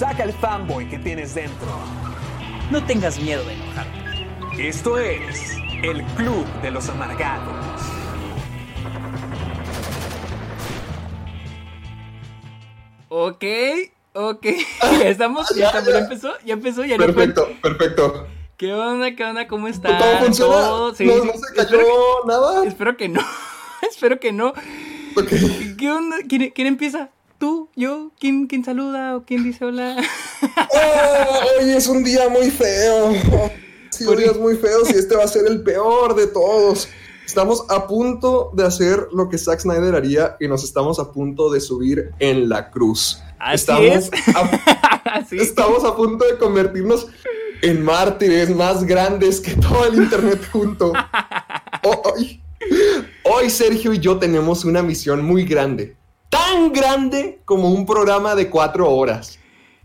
Saca el fanboy que tienes dentro. No tengas miedo de enojarte. Esto es el Club de los Amargados. Ok, ok. Ya estamos, ya, estamos, ya empezó, ya empezó, ya no Perfecto, perfecto. ¿Qué onda, qué onda? ¿Cómo están? ¿Todo funciona? Todo- sí, ¿No, sí. no se cayó Espero que- nada? Espero que no. Espero que no. Ok. ¿Qué onda? ¿Quién, quién empieza? ¿Tú? ¿Yo? ¿Quién, quién saluda? ¿O quién dice hola? Ah, hoy es un día muy feo. Sí, Por- días muy feos y este va a ser el peor de todos. Estamos a punto de hacer lo que Zack Snyder haría y nos estamos a punto de subir en la cruz. Así estamos, es. A, Sí. estamos a punto de convertirnos en mártires más grandes que todo el internet junto. Hoy, hoy Sergio y yo tenemos una misión muy grande. Tan grande como un programa de cuatro horas.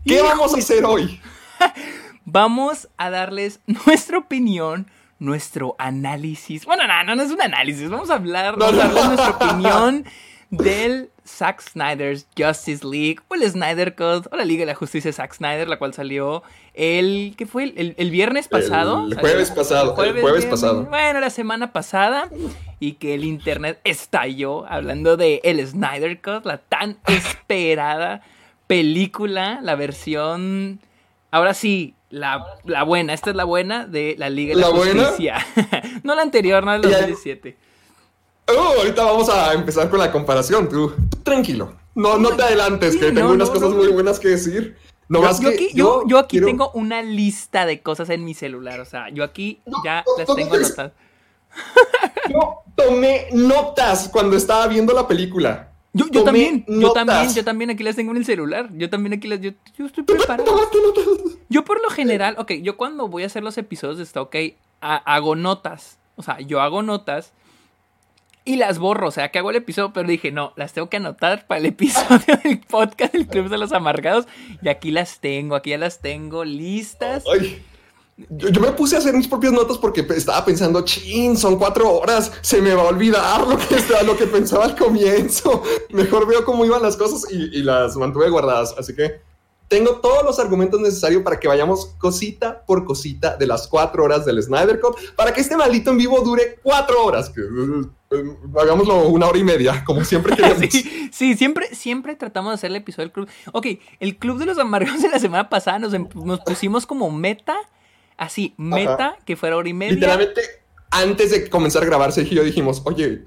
¿Qué Hijo. vamos a hacer hoy? Vamos a darles nuestra opinión, nuestro análisis. Bueno, no, no, no es un análisis. Vamos a hablar, No, vamos a darles nuestra opinión del Zack Snyder's Justice League o el Snyder Cut o la Liga de la Justicia de Zack Snyder, la cual salió el. ¿Qué fue? ¿El, el viernes pasado? El jueves pasado, el jueves pasado. Bueno, la semana pasada. Y que el internet estalló hablando de el Snyder Cut, la tan esperada película, la versión. Ahora sí, la, la buena, esta es la buena de la Liga de la, ¿La buena? Justicia. no la anterior, no la del Ya. 2017. Oh, ahorita vamos a empezar con la comparación. Tú, tranquilo. No, no te adelantes, Sí, que tengo no, unas no, cosas no. muy buenas que decir. No Yo, más yo que aquí, yo, yo aquí quiero- tengo una lista de cosas en mi celular. O sea, yo aquí ya las no, tengo no, anotadas. Yo tomé notas cuando estaba viendo la película. Yo, yo también, yo notas. también, yo también aquí las tengo en el celular. Yo también aquí las. Yo, yo estoy preparado. Yo por lo general, ok, yo cuando voy a hacer los episodios de Está OK, ha- hago notas. O sea, yo hago notas y las borro. O sea, que hago el episodio, pero dije, no, las tengo que anotar para el episodio del podcast del Club de los Amargados. Y aquí las tengo, aquí ya las tengo listas. Ay, yo, me puse a hacer mis propias notas porque estaba pensando, chin, son cuatro horas, se me va a olvidar lo que, estaba- lo que pensaba al comienzo. Mejor veo cómo iban las cosas y las mantuve guardadas. Así que tengo todos los argumentos necesarios para que vayamos cosita por cosita de las cuatro horas del Snyder Cut para que este maldito en vivo dure cuatro horas. Que, eh, eh, hagámoslo una hora y media, como siempre queríamos. Sí, sí, siempre, siempre tratamos de hacer el episodio del club. Ok, el club de los amargados de la semana pasada nos, em- nos pusimos como meta, así, meta, que fuera hora y media. Literalmente, antes de comenzar a grabar, Sergio y yo dijimos, oye,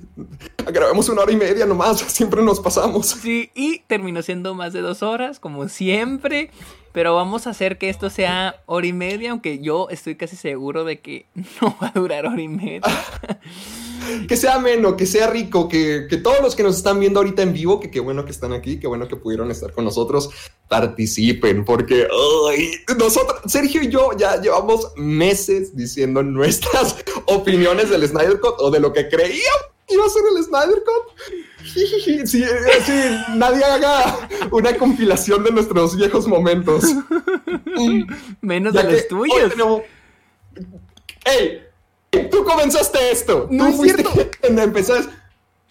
grabemos una hora y media nomás, siempre nos pasamos. Sí, y terminó siendo más de dos horas, como siempre. Pero vamos a hacer que esto sea hora y media, aunque yo estoy casi seguro de que no va a durar hora y media. Que sea ameno, que sea rico, que, que todos los que nos están viendo ahorita en vivo, que qué bueno que están aquí, qué bueno que pudieron estar con nosotros, participen, porque nosotros, Sergio y yo ya llevamos meses diciendo nuestras opiniones del Snyder Cut o de lo que creíamos iba a ser el Snyder Cut. Sí, sí, nadie haga una compilación de nuestros viejos momentos. Menos Ya de que los tuyos. tenemos- ¡Ey! Tú comenzaste esto. No Tú es fuiste cierto. quien empezaste.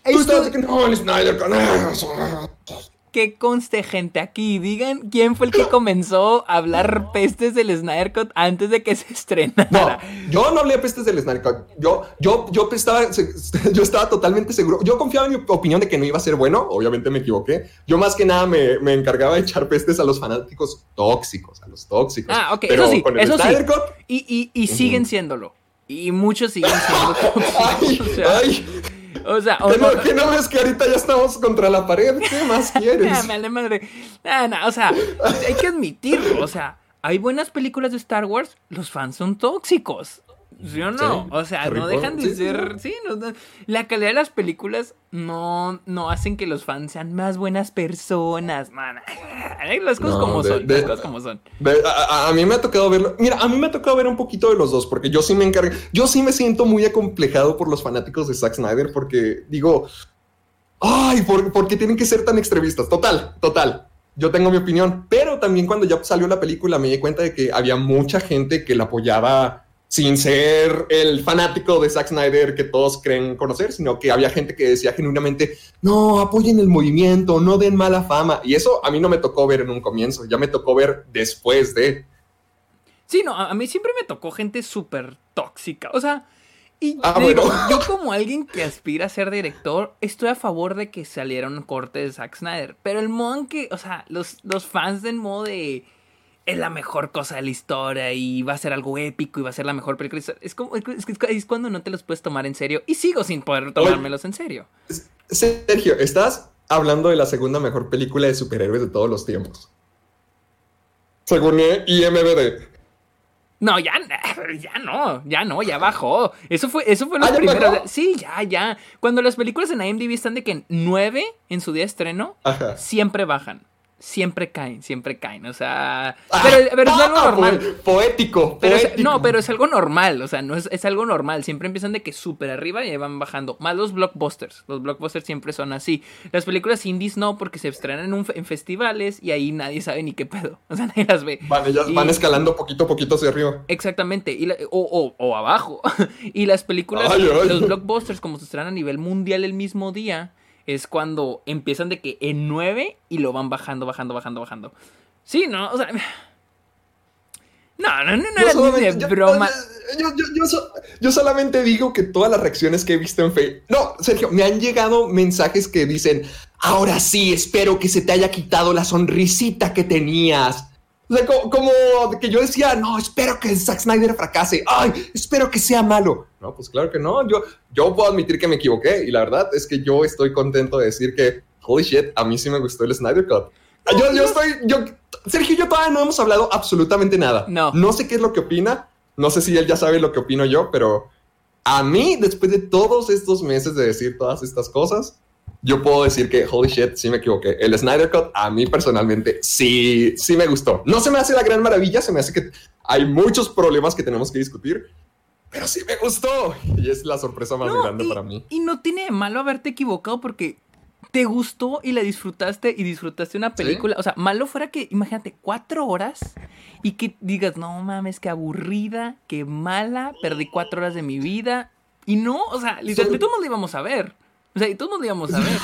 Tú Esto- estabas que no, el Snyder Cut, Que conste gente aquí, digan quién fue el que comenzó a hablar pestes del Snyder Cut antes de que se No, estrenara. yo no hablé pestes del Snyder Cut. Yo, yo, yo estaba, yo estaba totalmente seguro. Yo confiaba en mi opinión de que no iba a ser bueno. Obviamente me equivoqué. Yo más que nada me, me encargaba de echar pestes a los fanáticos tóxicos, a los tóxicos. Ah, ok, Pero eso sí, con el eso sí. Cut, Y, y, y siguen siéndolo. Y muchos siguen siendo Ay, tóxicos. O sea, ay, o sea, o ¿qué no- no ves que ahorita ya estamos contra la pared? ¿Qué más quieres? me vale madre. Ah, no, o sea, hay que admitirlo. O sea, hay buenas películas de Star Wars, los fans son tóxicos. ¿Sí o no? Sí, o sea, no dejan de sí, ser. Sí, no, no. la calidad de las películas no, no hacen que los fans sean más buenas personas. Man. Las cosas No, como de- son. de- las cosas como son. A mí me ha tocado verlo. Mira, a mí me ha tocado ver un poquito de los dos, porque yo sí me encargo. Yo sí me siento muy acomplejado por los fanáticos de Zack Snyder, porque digo, ay, ¿por, por qué tienen que ser tan extremistas? Total, total. Yo tengo mi opinión, pero también cuando ya salió la película me di cuenta de que había mucha gente que la apoyaba sin ser el fanático de Zack Snyder que todos creen conocer, sino que había gente que decía genuinamente, no, apoyen el movimiento, no den mala fama. Y eso a mí no me tocó ver en un comienzo, ya me tocó ver después de... Sí, no, a mí siempre me tocó gente súper tóxica. O sea, y Ah, te digo, bueno. yo como alguien que aspira a ser director, estoy a favor de que saliera un corte de Zack Snyder. Pero el modo en que, o sea, los, los fans del modo de es la mejor cosa de la historia y va a ser algo épico y va a ser la mejor película. de la historia", Es, como, es, es- cuando no te los puedes tomar en serio y sigo sin poder tomármelos en serio. Sergio, estás hablando de la segunda mejor película de superhéroes de todos los tiempos. Según IMBD. No, ya, ya no, ya no, ya bajó. Eso fue, eso fue los ¿Ah, primeros. bajó? Sí, ya, ya. Cuando las películas en IMDb están de que 9 en su día de estreno, Ajá. siempre bajan. Siempre caen, siempre caen. O sea. Ah, Pero, pero es algo ah, normal. poe- Poético. Pero es- no, pero es algo normal, o sea, no es, es algo normal. Siempre empiezan de que súper arriba y van bajando. Más los blockbusters. Los blockbusters siempre son así. Las películas indies no, porque se estrenan en, un en festivales y ahí nadie sabe ni qué pedo. O sea, nadie las ve. Van, ellas Y- van escalando poquito a poquito hacia arriba. Exactamente, y la- o, o- o abajo. y las películas, Ay, ay. los blockbusters, como se estrenan a nivel mundial el mismo día, es cuando empiezan de que en 9 y lo van bajando, bajando, bajando, bajando. Sí, ¿no? O sea... No, no, no, no Yo era de yo- broma. Yo, yo- yo so- yo solamente digo que todas las reacciones que he visto en Facebook. No, Sergio, me han llegado mensajes que dicen: Ahora sí, espero que se te haya quitado la sonrisita que tenías. O sea, co- como, que yo decía, no, espero que Zack Snyder fracase. Ay, espero que sea malo. No, pues claro que no. Yo, yo puedo admitir que me equivoqué. Y la verdad es que yo estoy contento de decir que, holy shit, a mí sí me gustó el Snyder Cut. Yo, yo estoy, yo, Sergio y yo todavía no hemos hablado absolutamente nada. No. No sé qué es lo que opina. No sé si él ya sabe lo que opino yo, pero a mí, después de todos estos meses de decir todas estas cosas, yo puedo decir que, holy shit, sí me equivoqué. El Snyder Cut, a mí personalmente, sí, sí me gustó. No se me hace la gran maravilla, se me hace que hay muchos problemas que tenemos que discutir, pero sí me gustó. Y es la sorpresa más No, grande y, para mí. y no tiene de malo haberte equivocado porque te gustó y la disfrutaste y disfrutaste una película. O sea, malo fuera que, imagínate, cuatro horas y que digas, no mames, qué aburrida, qué mala, perdí cuatro horas de mi vida. Y no, o sea, literalmente todos lo íbamos a ver. O sea, y todos íbamos a ver.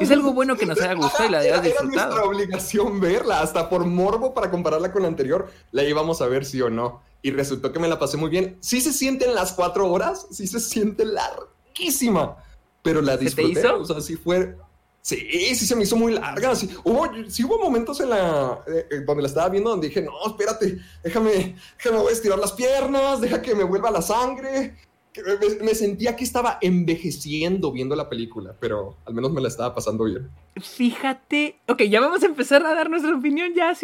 Es algo bueno que nos haya gustado y la hayas Era, era nuestra disfrutado. obligación verla, hasta por morbo para compararla con la anterior, la íbamos a ver sí o no. Y resultó que me la pasé muy bien. Sí se sienten las cuatro horas, sí se siente larguísima, pero la ¿Se te disfruté. hizo? O sea, sí fue. Sí, sí se me hizo muy larga. Sí hubo, sí hubo momentos en la eh, eh, donde la estaba viendo donde dije, no, espérate, déjame, déjame voy a estirar las piernas, deja que me vuelva la sangre. Me, sentía que estaba envejeciendo viendo la película, pero al menos me la estaba pasando bien. Fíjate. Ok, ya vamos a empezar a dar nuestra opinión ya. Ah,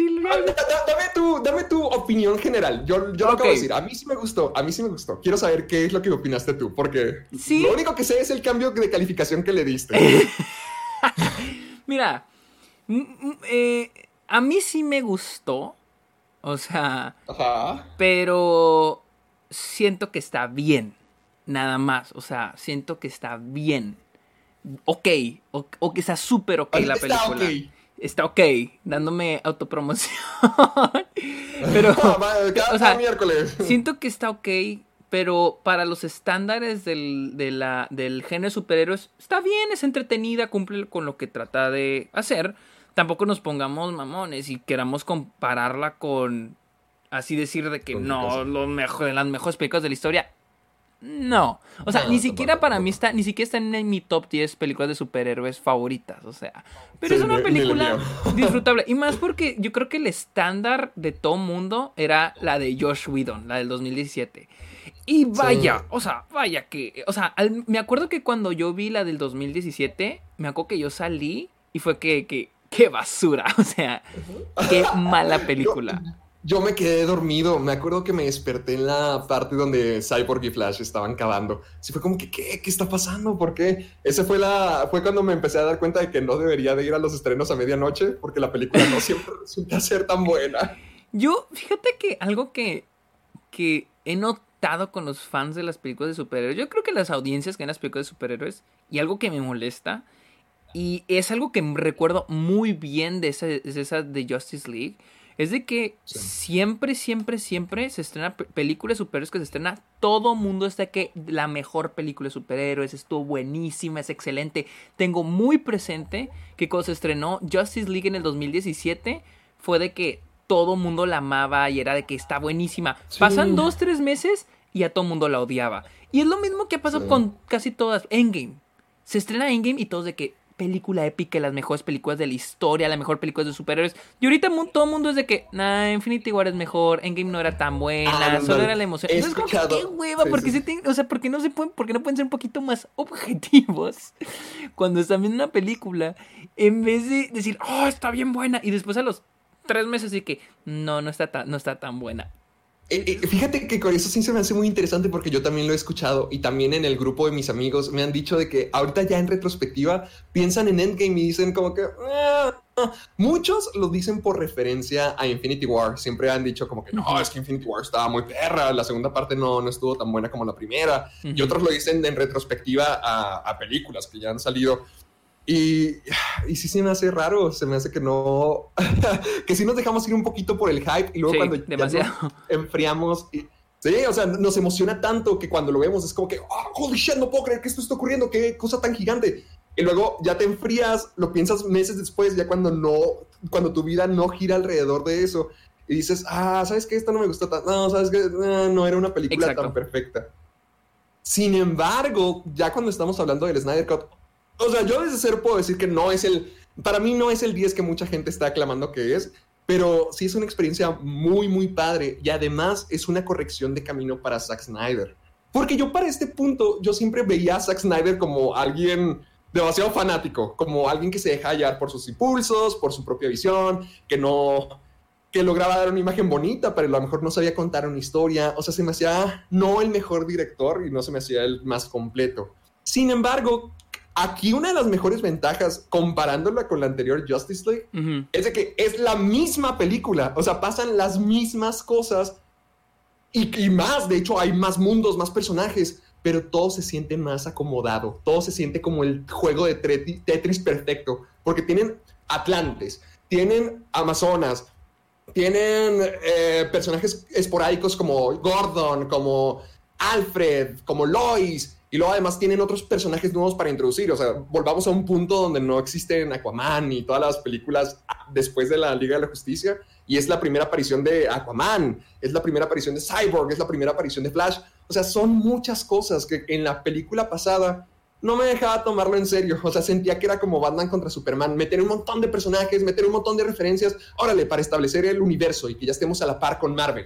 da- da- Dame tu, dame tu opinión general. Yo, yo lo acabo de decir. A mí sí me gustó. A mí sí me gustó. Quiero saber qué es lo que opinaste tú, porque Sí. lo único que sé es el cambio de calificación que le diste. Mira, eh, a mí sí me gustó. O sea, Ajá. pero siento que está bien. Nada más. O sea, siento que está bien. Ok. O, o que está súper ok la Está película. ok. Está ok. Dándome autopromoción. pero. Ah, o sea, miércoles. Siento que está ok, pero para los estándares del, de la, del género de superhéroes, está bien, es entretenida, cumple con lo que trata de hacer. Tampoco nos pongamos mamones y queramos compararla con, así decir, de que Con no, lo mejor, las mejores películas de la historia. No, o sea, No, ni siquiera para mí está, ni siquiera está en mi top 10 películas de superhéroes favoritas, o sea, pero Sí, es una película disfrutable. Y más porque yo creo que el estándar de todo mundo era la de Josh Whedon, la del 2017. Y vaya, o sea, vaya que, o sea, me acuerdo que cuando yo vi la del 2017, me acuerdo que yo salí y fue que, que qué basura, o sea, qué mala película. Yo, me quedé dormido, me acuerdo que me desperté en la parte donde Cyborg y Flash estaban cavando. Sí fue como que, ¿qué? ¿Qué está pasando? ¿Por qué? Ese fue la, fue cuando me empecé a dar cuenta de que no debería de ir a los estrenos a medianoche porque la película no siempre resulta ser tan buena. Yo, fíjate que algo que, que he notado con los fans de las películas de superhéroes, yo creo que las audiencias que ven las películas de superhéroes, y algo que me molesta, y es algo que recuerdo muy bien de esa, de Justice League. Es de que siempre, siempre, siempre se estrena películas de superhéroes que se estrena. Todo mundo está que la mejor película de superhéroes estuvo buenísima, es excelente. Tengo muy presente que cuando se estrenó Justice League en el 2017 fue de que todo mundo la amaba y era de que está buenísima. Pasan dos, tres meses y a todo mundo la odiaba. Y es lo mismo que pasó con casi todas. Endgame. Se estrena Endgame y todos de que película épica, las mejores películas de la historia, la mejor película de superhéroes. Y ahorita todo el mundo es de que, nah, Infinity War es mejor, Endgame no era tan buena, solo era la emoción. Entonces, como, qué hueva, porque o sea, porque no se pueden, porque no pueden ser un poquito más objetivos cuando están viendo una película, en vez de decir, oh, está bien buena, y después a los tres meses de que, no, no está tan, no está tan buena. Eh, eh, fíjate que con eso sí se me hace muy interesante porque yo también lo he escuchado y también en el grupo de mis amigos me han dicho de que ahorita ya en retrospectiva piensan en Endgame y dicen como que ah, ah". muchos lo dicen por referencia a Infinity War. Siempre han dicho como que no, es que Infinity War estaba muy perra, la segunda parte no, no estuvo tan buena como la primera. Y otros lo dicen en retrospectiva a, a películas que ya han salido. Y, y sí se me hace raro, se me hace que no, que sí nos dejamos ir un poquito por el hype y luego cuando demasiado. enfriamos, y, sí, o sea, nos emociona tanto que cuando lo vemos es como que, oh, holy shit, no puedo creer que esto está ocurriendo, qué cosa tan gigante. Y luego ya te enfrías, lo piensas meses después, ya cuando no, cuando tu vida no gira alrededor de eso y dices, ah, ¿sabes qué? Esto no me gustó tanto, no, ¿sabes qué? No, no era una película tan perfecta. Sin embargo, ya cuando estamos hablando del Snyder Cut, o sea, yo desde cero puedo decir que no es el, para mí no es el 10 que mucha gente está aclamando que es, pero sí es una experiencia muy, muy padre y además es una corrección de camino para Zack Snyder. Porque yo para este punto, yo siempre veía a Zack Snyder como alguien demasiado fanático, como alguien que se deja hallar por sus impulsos, por su propia visión, que no, que lograba dar una imagen bonita, pero a lo mejor no sabía contar una historia. O sea, se me hacía no el mejor director y no se me hacía el más completo. Sin embargo, Aquí una de las mejores ventajas, comparándola con la anterior Justice League, es de que es la misma película. O sea, pasan las mismas cosas y, más. De hecho, hay más mundos, más personajes, pero todo se siente más acomodado. Todo se siente como el juego de Tetris perfecto, porque tienen Atlantes, tienen Amazonas, tienen eh, personajes esporádicos como Gordon, como Alfred, como Lois y luego además tienen otros personajes nuevos para introducir. O sea, volvamos a un punto donde no existen Aquaman y todas las películas después de la Liga de la Justicia. Y es la primera aparición de Aquaman, es la primera aparición de Cyborg, es la primera aparición de Flash. O sea, son muchas cosas que en la película pasada no me dejaba tomarlo en serio. O sea, sentía que era como Batman contra Superman. Meter un montón de personajes, meter un montón de referencias. Órale, para establecer el universo y que ya estemos a la par con Marvel.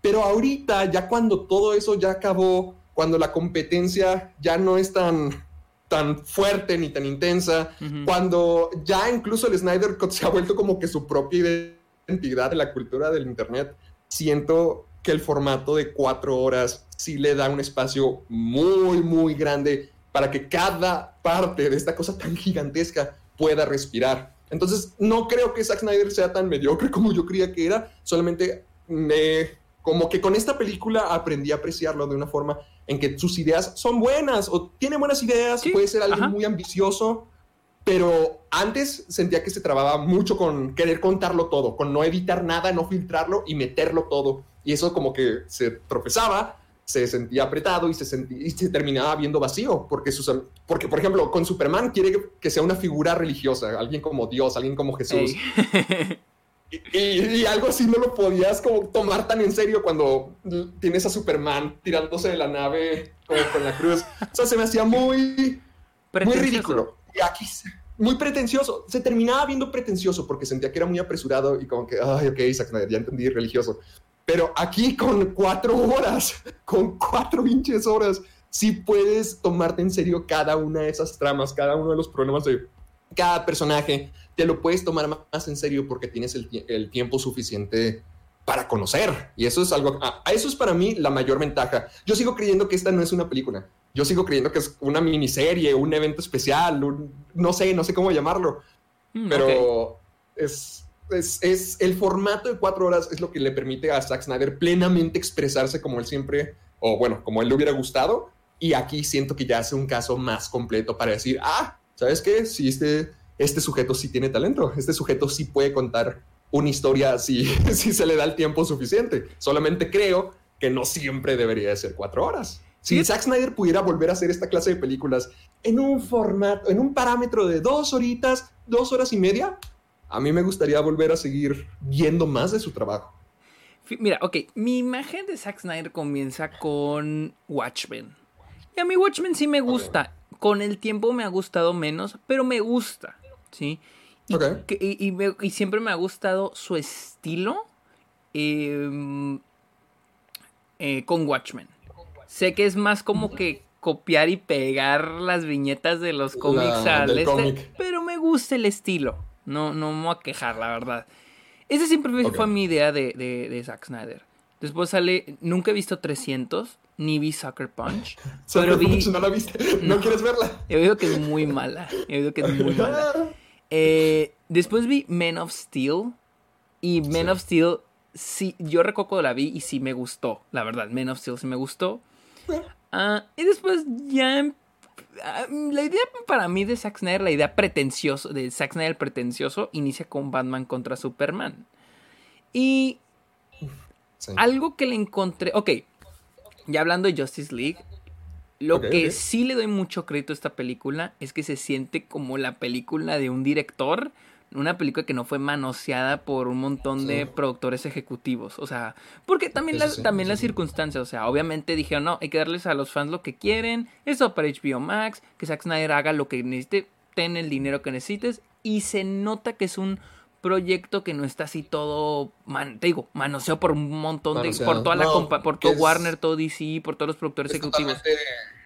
Pero ahorita, ya cuando todo eso ya acabó, cuando la competencia ya no es tan, tan fuerte ni tan intensa, cuando ya incluso el Snyder Cut se ha vuelto como que su propia identidad de la cultura del Internet, siento que el formato de cuatro horas sí le da un espacio muy, muy grande para que cada parte de esta cosa tan gigantesca pueda respirar. Entonces, no creo que Zack Snyder sea tan mediocre como yo creía que era, solamente me como que con esta película aprendí a apreciarlo de una forma en que sus ideas son buenas o tiene buenas ideas, puede ser alguien muy ambicioso, pero antes sentía que se trababa mucho con querer contarlo todo, con no editar nada, no filtrarlo y meterlo todo. Y eso como que se tropezaba, se sentía apretado y se, sentía, y se terminaba viendo vacío, porque, sus, porque por ejemplo con Superman quiere que sea una figura religiosa, alguien como Dios, alguien como Jesús. Y, algo así no lo podías como tomar tan en serio cuando tienes a Superman tirándose de la nave como con la cruz. O sea, se me hacía muy, muy ridículo. Y aquí, muy pretencioso. Se terminaba viendo pretencioso porque sentía que era muy apresurado y como que, ay, ok, ya entendí, religioso. Pero aquí con cuatro horas, con cuatro pinches horas, sí puedes tomarte en serio cada una de esas tramas, cada uno de los problemas de cada personaje. Te lo puedes tomar más en serio porque tienes el, el tiempo suficiente para conocer. Y eso es algo, a, eso es para mí la mayor ventaja. Yo sigo creyendo que esta no es una película. Yo sigo creyendo que es una miniserie, un evento especial, un, no sé, no sé cómo llamarlo. Mm, pero okay. es, es, es, el formato de cuatro horas es lo que le permite a Zack Snyder plenamente expresarse como él siempre, o bueno, como él le hubiera gustado. Y aquí siento que ya hace un caso más completo para decir, ah, ¿sabes qué? Si este, este sujeto sí tiene talento, este sujeto sí puede contar una historia si, si se le da el tiempo suficiente. Solamente creo que no siempre debería de ser cuatro horas. Si Zack Snyder pudiera volver a hacer esta clase de películas en un formato, en un parámetro de dos horitas, dos horas y media, a mí me gustaría volver a seguir viendo más de su trabajo. Mira, ok, mi imagen de Zack Snyder comienza con Watchmen. Y a mí Watchmen sí me gusta. Con el tiempo me ha gustado menos, pero me gusta, ¿sí? Y, okay. que, y, y, me, y, siempre me ha gustado su estilo eh, eh, con Watchmen. Sé que es más como que copiar y pegar las viñetas de los cómics La, al este, cómic. pero me gusta el estilo. No, no me voy a quejar, la verdad. Esa siempre fue mi idea de, de, de Zack Snyder. Después sale, nunca he visto 300, ni vi Sucker Punch, Sucker pero vi, Punch, ¿No la viste? ¿No, No. quieres verla? he oído que es muy mala. He oído que es muy mala. Eh, después vi Men of Steel. Y Men Sí. of Steel, sí, yo recuerdo la vi y sí me gustó. La verdad, Men of Steel sí me gustó. Ah, y después ya. em- ah, La idea para mí de Zack Snyder, la idea pretencioso, de Zack Snyder pretencioso, inicia con Batman contra Superman. Y Sí. algo que le encontré. Ok, ya hablando de Justice League, lo que sí le doy mucho crédito a esta película es que se siente como la película de un director. Una película que no fue manoseada por un montón de Sí. productores ejecutivos. O sea, porque también, las, sí, también eso las sí. circunstancias. O sea, obviamente dijeron, no, hay que darles a los fans lo que quieren. Eso para HBO Max. Que Zack Snyder haga lo que necesite. Ten el dinero que necesites. Y se nota que es un proyecto que no está así todo, man, te digo, manoseado por un montón de, Manoseado. por toda la No, compa, por todo Warner, todo DC, por todos los productores Es ejecutivos. totalmente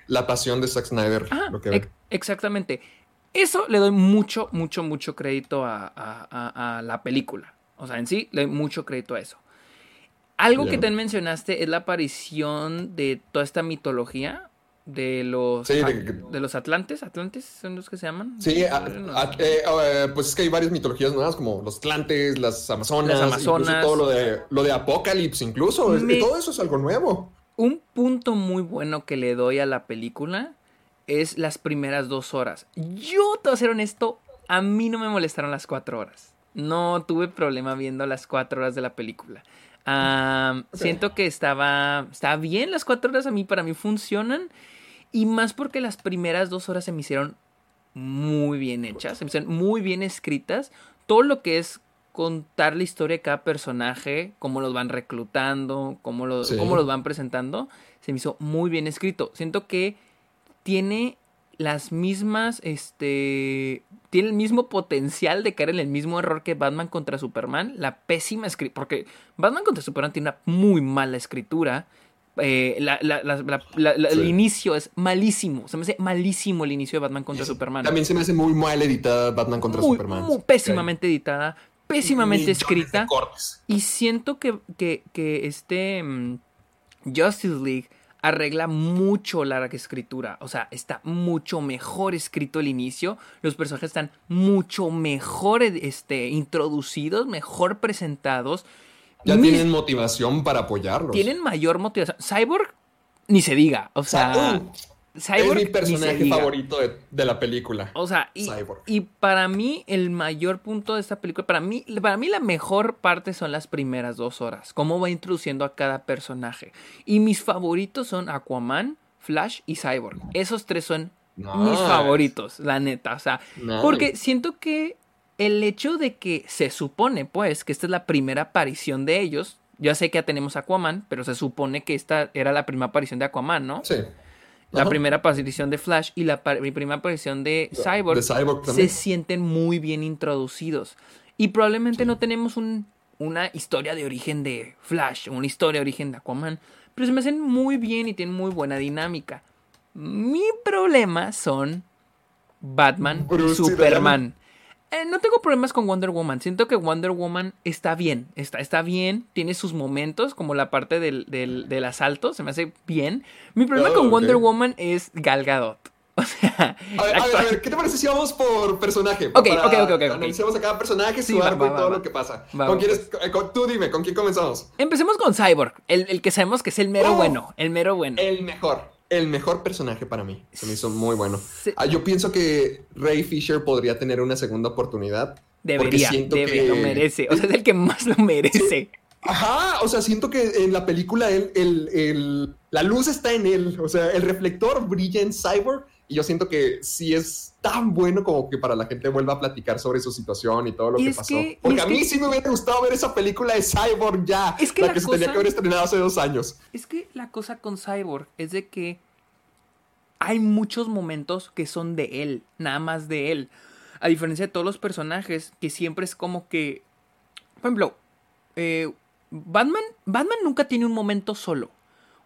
la pasión de Zack Snyder. Ajá, lo que ex- exactamente. Eso le doy mucho, mucho, mucho crédito a, a- a- a la película. O sea, en sí, le doy mucho crédito a eso. Algo que también mencionaste es la aparición de toda esta mitología de los, Sí, de los atlantes. ¿Atlantes son los que se llaman? Sí, a- No. a- eh, eh, pues es que hay varias mitologías nuevas, como los Atlantes, las Amazonas, Las Amazonas. incluso todo lo de, lo de Apocalypse, incluso. Me- todo eso es algo nuevo. Un punto muy bueno que le doy a la película es las primeras dos horas. Yo, te voy a ser honesto, a mí no me molestaron las cuatro horas. No tuve problema viendo las cuatro horas de la película. Siento que estaba, estaba bien las cuatro horas, a mí para mí funcionan. Y más porque las primeras dos horas se me hicieron muy bien hechas, se me hicieron muy bien escritas. Todo lo que es contar la historia de cada personaje, cómo los van reclutando, cómo los, Sí. cómo los van presentando, se me hizo muy bien escrito. Siento que tiene las mismas, este, tiene el mismo potencial de caer en el mismo error que Batman contra Superman, la pésima escritura, porque Batman contra Superman tiene una muy mala escritura. eh, la- la- la- El inicio es malísimo. Se me hace malísimo el inicio de Batman contra Superman. También se me hace muy mal editada Batman contra muy, Superman. muy pésimamente editada, pésimamente Millones escrita. Y siento que, que, que este mm, Justice League arregla mucho la escritura. O sea, está mucho mejor escrito el inicio. Los personajes están mucho mejor este, introducidos, mejor presentados. Ya Mis- tienen motivación para apoyarlos. tienen mayor motivación. Cyborg, ni se diga. O sea, Uh, Cyborg. es mi personaje favorito de, de la película. O sea, y, Cyborg. y para mí el mayor punto de esta película, para mí, para mí la mejor parte son las primeras dos horas, cómo va introduciendo a cada personaje. Y mis favoritos son Aquaman, Flash y Cyborg. Esos tres son mis favoritos, la neta. O sea, Nice. porque siento que el hecho de que se supone, pues, que esta es la primera aparición de ellos. Ya sé que ya tenemos Aquaman, pero se supone que esta era la primera aparición de Aquaman, ¿no? Sí. La Ajá. primera aparición de Flash y la primera aparición de Cyborg, se sienten muy bien introducidos. Y probablemente no tenemos un una historia de origen de Flash, una historia de origen de Aquaman, pero se me hacen muy bien y tienen muy buena dinámica. Mi problema son Batman Bruce y Superman. Eh, no tengo problemas con Wonder Woman. Siento que Wonder Woman está bien. Está, está bien. Tiene sus momentos, como la parte del, del- del asalto. Se me hace bien. Mi problema Oh, con ok. Wonder Woman es Gal Gadot. O sea, A ver, a ver, a ver, ¿qué te parece si vamos por personaje? Ok, Para- ok, ok, ok, a cada personaje, Sí, su va, arco va, y todo lo que pasa. ¿Con quién es- eh, con- tú dime, ¿con quién comenzamos? empecemos con Cyborg. El, el que sabemos que es el mero Oh. bueno. El mero bueno. El mejor. El mejor personaje para mí. Se me hizo muy bueno. Sí. Ah, yo pienso que Ray Fisher podría tener una segunda oportunidad. Debería, siento debería, que- lo merece. O sea, es el que más lo merece. Ajá, o sea, siento que en la película él, el- el- la luz está en él. O sea, el reflector brilla en Cyborg. Y yo siento que sí es tan bueno como que para la gente vuelva a platicar sobre su situación y todo lo Y que pasó. que- Porque a mí que- sí me hubiera gustado ver esa película de Cyborg ya. Es que la la que se tenía que haber estrenado hace dos años. Es que la cosa con Cyborg es de que hay muchos momentos que son de él, nada más de él. A diferencia de todos los personajes, que siempre es como que. Por ejemplo, eh, Batman, Batman nunca tiene un momento solo.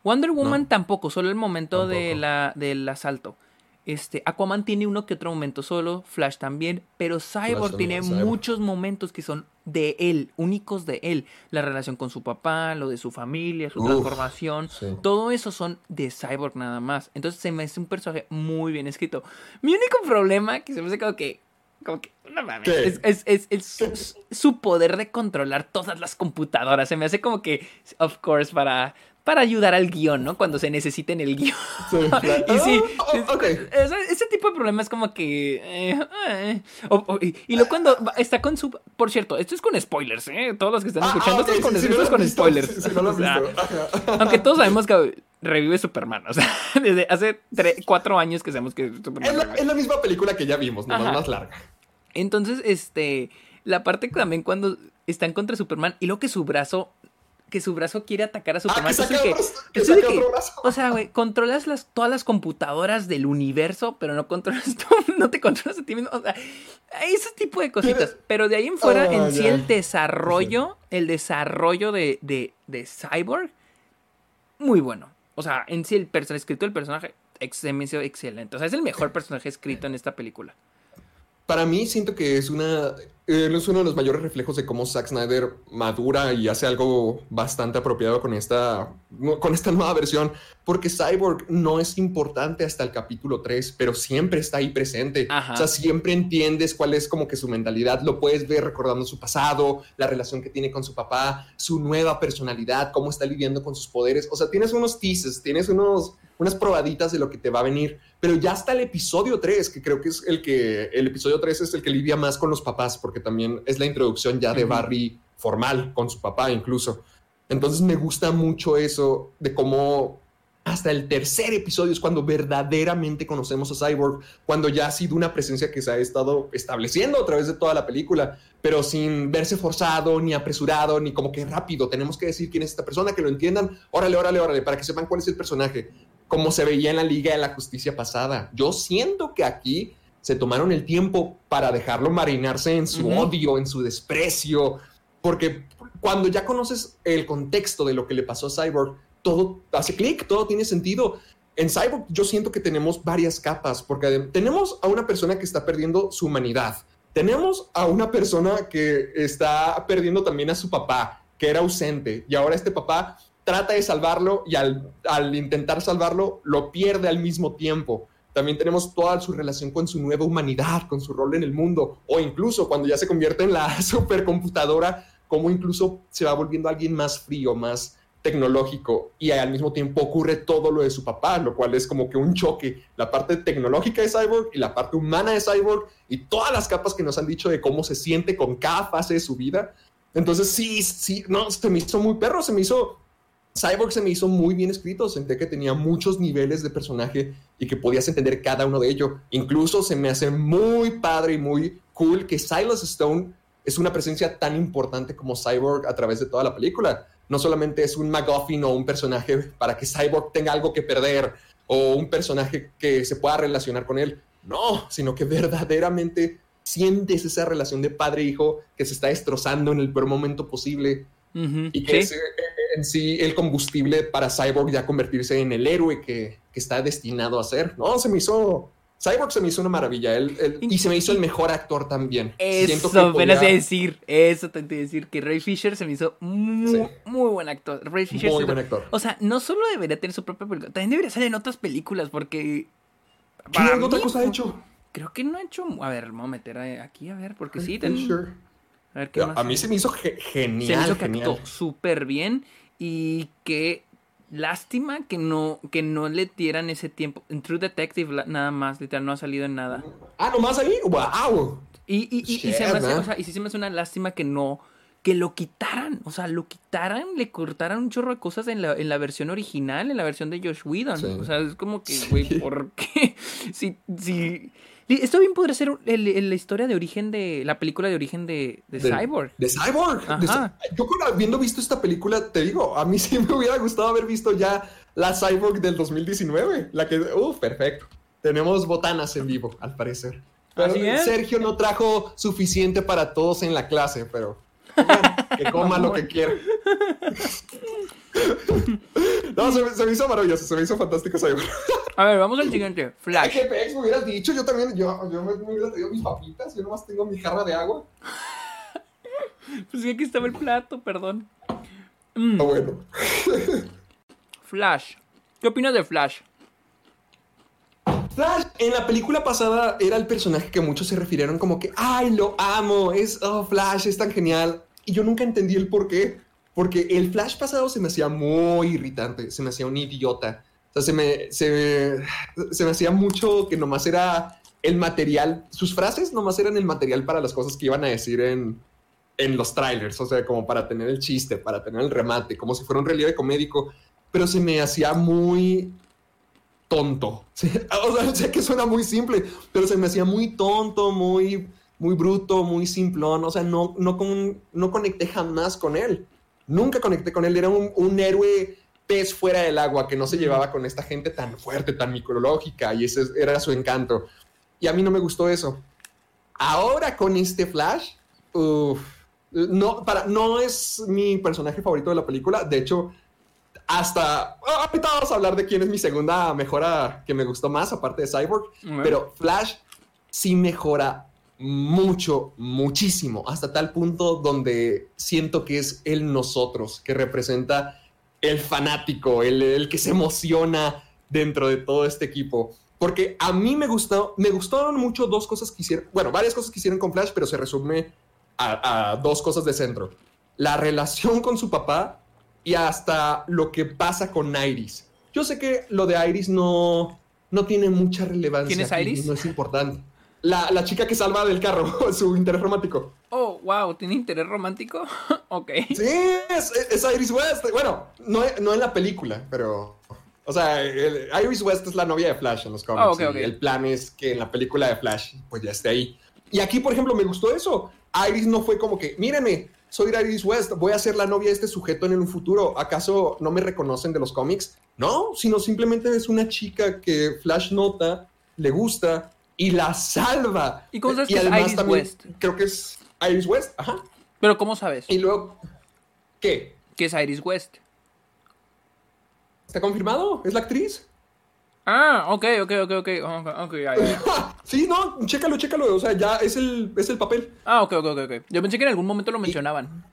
Wonder Woman No. tampoco, solo el momento de la, del asalto. Este, Aquaman tiene uno que otro momento solo, Flash también, pero Cyborg tiene muchos momentos que son de él, únicos de él. La relación con su papá, lo de su familia, su Uf, transformación, sí. todo eso son de Cyborg nada más. Entonces se me hace un personaje muy bien escrito. Mi único problema, que se me hace como que, como que, no mames, es- es- es su, su poder de controlar todas las computadoras. Se me hace como que, of course, para, para ayudar al guion, ¿no? Cuando se necesite en el guion. Sí, claro. y sí, oh, es- ok. o sea, ese tipo de problemas como que... eh, eh. Y, y luego cuando está con su... Por cierto, esto es con spoilers, ¿eh? Todos los que están Ah, escuchando, ah, esto es con, sí, sí, esto no es lo con visto, spoilers. sí, sí, no lo O sea, aunque todos sabemos que revive Superman. O sea, desde hace cuatro años que sabemos que Superman Es la, es la misma película que ya vimos, nomás Ajá. más larga. Entonces, este, la parte también cuando están contra Superman y luego que su brazo, que su brazo quiere atacar a Superman. que es el saca otro- que es el saca que- otro brazo. o sea, güey, controlas las, todas las computadoras del universo, pero no controlas tú, no te controlas a ti mismo. O sea, ese tipo de cositas. Pero de ahí en fuera, Ah, en sí, el desarrollo, el desarrollo de, de, de Cyborg, muy bueno. O sea, en sí, el personaje escrito del personaje, se me hizo excelente. O sea, es el mejor personaje escrito en esta película. Para mí siento que es una eh, es uno de los mayores reflejos de cómo Zack Snyder madura y hace algo bastante apropiado con esta con esta nueva versión, porque Cyborg no es importante hasta el capítulo 3, pero siempre está ahí presente. Ajá. O sea, siempre entiendes cuál es como que su mentalidad, lo puedes ver recordando su pasado, la relación que tiene con su papá, su nueva personalidad, cómo está lidiando con sus poderes. O sea, tienes unos teases, tienes unos unas probaditas de lo que te va a venir, pero ya hasta el episodio 3, que creo que es el que el episodio 3 es el que lidia más con los papás, porque también es la introducción ya de. Barry formal con su papá incluso. Entonces me gusta mucho eso de cómo hasta el tercer episodio es cuando verdaderamente conocemos a Cyborg, cuando ya ha sido una presencia que se ha estado estableciendo a través de toda la película, pero sin verse forzado, ni apresurado, ni como que rápido. Tenemos que decir quién es esta persona, que lo entiendan. Órale, órale, órale, para que sepan cuál es el personaje, como se veía en la Liga de la Justicia pasada. Yo siento que aquí se tomaron el tiempo para dejarlo marinarse en su odio, en su desprecio, porque cuando ya conoces el contexto de lo que le pasó a Cyborg, todo hace clic, todo tiene sentido. En Cyborg yo siento que tenemos varias capas, porque tenemos a una persona que está perdiendo su humanidad, tenemos a una persona que está perdiendo también a su papá, que era ausente, y ahora este papá trata de salvarlo y al intentar salvarlo lo pierde al mismo tiempo. También tenemos toda su relación con su nueva humanidad, con su rol en el mundo, o incluso cuando ya se convierte en la supercomputadora, como incluso se va volviendo alguien más frío, más tecnológico y al mismo tiempo ocurre todo lo de su papá, lo cual es como que un choque, la parte tecnológica de Cyborg y la parte humana de Cyborg y todas las capas que nos han dicho de cómo se siente con cada fase de su vida. Entonces sí, sí, no, se me hizo muy perro, se me hizo Cyborg se me hizo muy bien escrito, senté que tenía muchos niveles de personaje y que podías entender cada uno de ellos. Incluso se me hace muy padre y muy cool que Silas Stone es una presencia tan importante como Cyborg a través de toda la película. No solamente es un MacGuffin o un personaje para que Cyborg tenga algo que perder o un personaje que se pueda relacionar con él. No, sino que verdaderamente sientes esa relación de padre-hijo que se está destrozando en el peor momento posible y que sí. es eh, en sí el combustible para Cyborg ya convertirse en el héroe que, que está destinado a ser. No, se me hizo... Cyborg se me hizo una maravilla él- él- y se me hizo el mejor actor también. Eso, apenas podía- a decir, eso te iba a decir, que Ray Fisher se me hizo muy, Sí. muy buen actor. Ray Fisher Muy buen actor. O sea, no solo debería tener su propia película, también debería salir en otras películas, porque... ¿Qué otra cosa ha hecho? Creo que no ha hecho... A ver, vamos a meter aquí, a ver, porque sí, Ray ten- Fisher. A ver, ¿qué más? A mí se me hizo ge- genial. se me hizo que genial. actuó súper bien y qué lástima que no, que no le dieran ese tiempo. En True Detective nada más, literal, no ha salido en nada. Ah, nomás ahí. ¡Wow! Y, y, y, y se me hace, man. o sea, y sí se me hace una lástima que no, que lo quitaran, o sea, lo quitaran, le cortaran un chorro de cosas en la, en la versión original, en la versión de Josh Whedon. Sí. O sea, es como que, Sí. güey, ¿por qué? Si, si... Esto bien podría ser el- el- la historia de origen de, la película de origen de, de De- Cyborg. De Cyborg. Ajá. Yo habiendo visto esta película, te digo, a mí sí me hubiera gustado haber visto ya la Cyborg del 2019. La que, uff, perfecto. Tenemos botanas en vivo, al parecer. Pero. Sergio no trajo suficiente para todos en la clase, pero bueno, que coma lo que quiera. No, se, me- se me hizo maravilloso, se me hizo fantástico. A ver, vamos al siguiente, Ay, Flash. qué pex, me hubieras dicho, yo también, yo, yo me, me hubiera traído mis papitas, yo nomás tengo mi jarra de agua. Pues sí, aquí estaba el plato, perdón. Mm, Ah, bueno. Flash. ¿Qué opinas de Flash? Flash, en la película pasada era el personaje que muchos se refirieron como que, ay, lo amo, es, oh, Flash, es tan genial. Y yo nunca entendí el por qué. Porque el Flash pasado se me hacía muy irritante, se me hacía un idiota. O sea, se me, se me, hacía mucho que nomás era el material, sus frases nomás eran el material para las cosas que iban a decir en, en los trailers, o sea, como para tener el chiste, para tener el remate, como si fuera un relieve comédico, pero se me hacía muy tonto. O sea, sé que suena muy simple, pero se me hacía muy tonto, muy, muy bruto, muy simplón. O sea, no, no, con, no conecté jamás con él. Nunca conecté con él. Era un, un héroe pez fuera del agua que no se llevaba con esta gente tan fuerte, tan micrológica, y ese era su encanto. Y a mí no me gustó eso. Ahora con este Flash, no, para, no es mi personaje favorito de la película. De hecho, hasta ah, ahorita vamos a hablar de quién es mi segunda mejora que me gustó más, aparte de Cyborg. Pero Flash sí mejora mucho, muchísimo, hasta tal punto donde siento que es el nosotros, que representa el fanático, el, el que se emociona dentro de todo este equipo. Porque a mí me gustó, me gustaron mucho dos cosas que hicieron, bueno, varias cosas que hicieron con Flash, pero se resume a, a dos cosas de centro. La relación con su papá y hasta lo que pasa con Iris. Yo sé que lo de Iris no, no tiene mucha relevancia. ¿Quién es Iris? No es importante. La, la chica que salva del carro, su interés romántico. Oh, wow, ¿tiene interés romántico? ok. Sí, es, es Iris West. Bueno, no, no en la película, pero. O sea, el- Iris West es la novia de Flash en los cómics. Ah, ok, y ok. El plan es que en la película de Flash, pues ya esté ahí. Y aquí, por ejemplo, me gustó eso. Iris no fue como que, míreme, soy Iris West, voy a ser la novia de este sujeto en un futuro. ¿Acaso no me reconocen de los cómics? No, sino simplemente es una chica que Flash nota, le gusta y la salva. ¿Y cómo sabes y que es Iris también West? Creo que es Iris West, ajá. Pero ¿cómo sabes? Y luego, ¿qué? ¿Qué es Iris West? ¿Está confirmado? ¿Es la actriz? Ah, ok, ok, ok, ok, ok, ok, ya, ya, ya. Sí, no, chécalo, chécalo. O sea, ya es el, es el papel. Ah, ok, ok, ok, ok. Yo pensé que en algún momento lo mencionaban.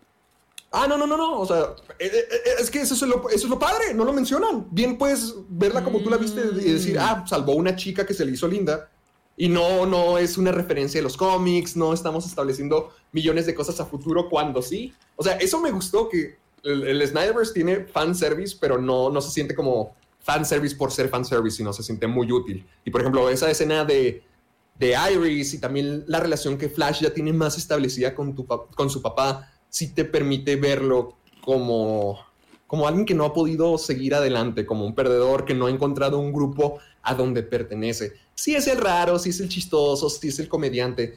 Ah, no, no, no, no. O sea, eh, eh, eh, es que eso es, lo, eso es lo padre, no lo mencionan. Bien puedes verla como tú la viste y decir, ah, salvó una chica que se le hizo linda. Y no, no es una referencia de los cómics, no estamos estableciendo millones de cosas a futuro cuando sí. O sea, eso me gustó que el, el Snyderverse tiene fanservice, pero no, no se siente como fanservice por ser fanservice, sino se siente muy útil. Y por ejemplo, esa escena de, de Iris y también la relación que Flash ya tiene más establecida con, con su papá, sí te permite verlo como, como alguien que no ha podido seguir adelante, como un perdedor que no ha encontrado un grupo a donde pertenece. Sí es el raro, sí es el chistoso, sí es el comediante,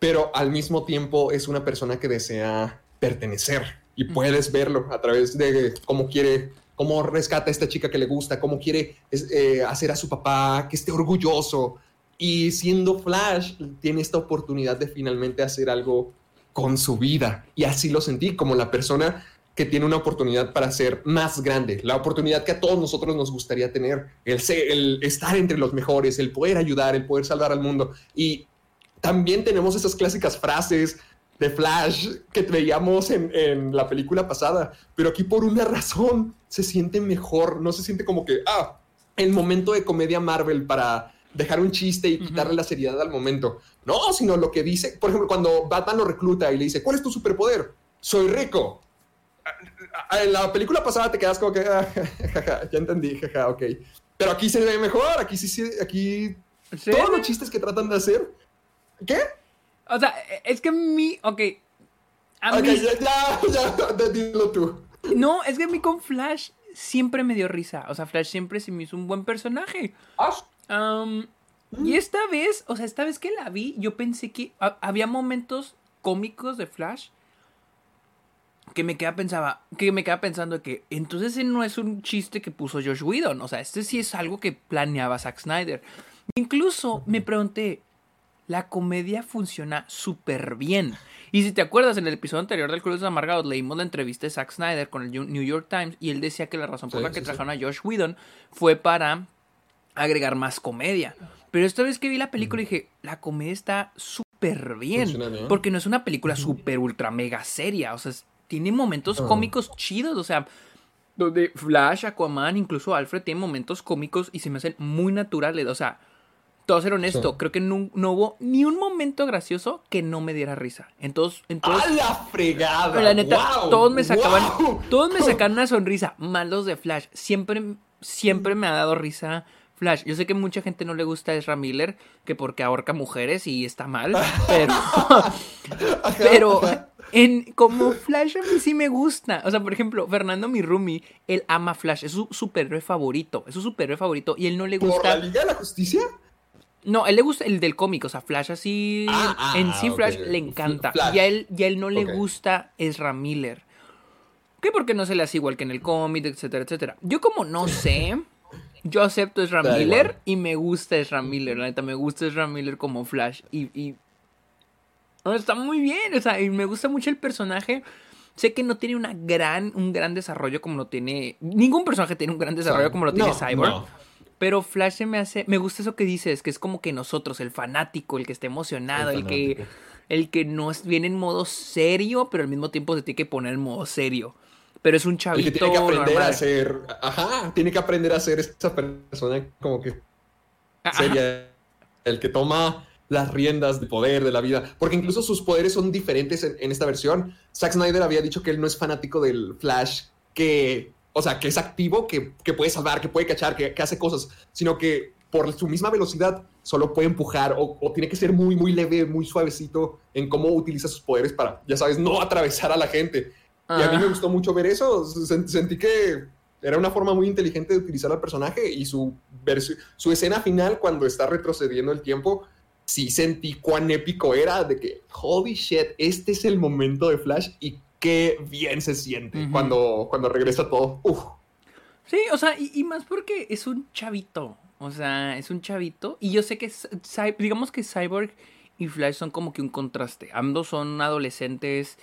pero al mismo tiempo es una persona que desea pertenecer y puedes verlo a través de cómo quiere, cómo rescata a esta chica que le gusta, cómo quiere eh, hacer a su papá que esté orgulloso. Y siendo Flash, tiene esta oportunidad de finalmente hacer algo con su vida. Y así lo sentí como la persona que tiene una oportunidad para ser más grande, la oportunidad que a todos nosotros nos gustaría tener, el, el estar entre los mejores, el poder ayudar, el poder salvar al mundo. Y también tenemos esas clásicas frases de Flash que veíamos en, en, la película pasada, pero aquí por una razón se siente mejor, no se siente como que, ah, el momento de comedia Marvel para dejar un chiste y quitarle la seriedad al momento. No, sino lo que dice, por ejemplo, cuando Batman lo recluta y le dice, ¿cuál es tu superpoder? Soy rico en la película pasada te quedas como que, ah, ya entendí, jaja, ok. Pero aquí se ve mejor, aquí sí, sí aquí todos los chistes que tratan de hacer. ¿Qué? O sea, es que mi, ok. A mí... ya, ya, ya, dilo tú. No, es que a mí con Flash siempre me dio risa. O sea, Flash siempre se me hizo un buen personaje. Um, y esta vez, o sea, esta vez que la vi, yo pensé que había momentos cómicos de Flash que me queda pensaba, que me queda pensando que entonces ese no es un chiste que puso Josh Whedon, o sea, este sí es algo que planeaba Zack Snyder. Incluso me pregunté, la comedia funciona súper bien. Y si te acuerdas, en el episodio anterior del Club de Amargados leímos la entrevista de Zack Snyder con el New York Times y él decía que la razón por la que trajeron a Josh Whedon fue para agregar más comedia. Pero esta vez que vi la película dije, la comedia está súper bien, porque no es una película súper ultra mega seria, o sea, tiene momentos cómicos chidos, o sea, donde Flash, Aquaman, incluso Alfred tienen momentos cómicos y se me hacen muy naturales, o sea, todo ser honesto, creo que no, hubo ni un momento gracioso que no me diera risa. Entonces, entonces ¡A la fregada! La neta, todos me sacaban, todos me sacan una sonrisa. Malos de Flash, siempre, siempre me ha dado risa Flash. Yo sé que mucha gente no le gusta a Ezra Miller, que porque ahorca mujeres y está mal, pero, pero en, como Flash a mí sí me gusta. O sea, por ejemplo, Fernando Mirumi, él ama Flash, es su superhéroe favorito, es su superhéroe favorito y él no le gusta... ¿Por la Liga de la Justicia? No, él le gusta el del cómic, o sea, Flash así... Ah, ah, en sí Flash le encanta. Y a él, y él no le gusta Ezra Miller. ¿Qué? Porque no se le hace igual que en el cómic, etcétera, etcétera. Yo como no sé... Yo acepto Ezra Miller y me gusta Ezra Miller, la neta, me gusta Ezra Miller como Flash y está muy bien, o sea, y me gusta mucho el personaje. Sé que no tiene una gran, un gran desarrollo como lo tiene. Ningún personaje tiene un gran desarrollo como lo tiene Cyborg. Pero Flash se me hace. Me gusta eso que dices, que es como que nosotros, el fanático, el que esté emocionado, el, que. El que no viene en modo serio, pero al mismo tiempo se tiene que poner en modo serio. Pero es un chavito. que tiene que aprender a ser. Ajá, tiene que aprender a ser esa persona como que. Seria. El que toma las riendas de poder de la vida, porque incluso sus poderes son diferentes en, esta versión. Zack Snyder había dicho que él no es fanático del Flash, que, o sea, que es activo, que, puede salvar, que puede cachar, que, hace cosas, sino que por su misma velocidad solo puede empujar o, tiene que ser muy, muy leve, muy suavecito en cómo utiliza sus poderes para, ya sabes, no atravesar a la gente. Y a mí me gustó mucho ver eso. Sentí que era una forma muy inteligente de utilizar al personaje y su, su escena final cuando está retrocediendo el tiempo sí sentí cuán épico era de que, holy shit, este es el momento de Flash y qué bien se siente cuando, cuando regresa todo. Sí, o sea, y, más porque es un chavito. O sea, es un chavito. Y yo sé que, digamos que Cyborg y Flash son como que un contraste. Ambos son adolescentes.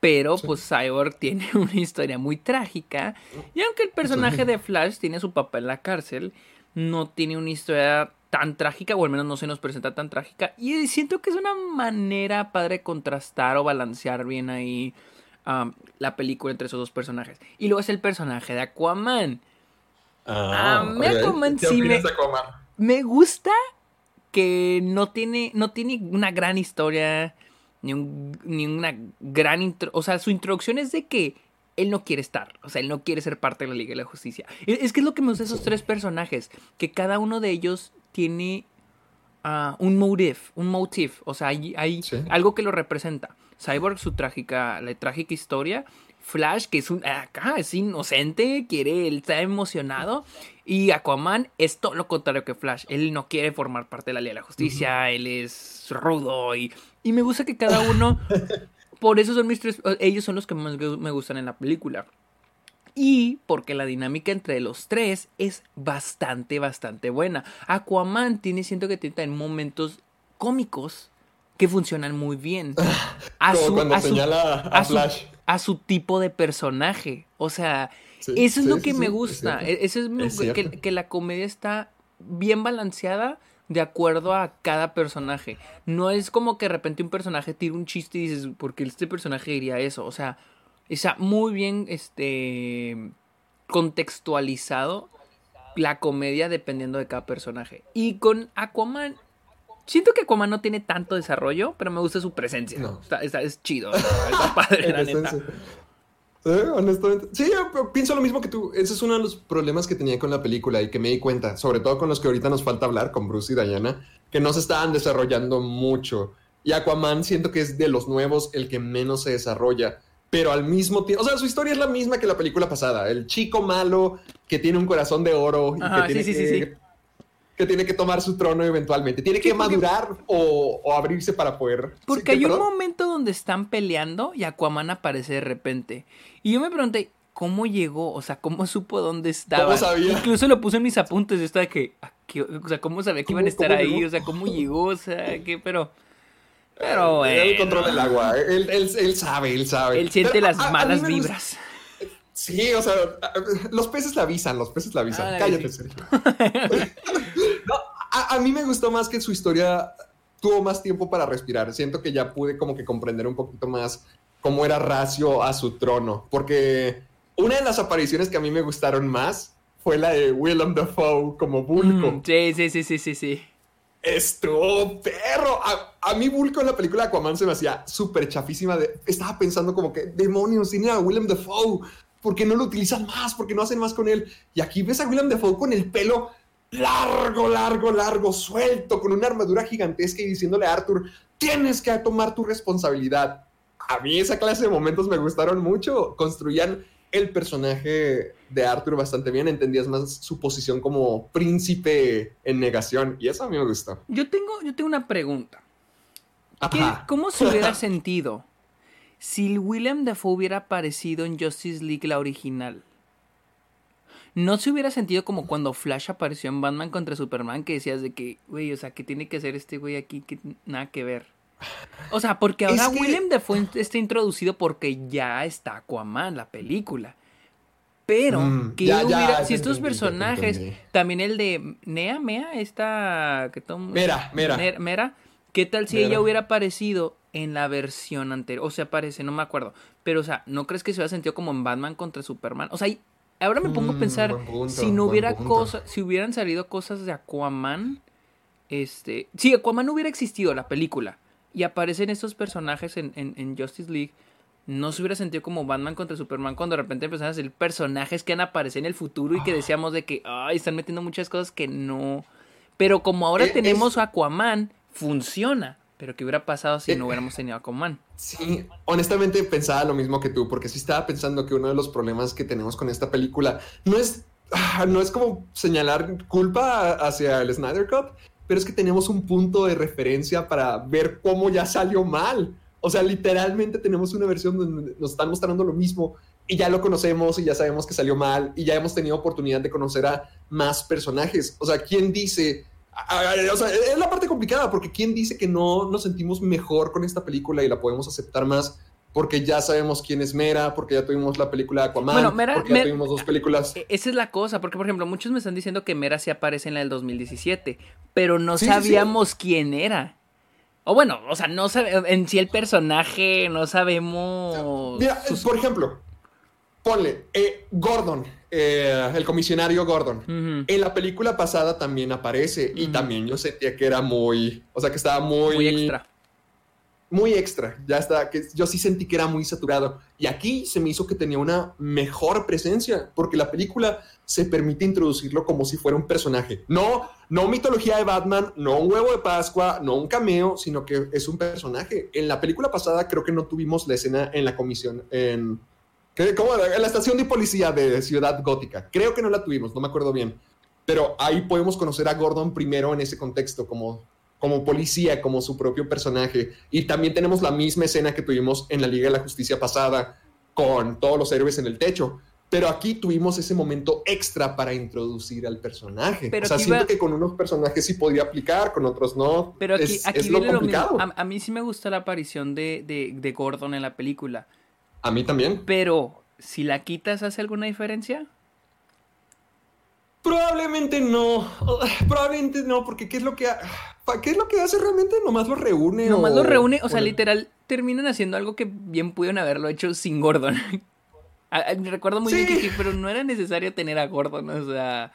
Pero pues Cyborg tiene una historia muy trágica. Y aunque el personaje de Flash tiene su papá en la cárcel, no tiene una historia tan trágica, o al menos no se nos presenta tan trágica. Y siento que es una manera padre de contrastar o balancear bien ahí um, la película entre esos dos personajes. Y luego es el personaje de Aquaman. Ah, Aquaman sí me, me gusta que no tiene, no tiene una gran historia, ni, un, ni una gran... o sea, su introducción es de que él no quiere estar, o sea, él no quiere ser parte de la Liga de la Justicia. Es que es lo que me gusta esos tres personajes, que cada uno de ellos tiene ah, un motive, un motif, o sea, hay, algo que lo representa. Cyborg, su trágica, la trágica historia. Flash, que es un acá, es inocente, quiere, él está emocionado. Y Aquaman es todo lo contrario que Flash. Él no quiere formar parte de la Liga de la Justicia, él es rudo y, y me gusta que cada uno. por eso son mis tres. Ellos son los que más me gustan en la película. y porque la dinámica entre los tres es bastante, bastante buena. Aquaman tiene, siento que tiene también momentos cómicos que funcionan muy bien. A Como cuando señala a, Flash. a su tipo de personaje. O sea, eso es lo que me gusta. E, eso es, que, que, la comedia está bien balanceada de acuerdo a cada personaje. No es como que de repente un personaje tira un chiste y dices, porque este personaje diría eso. O sea, está muy bien este contextualizado la comedia dependiendo de cada personaje. Y con Aquaman, siento que Aquaman no tiene tanto desarrollo, pero me gusta su presencia. No. Está, es chido. Está padre, la neta. Eh, honestamente. Sí, yo pienso lo mismo que tú. Ese es uno de los problemas que tenía con la película y que me di cuenta, sobre todo con los que ahorita nos falta hablar, con Bruce y Diana, que no se estaban desarrollando mucho. Y Aquaman siento que es de los nuevos el que menos se desarrolla pero al mismo tiempo, o sea, su historia es la misma que la película pasada. El chico malo que tiene un corazón de oro y que, tiene que, que, tiene que tomar su trono eventualmente. Tiene que madurar o, abrirse para poder. Porque hay un momento donde están peleando y Aquaman aparece de repente. Y yo me pregunté, ¿cómo llegó? O sea, ¿cómo supo dónde estaba? ¿Cómo sabía? Incluso lo puse en mis apuntes, de que, ah, o sea, ¿cómo sabía que iban a estar ahí? O sea, ¿cómo llegó? O sea, ¿qué? Pero... Pero bueno. Él controla el agua. Él, él, él, sabe, él sabe. Él siente las malas vibras. Sí, o sea, los peces la avisan, los peces la avisan. Cállate, Sergio. a, mí me gustó más que su historia tuvo más tiempo para respirar. Siento que ya pude como que comprender un poquito más cómo era Racio a su trono. Porque una de las apariciones que a mí me gustaron más fue la de Willem Dafoe como Vulco. Mm, sí, sí, sí, sí, sí, sí. Estuvo perro. A, mí Vulco en la película de Aquaman se me hacía súper chafísima. De, estaba pensando como que, demonios, tiene a Willem Dafoe. ¿Por qué no lo utilizan más? ¿Por qué no hacen más con él? Y aquí ves a Willem Dafoe con el pelo largo, largo, largo, suelto, con una armadura gigantesca y diciéndole a Arthur, tienes que tomar tu responsabilidad. A mí esa clase de momentos me gustaron mucho. Construían el personaje de Arthur bastante bien, entendías más su posición como príncipe en negación y eso a mí me gustó. Yo tengo, yo tengo una pregunta. ¿Cómo se hubiera sentido si William Dafoe hubiera aparecido en Justice League la original? ¿No se hubiera sentido como cuando Flash apareció en Batman contra Superman que decías de que, güey, o sea, que tiene que ser este güey aquí que nada que ver? O sea, porque ahora William Dafoe está introducido porque ya está Aquaman, la película. Pero, mm, que hubiera, si estos personajes, también el de Nea, Mea, esta que Mera, Mera. Mera, ¿qué tal si ella hubiera aparecido en la versión anterior? O sea, aparece, no me acuerdo. Pero, o sea, ¿no crees que se hubiera sentido como en Batman contra Superman? O sea, ahora me pongo a mm, pensar, si no hubiera cosas, si hubieran salido cosas de Aquaman, este, si Aquaman no hubiera existido la película y aparecen estos personajes en, en, Justice League, no se hubiera sentido como Batman contra Superman cuando de repente empezaron a ser personajes que han aparecido en el futuro y que decíamos de que, ay, están metiendo muchas cosas que no. Pero como ahora eh, tenemos Aquaman, funciona. Pero ¿qué hubiera pasado si no eh, hubiéramos tenido Aquaman? Sí, honestamente pensaba lo mismo que tú, porque sí estaba pensando que uno de los problemas que tenemos con esta película no es, ah, no es como señalar culpa hacia el Snyder Cut, pero es que tenemos un punto de referencia para ver cómo ya salió mal. O sea, literalmente tenemos una versión donde nos están mostrando lo mismo y ya lo conocemos y ya sabemos que salió mal y ya hemos tenido oportunidad de conocer a más personajes. O sea, ¿quién dice? O sea, es la parte complicada porque ¿quién dice que no nos sentimos mejor con esta película y la podemos aceptar más? porque ya sabemos quién es Mera, porque ya tuvimos la película de Aquaman, bueno, Mera, porque ya tuvimos dos películas. E-, esa es la cosa, porque por ejemplo, muchos me están diciendo que Mera sí aparece en la del 2017, pero no sabíamos quién era. O bueno, o sea, no sabemos en sí el personaje, no sabemos. Mira, por ejemplo, ponle, eh, Gordon, eh, el comisionario Gordon. En la película pasada también aparece y también yo sentía que era muy, o sea, que estaba muy... Muy extra muy extra, ya está, que yo sí sentí que era muy saturado. Y aquí se me hizo que tenía una mejor presencia, porque la película se permite introducirlo como si fuera un personaje. No, no mitología de Batman, no un huevo de Pascua, no un cameo, sino que es un personaje. En la película pasada creo que no tuvimos la escena en la comisión, en, ¿cómo? en la estación de policía de Ciudad Gótica. Creo que no la tuvimos, no me acuerdo bien. Pero ahí podemos conocer a Gordon primero en ese contexto, como como policía, como su propio personaje. Y también tenemos la misma escena que tuvimos en la Liga de la Justicia pasada con todos los héroes en el techo. pero aquí tuvimos ese momento extra para introducir al personaje. Pero o sea, aquí siento que con unos personajes sí podría aplicar, con otros no. Pero aquí, es, aquí es lo viene lo mismo. complicado. A, a mí sí me gusta la aparición de, de, de Gordon en la película. A mí también. Pero, si la quitas, ¿hace alguna diferencia? Probablemente no. Probablemente no, porque ¿qué es lo que, ha- ¿qué es lo que hace realmente? Nomás lo reúne. Nomás o- lo reúne, o sea, o- literal, terminan haciendo algo que bien pudieron haberlo hecho sin Gordon. A- a- Recuerdo muy bien que sí, pero no era necesario tener a Gordon, o sea...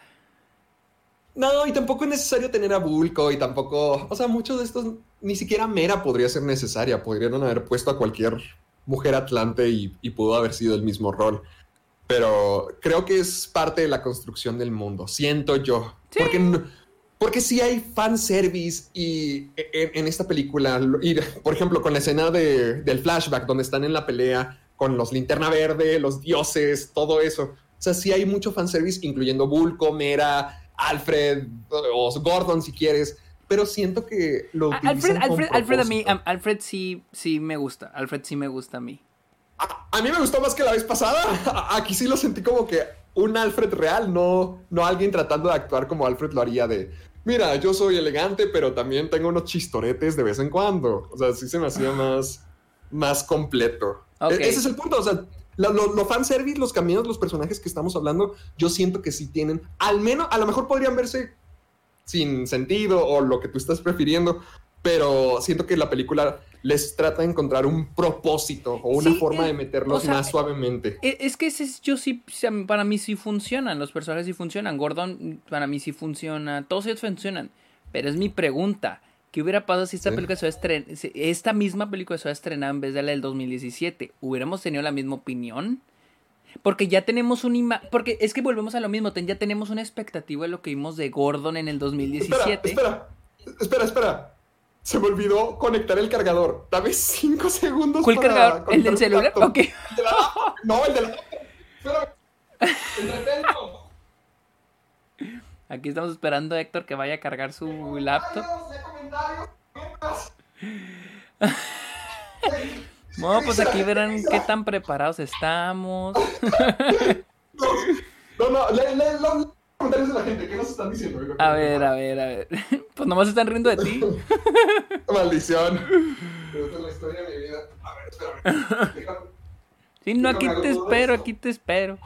No, y tampoco es necesario tener a Bulko y tampoco, o sea, muchos de estos, ni siquiera Mera podría ser necesaria, podrían haber puesto a cualquier mujer atlante y, y pudo haber sido el mismo rol. Pero creo que es parte de la construcción del mundo, siento yo. Porque, porque sí hay fanservice y en, en esta película, y, por ejemplo, con la escena de- del flashback donde están en la pelea con los linterna verde, los dioses, todo eso. O sea, sí hay mucho fanservice, incluyendo Bulko, Mera, Alfred o Gordon si quieres, pero siento que lo Alfred, Alfred, Alfred a mí, a- Alfred sí, sí me gusta, Alfred sí me gusta a mí. A, a mí me gustó más que la vez pasada. Aquí sí lo sentí como que un Alfred real, no, no alguien tratando de actuar como Alfred lo haría de. Mira, yo soy elegante, pero también tengo unos chistoretes de vez en cuando. O sea, sí se me hacía más, más completo. E- Ese es el punto. O sea, lo, lo, lo fanservice, los caminos, los personajes que estamos hablando, yo siento que sí tienen, al menos, a lo mejor podrían verse sin sentido o lo que tú estás prefiriendo, pero siento que la película les trata de encontrar un propósito o una Sí, forma eh, de meterlos o sea, más suavemente. E- Es que ese es- yo sí, para mí sí funcionan, los personajes sí funcionan, Gordon para mí sí funciona, todos ellos funcionan, pero es mi pregunta, ¿qué hubiera pasado si esta Sí. película se estren- esta misma película se hubiera estrenado en vez de la del 2017? ¿Hubiéramos tenido la misma opinión? Porque ya tenemos un ima porque es que volvemos a lo mismo, ten- ya tenemos una expectativa de lo que vimos de Gordon en el 2017. Espera, espera, espera, espera. Se me olvidó conectar el cargador. Dame cinco segundos. ¿Cuál para cargador? ¿El del celular? ¿El de la? No, el de la laptop. Espera. Entretengo. Aquí estamos esperando a Héctor que vaya a cargar su laptop. No, pues aquí verán qué tan preparados estamos. No, no, lee, lee los comentarios de la gente. ¿Qué nos están diciendo? A ver, a ver, a ver. Pues nomás están riendo de ti. Maldición. Esta es la historia de mi vida. A ver, espérame. Déjame. Sí, no, aquí te espero, aquí te espero.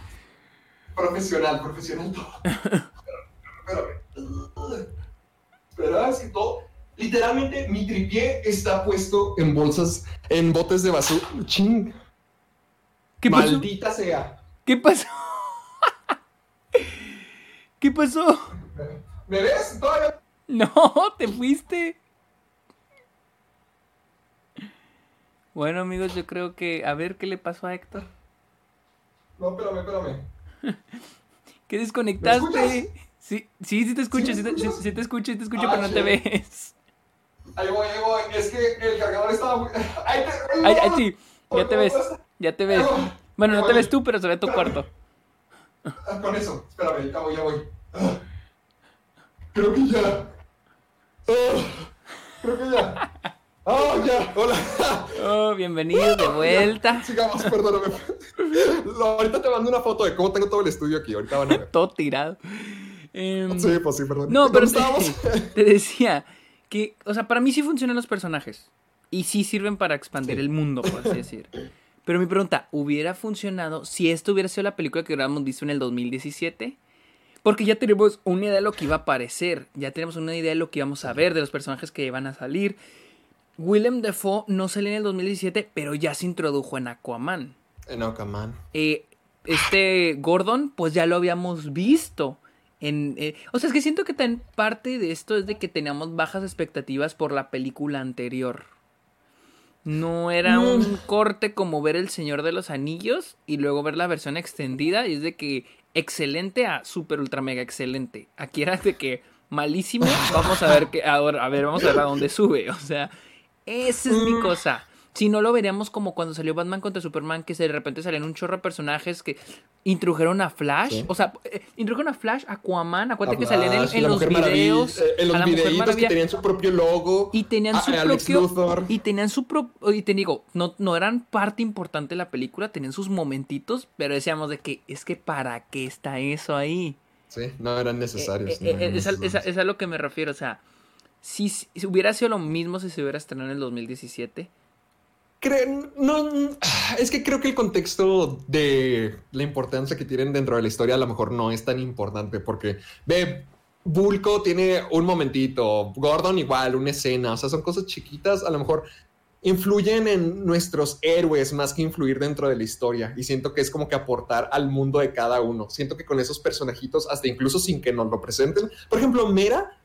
Profesional, profesional todo. Espérame, espérame. Espera, es que todo. Literalmente, mi tripié está puesto en bolsas, en botes de basura. Ching. ¿Qué pasó? Maldita sea. ¿Qué pasó? ¿Qué pasó? ¿Me ves? Todavía. No, te fuiste. Bueno, amigos, yo creo que. A ver qué le pasó a Héctor. No, espérame, espérame. ¿Qué ¿Me desconectaste? escuchas? Sí, sí, sí te escucho, ¿Sí sí, me te, sí- escuchas? sí te escucho, sí te escucho, Ah, pero no te ves. Ahí voy, ahí voy. Es que el cargador estaba muy. ¡Ahí te! Ay, ay, sí, ya te ves, ya te ves. Bueno, no te ves tú, pero se ve tu cuarto. Ah, Con eso, espérame, ya voy, ya voy. Ah, Creo que ya. Ah, Creo que ya. ¡Ah, ya! ¡Hola! Oh, bienvenido de vuelta. Sigamos, perdóname. Lo- ahorita te mando una foto de cómo tengo todo el estudio aquí. Ahorita van a ver. Todo tirado. Em, Sí, pues sí, perdón. No, pero te decía que, o sea, para mí sí funcionan los personajes. Y sí sirven para expandir Sí. el mundo, por así decir. Pero mi pregunta, ¿hubiera funcionado si esto hubiera sido la película que hubiéramos visto en el 2017? Porque ya tenemos una idea de lo que iba a aparecer. Ya tenemos una idea de lo que íbamos a ver, de los personajes que iban a salir. Willem Dafoe no salió en el 2017, pero ya se introdujo en Aquaman. En Aquaman. Eh, este Gordon, pues ya lo habíamos visto. En, eh, o sea, es que siento que tan parte de esto es de que teníamos bajas expectativas por la película anterior. No era Mm. un corte como ver El Señor de los Anillos y luego ver la versión extendida y es de que excelente a super ultra mega excelente. Aquí era de que malísimo, vamos a ver que ahora, a ver, vamos a ver a dónde sube, o sea, esa es mi Mm. cosa. Si no lo veríamos como cuando salió Batman contra Superman, que de repente salían un chorro de personajes que introdujeron a Flash. Sí. O sea, eh, introdujeron a Flash, Aquaman, acuérdate que salían en, los videos. eh, en los videitos que tenían su propio logo. Y tenían a- su propio. Luthor. Y tenían su propio. Y te digo, no, no eran parte importante de la película, tenían sus momentitos, pero decíamos de que es que para qué está eso ahí. Sí, no eran necesarios. Eh, eh, no eran es, a, es a- es a lo que me refiero, o sea, si, si hubiera sido lo mismo si se hubiera estrenado en el 2017. Creo- no, es que creo que el contexto de la importancia que tienen dentro de la historia a lo mejor no es tan importante porque ve, Bulko tiene un momentito, Gordon igual, una escena, o sea, son cosas chiquitas, a lo mejor influyen en nuestros héroes más que influir dentro de la historia y siento que es como que aportar al mundo de cada uno. Siento que con esos personajitos, hasta incluso sin que nos lo presenten, por ejemplo, Mera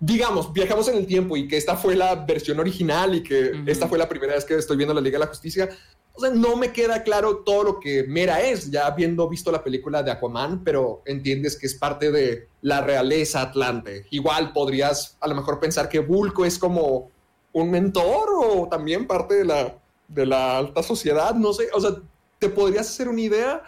digamos, viajamos en el tiempo y que esta fue la versión original y que Ujú. esta fue la primera vez que estoy viendo la Liga de la Justicia. O sea, no me queda claro todo lo que Mera es, ya habiendo visto la película de Aquaman, pero entiendes que es parte de la realeza atlante. Igual podrías a lo mejor pensar que Bulko es como un mentor o también parte de la, de la alta sociedad, no sé, o sea, te podrías hacer una idea.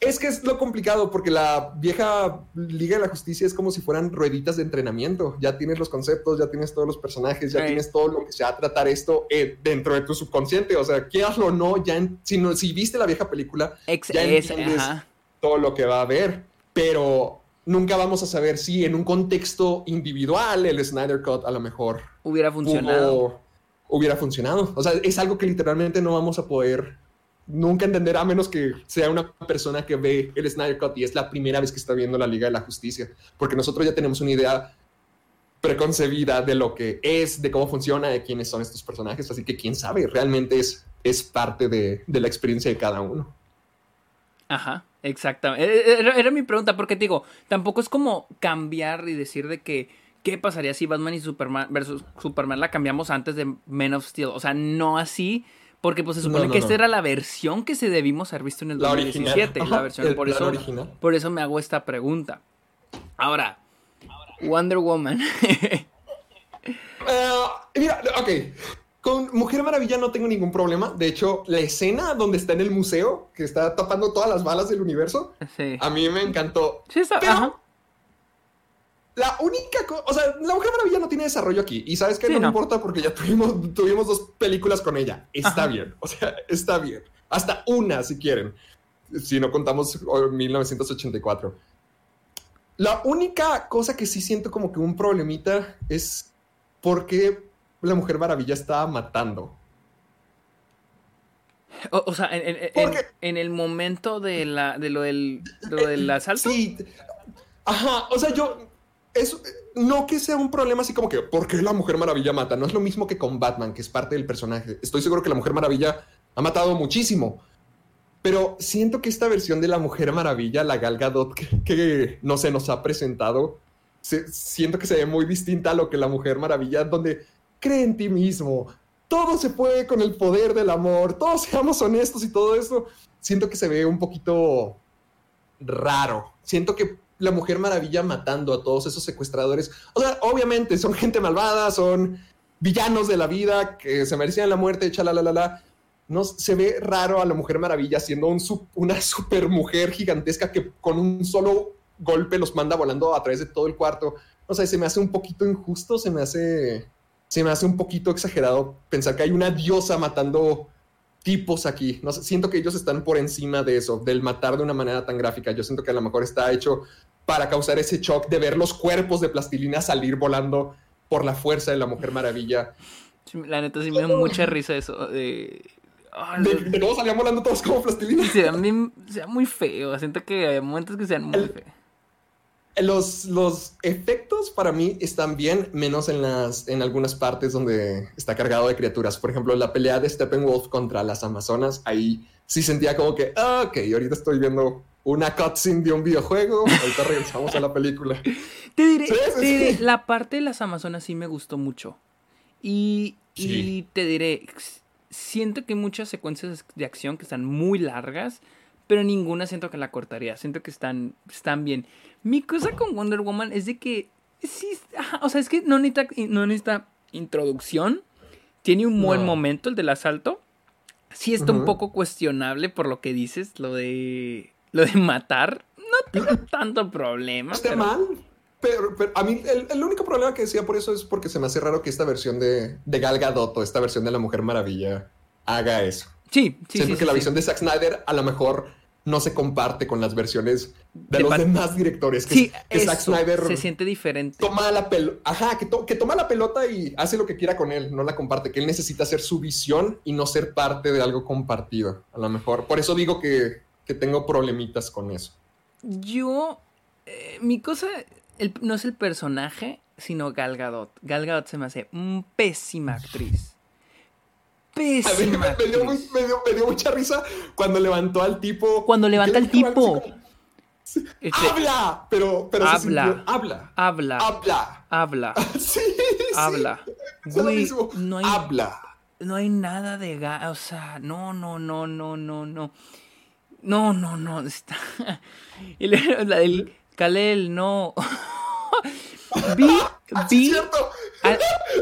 Es que es lo complicado porque la vieja Liga de la Justicia es como si fueran rueditas de entrenamiento. Ya tienes los conceptos, ya tienes todos los personajes, ya tienes todo lo que se va a tratar esto eh, dentro de tu subconsciente. O sea, quieras o no, ya en- si, no, si viste la vieja película, Ex Ya es- entiendes. ajá. todo lo que va a haber, pero nunca vamos a saber si en un contexto individual el Snyder Cut a lo mejor Hubiera funcionado. hubo- hubiera funcionado. O sea, es algo que literalmente no vamos a poder nunca entender a menos que sea una persona que ve el Snyder Cut y es la primera vez que está viendo la Liga de la Justicia, porque nosotros ya tenemos una idea preconcebida de lo que es, de cómo funciona, de quiénes son estos personajes, así que quién sabe, realmente es, es parte de, de la experiencia de cada uno. Ajá, exactamente. Eh, Era, era mi pregunta, porque te digo, tampoco es como cambiar y decir de que, ¿qué pasaría si Batman y Superman versus Superman la cambiamos antes de Men of Steel? O sea, no así, porque pues se supone No, no, que no. esta era la versión que se debimos haber visto en el La 2017. original. La Ajá, versión, el por eso, original. por eso me hago esta pregunta. Ahora, Wonder Woman. Eh, mira, ok. Con Mujer Maravilla no tengo ningún problema. De hecho, la escena donde está en el museo, que está tapando todas las balas del universo, sí. a mí me encantó. Sí, está, Pero ajá. La única cosa, o sea, la Mujer Maravilla no tiene desarrollo aquí. Y sabes que Sí, no, me importa porque ya tuvimos, tuvimos dos películas con ella. Está Ajá. bien, o sea, está bien. Hasta una, si quieren. Si no contamos oh, 1984. La única cosa que sí siento como que un problemita es por qué la Mujer Maravilla estaba matando. O, o sea, en, en- en- en el momento de, la, de lo del, de lo del asalto. Sí. Ajá, o sea, yo. Es, no que sea un problema así como que, ¿por qué la Mujer Maravilla mata? No es lo mismo que con Batman, que es parte del personaje. Estoy seguro que la Mujer Maravilla ha matado muchísimo. Pero siento que esta versión de la Mujer Maravilla, la Gal Gadot que, no se nos ha presentado, se- siento que se ve muy distinta a lo que la Mujer Maravilla, donde cree en ti mismo. Todo se puede con el poder del amor. Todos seamos honestos y todo eso. Siento que se ve un poquito raro. Siento que la Mujer Maravilla matando a todos esos secuestradores. O sea, obviamente son gente malvada, son villanos de la vida que se merecían la muerte, la No se ve raro a la Mujer Maravilla siendo una super mujer gigantesca que con un solo golpe los manda volando a través de todo el cuarto. O sea, se me hace un poquito injusto, se me hace se me hace un poquito exagerado pensar que hay una diosa matando tipos aquí. No sé, siento que ellos están por encima de eso, del matar de una manera tan gráfica. Yo siento que a lo mejor está hecho para causar ese shock de ver los cuerpos de plastilina salir volando por la fuerza de la Mujer Maravilla. La neta sí me da mucha risa eso. De, De, los- de cómo salían volando todos como plastilina. se da muy feo. Siento que hay momentos que sean muy feos. Los, los efectos para mí están bien, menos en, las, en algunas partes donde está cargado de criaturas. Por ejemplo, la pelea de Steppenwolf contra las Amazonas, ahí sí sentía como que, ah, ok, ahorita estoy viendo una cutscene de un videojuego, ahorita regresamos a la película. Te diré, Sí, sí, te diré, sí. la parte de las Amazonas sí me gustó mucho. Y, y te diré, siento que hay muchas secuencias de acción que están muy largas, pero ninguna siento que la cortaría. Siento que están, están bien. Mi cosa con Wonder Woman es de que sí, o sea, es que no necesita, no necesita introducción, tiene un buen No. momento el del asalto. Sí está un poco cuestionable por lo que dices, lo de lo de matar. No tengo tanto problema. esté pero- mal. Pero, pero a mí el, el único problema que decía por eso es porque se me hace raro que esta versión de, de Gal Gadot o esta versión de la Mujer Maravilla haga eso. Sí, sí, Siento sí. que sí, la sí. visión de Zack Snyder a lo mejor no se comparte con las versiones de, De los demás directores. Que, Sí, que Zack Snyder se siente diferente. toma la pelota, ajá, que, to- que toma la pelota y hace lo que quiera con él, no la comparte, que él necesita hacer su visión y no ser parte de algo compartido, a lo mejor. Por eso digo que, que tengo problemitas con eso. Yo, eh, mi cosa el- no es el personaje, sino Gal Gadot. Gal Gadot se me hace un pésima actriz. A mí me, Pésima me dio, me dio- me dio mucha risa cuando levantó al tipo. Cuando levanta ¿Qué al tipo. así Este, ¡Habla! Pero, pero Habla. sintió, habla. habla, Habla. habla, Sí, habla. sí. Güey, no hay Habla. no hay nada de ga, o sea, no, no, no, no, no, no. No, no, no, está. Y luego la del Kalel, no. vi, vi, al-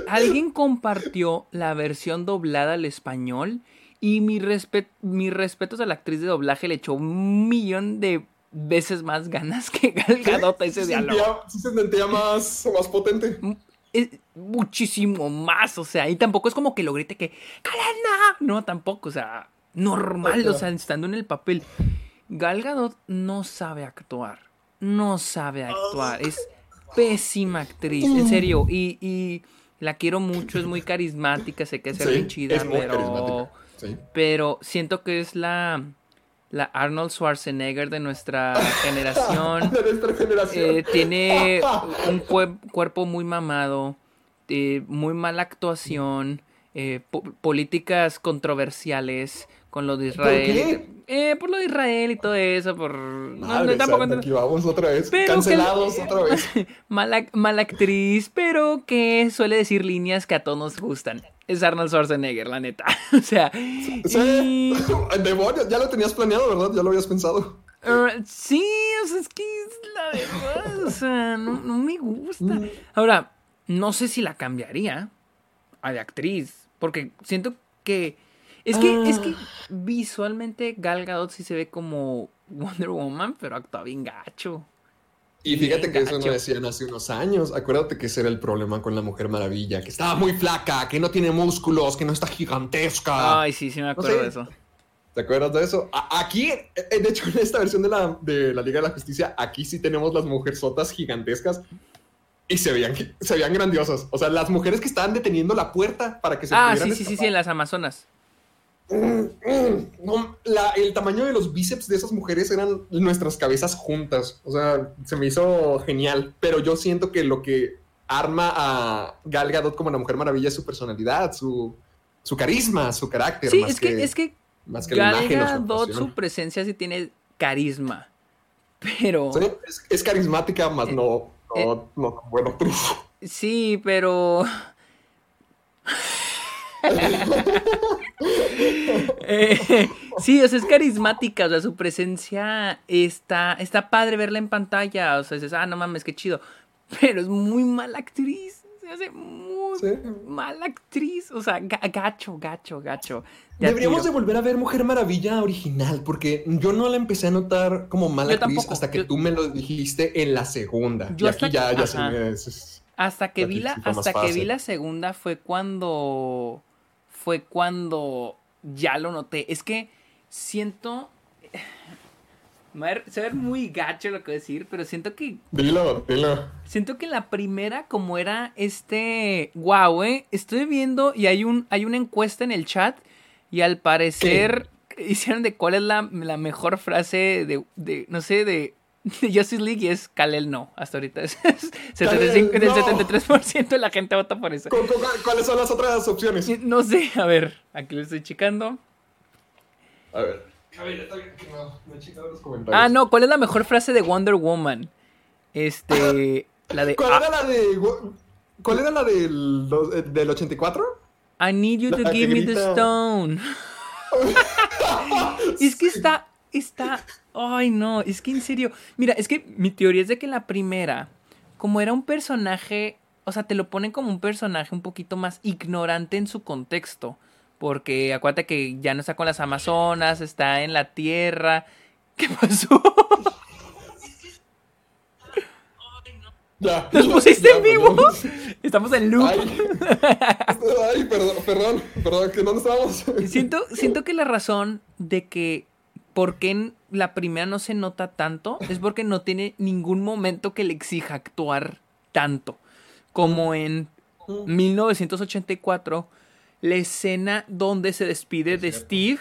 alguien compartió la versión doblada al español y mi respe- mis respetos a la actriz de doblaje le echó un millón de veces más ganas que Gal Gadot ese Sí diálogo. sí se sentía más, más potente. es muchísimo más, o sea, y tampoco es como que lo grite que ¡Calena! No, tampoco, o sea, normal, o sea, estando en el papel. Gal Gadot no sabe actuar, no sabe actuar, es pésima actriz, en serio, y, y la quiero mucho, es muy carismática, sé que es Sí, bien chida, pero. Sí. pero siento que es la, la Arnold Schwarzenegger de nuestra generación. De nuestra generación. Eh, tiene un cue- cuerpo muy mamado, eh, muy mala actuación, eh, po- políticas controversiales con lo de Israel. Eh, por lo de Israel y todo eso, por... no, no, Madre tampoco- santa, aquí vamos otra vez. Pero Cancelados otra vez. mala, mala actriz, pero que suele decir líneas que a todos nos gustan. Es Arnold Schwarzenegger, la neta. o sea, Sí. y- Demonios, ya lo tenías planeado, ¿verdad? Ya lo habías pensado. Uh, sí, o sea, es que es la verdad, o sea, no, no me gusta. Ahora, no sé si la cambiaría a de actriz, porque siento que es que es que visualmente Gal Gadot sí se ve como Wonder Woman, pero actúa bien gacho. Y fíjate que eso no decían hace unos años. Acuérdate que ese era el problema con la Mujer Maravilla, que estaba muy flaca, que no tiene músculos, que no está gigantesca. Ay, sí, sí me acuerdo sé. de eso. ¿Te acuerdas de eso? A- aquí, eh, de hecho, en esta versión de la, de la Liga de la Justicia, aquí sí tenemos las mujerzotas gigantescas y se veían, se veían grandiosas. O sea, las mujeres que estaban deteniendo la puerta para que se Ah, sí, sí, sí, sí, en las Amazonas. No, la- el tamaño de los bíceps de esas mujeres eran nuestras cabezas juntas. O sea, se me hizo genial. Pero yo siento que lo que arma a Gal Gadot como la Mujer Maravilla es su personalidad, su, su carisma, su carácter. Sí, más es que, es que más que Gal imagen Gadot, su presencia sí tiene carisma. Pero. Sí, es, es carismática, más Eh, no, no, no, bueno, Sí, pero. Eh, sí, o sea, es carismática, o sea, su presencia está, está padre verla en pantalla, o sea, dices, ah, no mames, qué chido, pero es muy mala actriz, se hace muy Sí. mala actriz, o sea, ga- gacho, gacho, gacho. de Deberíamos de tiro. volver a ver Mujer Maravilla original, porque yo no la empecé a notar como mala Yo actriz tampoco, hasta que yo- tú me lo dijiste en la segunda. Yo y aquí ya, ya se me... Hasta que vi la, hasta que vi la segunda fue cuando fue cuando ya lo noté. Es que siento se ver muy gacho lo que voy a decir, pero siento que Dilo, dilo. siento que la primera como era este wow, eh, estoy viendo y hay un hay una encuesta en el chat y al parecer hicieron de cuál es la, la mejor frase de, de no sé de de Justice League y es Kalel no, hasta ahorita es, es 75, Kal-El, el no. 73% de la gente vota por eso. ¿Cu- cu- ¿Cuáles son las otras opciones? No sé, a ver, aquí lo estoy checando. A ver. A ver, está bien. No, no he checado los comentarios. Ah, no, ¿cuál es la mejor frase de Wonder Woman? Este, la de ¿Cuál "Ah, era la de... ¿Cuál era la del, eh, del 84? I need you to La give me the stone. es que está, está, ay no, es que en serio, mira, es que mi teoría es de que la primera, como era un personaje, o sea, te lo ponen como un personaje un poquito más ignorante en su contexto. Porque acuérdate que ya no está con las Amazonas, está en la Tierra. ¿Qué pasó? Ya, ¿Nos ya, pusiste ya, en vivo? perdón. Estamos en loop. Ay, ay, perdón, perdón, perdón, que ¿dónde estábamos? Siento, siento que la razón de que por qué la primera no se nota tanto es porque no tiene ningún momento que le exija actuar tanto. Como en 1984, la escena donde se despide de Steve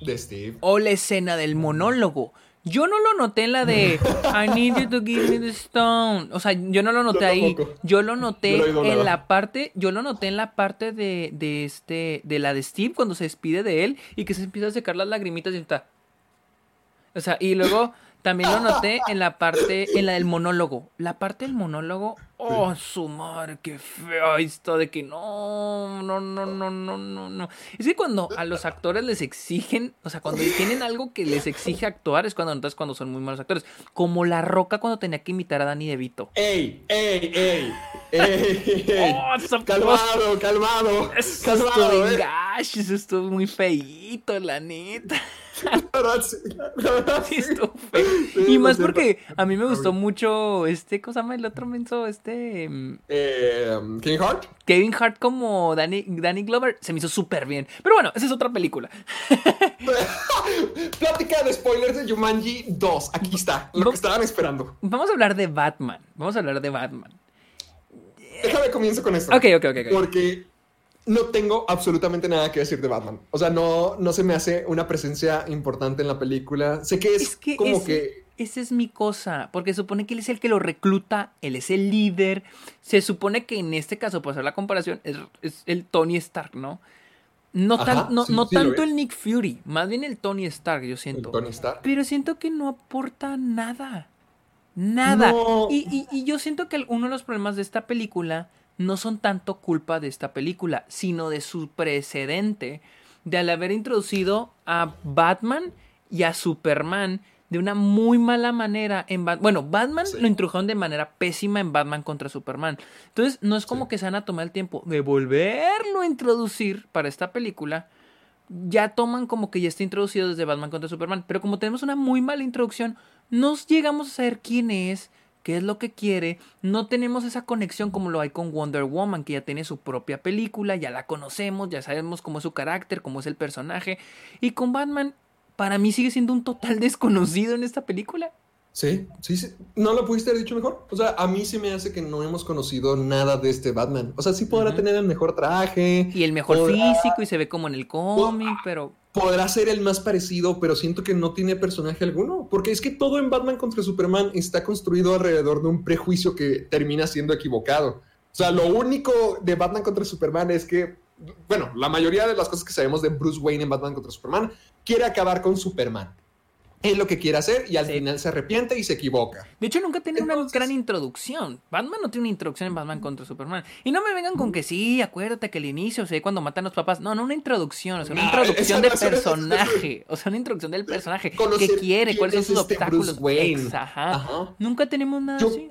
De Steve. o la escena del monólogo. Yo no lo noté en la de I need you to give me the stone. O sea, yo no lo noté Yo ahí. Yo lo noté No en la parte, yo lo noté en la parte de, de este, de la de Steve cuando se despide de él y que se empieza a secar las lagrimitas y está. O sea, y luego también lo noté en la parte, en la del monólogo. La parte del monólogo, oh, su madre, qué feo esto de que no, no, no, no, no, no, no. Es que cuando a los actores les exigen, o sea, cuando tienen algo que les exige actuar, es cuando notas cuando son muy malos actores. Como La Roca cuando tenía que imitar a Danny DeVito. ¡Ey, ey, ey! ¡Ey, ey! Oh, calmado, calmado, Eso calmado, estuvo eh. eso estuvo muy feíto, la neta. Sí, estuvo feo. Y más porque a mí me gustó mucho este, ¿cómo se llama el otro menso? Este mm, Eh, King Hart. Kevin Hart como Danny, Danny Glover se me hizo súper bien. Pero bueno, esa es otra película. Plática de spoilers de Jumanji 2. Aquí está, lo que estaban esperando. Vamos a hablar de Batman. Vamos a hablar de Batman. Déjame comienzo con esto. Ok, ok, ok. ok. Porque no tengo absolutamente nada que decir de Batman. O sea, no, no se me hace una presencia importante en la película. Sé que es, Es que como que. Esa es mi cosa, porque supone que él es el que lo recluta, él es el líder. Se supone que en este caso, por hacer la comparación, es, es el Tony Stark, ¿no? No, tan- no, sí, no sí tanto el Nick Fury, más bien el Tony Stark, yo el siento. Tony Stark. Pero siento que no aporta nada. Nada. No. Y, y- y yo siento que uno de los problemas de esta película no son tanto culpa de esta película, sino de su precedente, de al haber introducido a Batman y a Superman de una muy mala manera en Batman. Bueno, Batman Sí. lo introdujeron de manera pésima en Batman contra Superman. Entonces, no es como Sí. que se van a tomar el tiempo de volverlo a introducir para esta película ya toman como que ya está introducido desde Batman contra Superman. Pero como tenemos una muy mala introducción, no llegamos a saber quién es, qué es lo que quiere. No tenemos esa conexión como lo hay con Wonder Woman, que ya tiene su propia película, ya la conocemos, ya sabemos cómo es su carácter, cómo es el personaje. Y con Batman, para mí sigue siendo un total desconocido en esta película. Sí, sí, sí. ¿No lo pudiste haber dicho mejor? O sea, a mí se me hace que no hemos conocido nada de este Batman. O sea, sí podrá tener el mejor traje. Y el mejor podrá- físico y se ve como en el cómic, pero... Podrá ser el más parecido, pero siento que no tiene personaje alguno. Porque es que todo en Batman contra Superman está construido alrededor de un prejuicio que termina siendo equivocado. O sea, lo único de Batman contra Superman es que, bueno, la mayoría de las cosas que sabemos de Bruce Wayne en Batman contra Superman quiere acabar con Superman. Es lo que quiere hacer y al Sí. final se arrepiente y se equivoca. De hecho, nunca tiene una gran introducción. Batman no tiene una introducción en Batman contra Superman. Y no me vengan con que sí, acuérdate que el inicio, o sea, cuando matan a los papás. No, no una introducción, o sea, una Ah, introducción de personaje. O sea, una introducción del personaje. ¿Qué quiere? ¿Cuáles son es sus este obstáculos? Bruce Wayne. Ex, ajá. Ajá. Nunca tenemos nada Yo- así.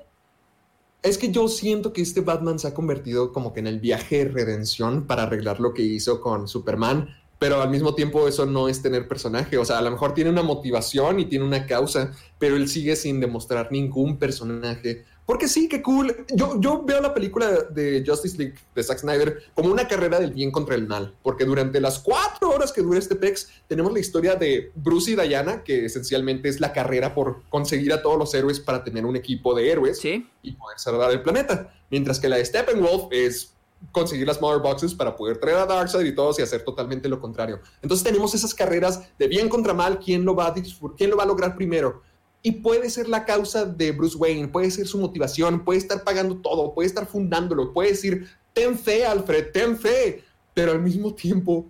Es que yo siento que este Batman se ha convertido como que en el viaje de redención para arreglar lo que hizo con Superman, pero al mismo tiempo eso no es tener personaje. O sea, a lo mejor tiene una motivación y tiene una causa, pero él sigue sin demostrar ningún personaje. Porque sí, qué cool. Yo, yo veo la película de Justice League de Zack Snyder como una carrera del bien contra el mal, porque durante las cuatro horas que dura este PEX tenemos la historia de Bruce y Diana, que esencialmente es la carrera por conseguir a todos los héroes para tener un equipo de héroes Sí. y poder salvar el planeta. Mientras que la de Steppenwolf es conseguir las Mother Boxes para poder traer a Darkseid y todos y hacer totalmente lo contrario. Entonces tenemos esas carreras de bien contra mal, quién lo va a, quién lo va a lograr primero. Y puede ser la causa de Bruce Wayne, puede ser su motivación, puede estar pagando todo, puede estar fundándolo, puede decir, ten fe, Alfred, ten fe. Pero al mismo tiempo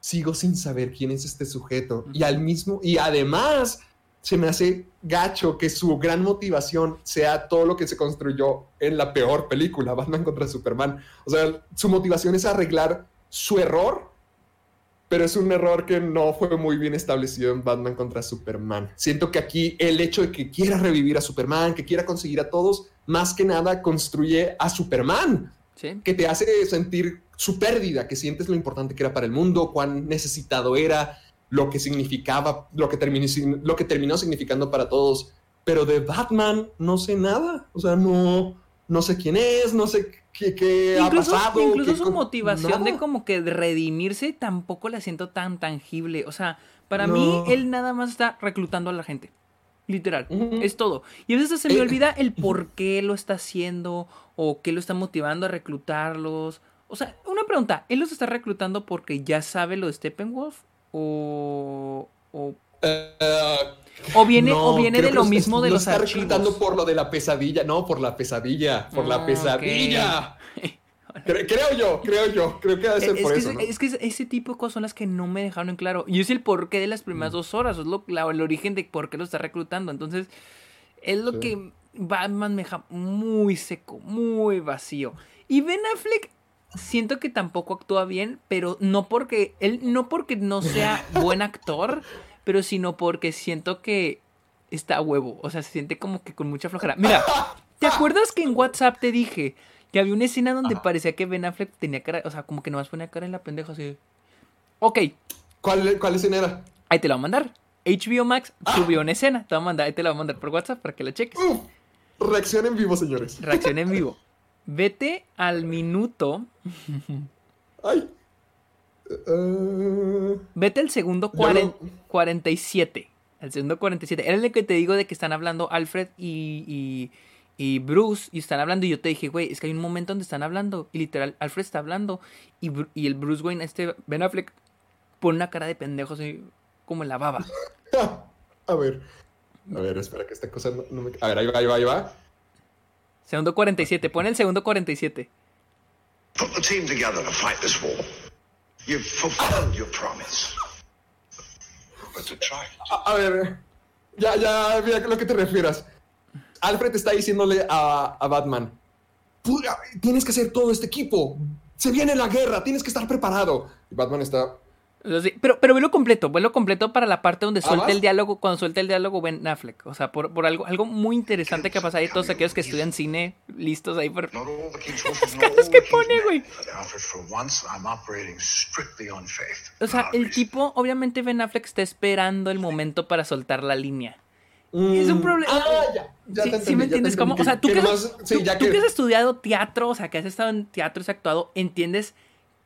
sigo sin saber quién es este sujeto. Y al mismo, y además se me hace gacho que su gran motivación sea todo lo que se construyó en la peor película, Batman contra Superman. O sea, su motivación es arreglar su error pero es un error que no fue muy bien establecido en Batman contra Superman. Siento que aquí el hecho de que quiera revivir a Superman, que quiera conseguir a todos, más que nada construye a Superman, Sí. que te hace sentir su pérdida, que sientes lo importante que era para el mundo, cuán necesitado era, lo que significaba, lo que terminó, lo que terminó significando para todos. Pero de Batman no sé nada, o sea, no, no sé quién es, no sé qué, qué Incluso, ha pasado. incluso qué su motivación de como que redimirse tampoco la siento tan tangible. O sea, para No. mí él nada más está reclutando a la gente. Literal. Ujú. Es todo. Y a veces se me Eh, olvida el por qué lo está haciendo o qué lo está motivando a reclutarlos. O sea, una pregunta. ¿Él los está reclutando porque ya sabe lo de Steppenwolf? ¿O, o, Eh, o viene, no, o viene de lo mismo de los está archivos? reclutando por lo de la pesadilla, no, por la pesadilla, por Ah, la pesadilla. Cre- creo yo, creo yo, creo que debe ser Es, por que, eso. es que ese tipo de cosas son las que no me dejaron en claro. Y es el porqué de las primeras Mm. dos horas. Es lo, la- el origen de por qué lo está reclutando. Entonces, es lo Sí. que Batman me deja muy seco, muy vacío. Y Ben Affleck, siento que tampoco actúa bien, pero no porque. Él no porque no sea buen actor, pero sino porque siento que está a huevo. O sea, se siente como que con mucha flojera. Mira, ¿te acuerdas que en WhatsApp te dije que había una escena donde Ajá. parecía que Ben Affleck tenía cara, o sea, como que nomás ponía cara en la pendeja así. Ok, ¿Cuál, ¿Cuál escena era? ahí te la voy a mandar. HBO Max subió una escena, te voy a mandar, ahí te la voy a mandar por WhatsApp para que la cheques. Uf, reacción en vivo, señores. Reacción en vivo. Vete al minuto, Ay. Eh, vete al segundo cuaren- lo- 47. Al segundo 47. Era el que te digo de que están hablando Alfred y, y, y Bruce y están hablando y yo te dije, güey, es que hay un momento donde están hablando y literal Alfred está hablando y, y el Bruce Wayne, este Ben Affleck, pone una cara de pendejo así como en la baba. a ver. A ver, espera que esta cosa no, no me... A ver, ahí va, ahí va, ahí va. Segundo 47, pone el segundo 47. Put the team together to fight this war. You've fulfilled your promise. But to try. A, a ver, ya, ya, mira lo que te refieras. Alfred está diciéndole a, a Batman, "Puta, tienes que hacer todo este equipo. Se viene la guerra, tienes que estar preparado. Y Batman está... Pero, pero velo completo, velo completo para la parte donde ¿Ah, suelta el diálogo, cuando suelta el diálogo Ben Affleck. O sea, por, por algo, algo muy interesante que pasa ahí, todos aquellos que estudian cine, listos ahí por... Las all que pone, güey. But Alfred, for once, I'm operating strictly on faith. O sea, el tipo, obviamente Ben Affleck está esperando el momento para soltar la línea. Es un "Mm, problema. Ah, ya. ya Sí, te sí me entendí, ya te entiendes cómo, entendí o sea, tú, que, has, sí, tú- que... que has estudiado teatro, o sea, que has estado en teatro, has actuado, entiendes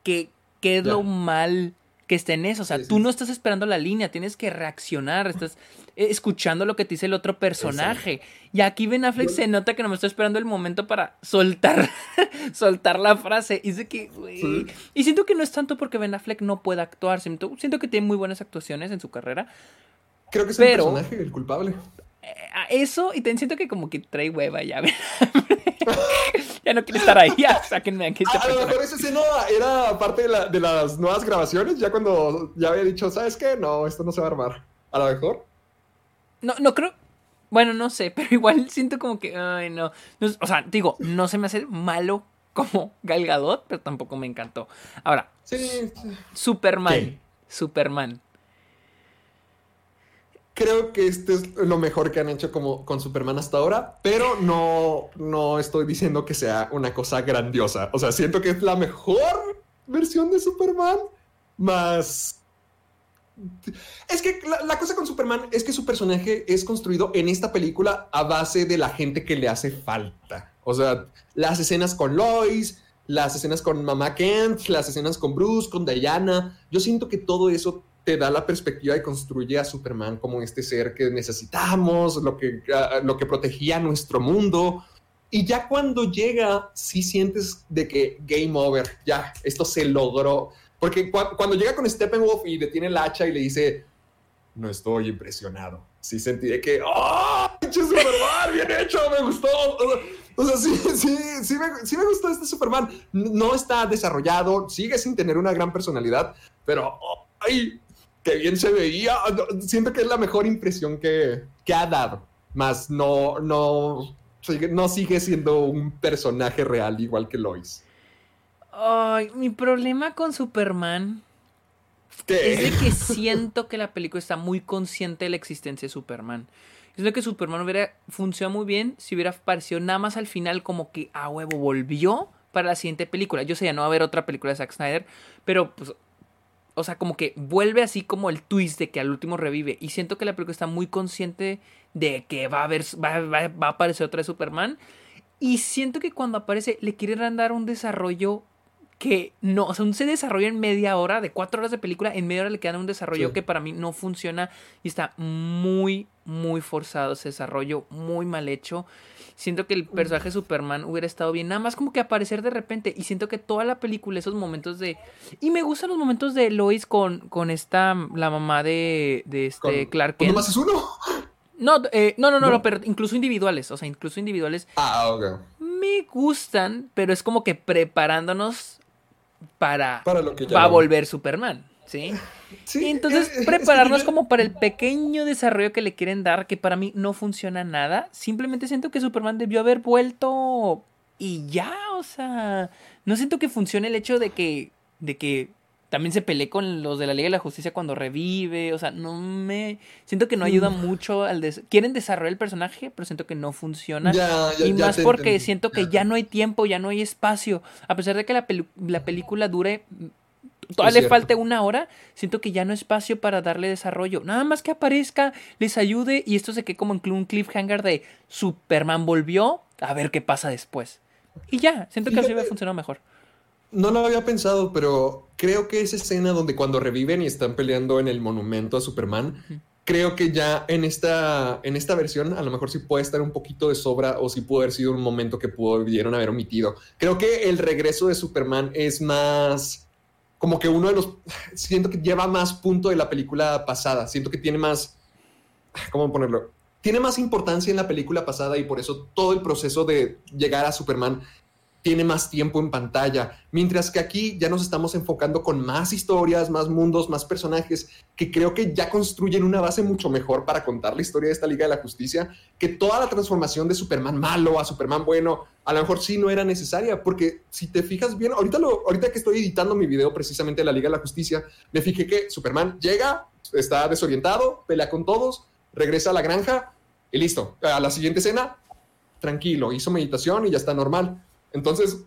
que, que es Ya. lo mal que está en eso. O sea, Sí, tú sí. no estás esperando la línea, tienes que reaccionar, estás eh, escuchando lo que te dice el otro personaje. Y aquí Ben Affleck Yo- se nota que no me está esperando el momento para soltar, soltar la frase. Y, sé que, Sí. y siento que no es tanto porque Ben Affleck no pueda actuar, siento, siento que tiene muy buenas actuaciones en su carrera. Creo que es pero- el personaje, el culpable. A eso, y también siento que como que trae hueva ya. Ya no quiere estar ahí, ya sáquenme aquí este A, a lo mejor esa escena era parte de, la- de las nuevas grabaciones, ya cuando ya había dicho, ¿sabes qué? No, esto no se va a armar. A lo mejor. No, no creo. Bueno, no sé, pero igual siento como que. Ay, no. O sea, digo, no se me hace malo como Gal Gadot, pero tampoco me encantó. Ahora, sí. Superman. ¿Qué? Superman. Creo que este es lo mejor que han hecho como con Superman hasta ahora, pero no, no estoy diciendo que sea una cosa grandiosa. O sea, siento que es la mejor versión de Superman, más... Es que la, la cosa con Superman es que su personaje es construido en esta película a base de la gente que le hace falta. O sea, las escenas con Lois, las escenas con Mamá Kent, las escenas con Bruce, con Diana. Yo siento que todo eso te da la perspectiva y construye a Superman como este ser que necesitamos, lo que, uh, lo que protegía nuestro mundo. Y ya cuando llega, sí sientes de que game over, ya, esto se logró. Porque cu cuando llega con Steppenwolf y detiene el hacha y le dice, no estoy impresionado. Sí sentí que, ¡oh! ¡Pinche Superman! ¡Bien hecho! ¡Me gustó! O sea, sí, sí, sí me, sí me gustó este Superman. No está desarrollado, sigue sin tener una gran personalidad, pero ¡ay! ¡Qué bien se veía! Siento que es la mejor impresión que, que ha dado. Más no, no, no sigue siendo un personaje real igual que Lois. Ay, mi problema con Superman ¿Qué? Es de que siento que la película está muy consciente de la existencia de Superman. Siento que Superman hubiera funcionado muy bien si hubiera aparecido nada más al final como que a huevo volvió para la siguiente película. Yo sé, ya no va a haber otra película de Zack Snyder, pero pues o sea, como que vuelve así como el twist de que al último revive. Y siento que la película está muy consciente de que va a, haber, va, va- va a aparecer otra Superman. Y siento que cuando aparece le quieren dar un desarrollo que no, o sea, un se desarrolla en media hora, de cuatro horas de película, en media hora le quedan un desarrollo Sí. que para mí no funciona y está muy, muy forzado ese desarrollo, muy mal hecho. Siento que el personaje de Superman hubiera estado bien, nada más como que aparecer de repente. Y siento que toda la película, esos momentos de. Y me gustan los momentos de Lois con, con esta, la mamá de, de este Con- Clark ¿Uno Kent. más es uno? No, eh, no, no, no, ¿No? no, pero incluso individuales. O sea, incluso individuales Ah, ok. me gustan, pero es como que preparándonos para, Para lo que ya va a volver Superman, ¿sí? Sí, Y entonces eh, es que prepararnos como para el pequeño desarrollo que le quieren dar, que para mí no funciona nada. Simplemente siento que Superman debió haber vuelto y ya, o sea, no siento que funcione el hecho de que, de que también se pelee con los de la Liga de la Justicia cuando revive, o sea, no me, siento que no ayuda Mm. mucho al, des- quieren desarrollar el personaje, pero siento que no funciona. Ya, ya, Y ya más porque entendí. siento que ya no hay tiempo, ya no hay espacio. A pesar de que la, pelu- la película dure, todavía Es le falte una hora, siento que ya no hay espacio para darle desarrollo. Nada más que aparezca, les ayude y esto se quede como en un cliffhanger de Superman volvió, a ver qué pasa después. Y ya, siento que así hubiera funcionado mejor. No lo había pensado, pero creo que esa escena donde cuando reviven y están peleando en el monumento a Superman, creo que ya en esta, en esta versión a lo mejor sí puede estar un poquito de sobra o sí pudo haber sido un momento que pudieron haber omitido. Creo que el regreso de Superman es más como que uno de los... Siento que lleva más punto de la película pasada. Siento que tiene más... ¿Cómo ponerlo? Tiene más importancia en la película pasada y por eso todo el proceso de llegar a Superman tiene más tiempo en pantalla, mientras que aquí ya nos estamos enfocando con más historias, más mundos, más personajes, que creo que ya construyen una base mucho mejor para contar la historia de esta Liga de la Justicia, que toda la transformación de Superman malo a Superman bueno, a lo mejor sí no era necesaria, porque si te fijas bien, ahorita, lo, ahorita que estoy editando mi video precisamente de la Liga de la Justicia, me fijé que Superman llega, está desorientado, pelea con todos, regresa a la granja y listo. A la siguiente escena, tranquilo, hizo meditación y ya está normal. Entonces,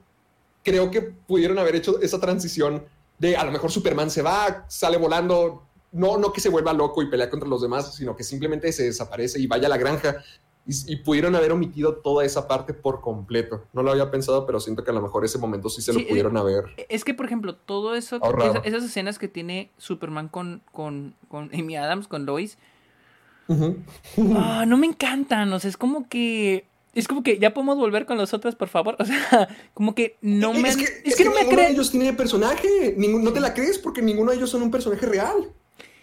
creo que pudieron haber hecho esa transición de a lo mejor Superman se va, sale volando, no, no que se vuelva loco y pelea contra los demás, sino que simplemente se desaparece y vaya a la granja. Y, y pudieron haber omitido toda esa parte por completo. No lo había pensado, pero siento que a lo mejor ese momento sí se Sí, lo pudieron haber. Es que, por ejemplo, todo eso, esa- esas escenas que tiene Superman con, con, con Amy Adams, con Lois. Ah, no me encantan, o sea, es como que... Es como que ya podemos volver con los otros, por favor. O sea, como que no me... es que, es que no me creen. ellos tiene personaje. No te la crees porque ninguno de ellos son un personaje real.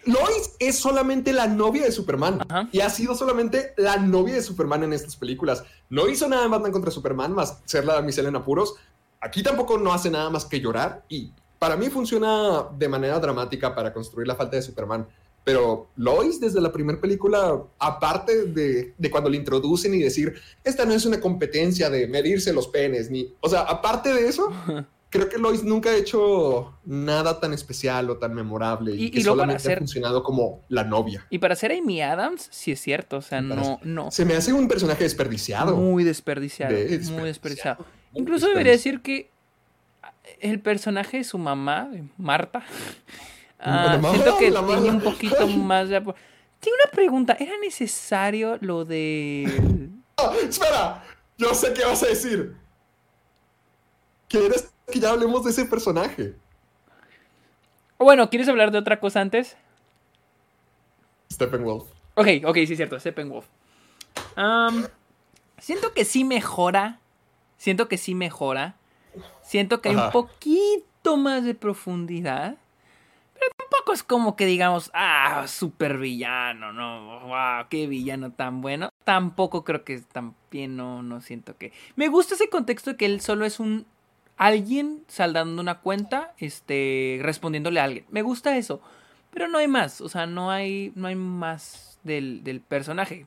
Lois es solamente la novia de Superman Ajá. y ha sido solamente la novia de Superman en estas películas. No hizo nada en Batman contra Superman más ser la damisela en apuros. Aquí tampoco no hace nada más que llorar y para mí funciona de manera dramática para construir la falta de Superman. Pero Lois, desde la primera película, aparte de, de cuando le introducen y decir, esta no es una competencia de medirse los penes, ni. O sea, aparte de eso, creo que Lois nunca ha hecho nada tan especial o tan memorable y, Y- que y solamente ha hacer- funcionado como la novia. Y para ser Amy Adams, sí es cierto, o sea, no, ser- no. Se me hace un personaje desperdiciado. Muy desperdiciado, De- muy desperdiciado. Muy Incluso debería decir que el personaje de su mamá, Marta, ah, siento que tenía un poquito más de... Tengo una pregunta, ¿era necesario lo de... Ah, espera, yo sé qué vas a decir. ¿Quieres que ya hablemos de ese personaje? Bueno, ¿quieres hablar de otra cosa antes? Steppenwolf. Ok, ok, sí es cierto, Steppenwolf. Am, siento que sí mejora. Siento que sí mejora. Siento que hay un poquito más de profundidad. Es como que digamos, ah, super villano, no, wow, qué villano tan bueno. Tampoco creo que también no, no siento que. Me gusta ese contexto de que él solo es un alguien saldando una cuenta, este, respondiéndole a alguien. Me gusta eso. Pero no hay más, o sea, no hay, no hay más del, del personaje.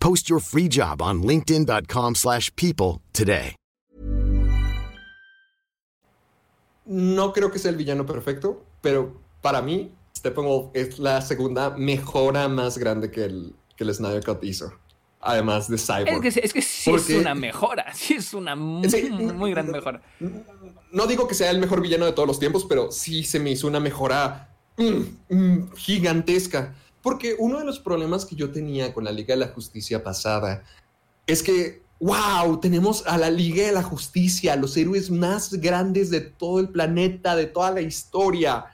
Post your free job on linkedin.com/people slash people today. No creo que sea el villano perfecto, pero para mí, Steppenwolf es la segunda mejora más grande que el, que el Snyder Cut hizo. Además de Cyborg. Es que, es que sí Porque- es una mejora, sí es una muy, Sí, muy gran mejora. No digo que sea el mejor villano de todos los tiempos, pero sí se me hizo una mejora mm, mm, gigantesca. Porque uno de los problemas que yo tenía con la Liga de la Justicia pasada es que, wow, tenemos a la Liga de la Justicia, los héroes más grandes de todo el planeta, de toda la historia.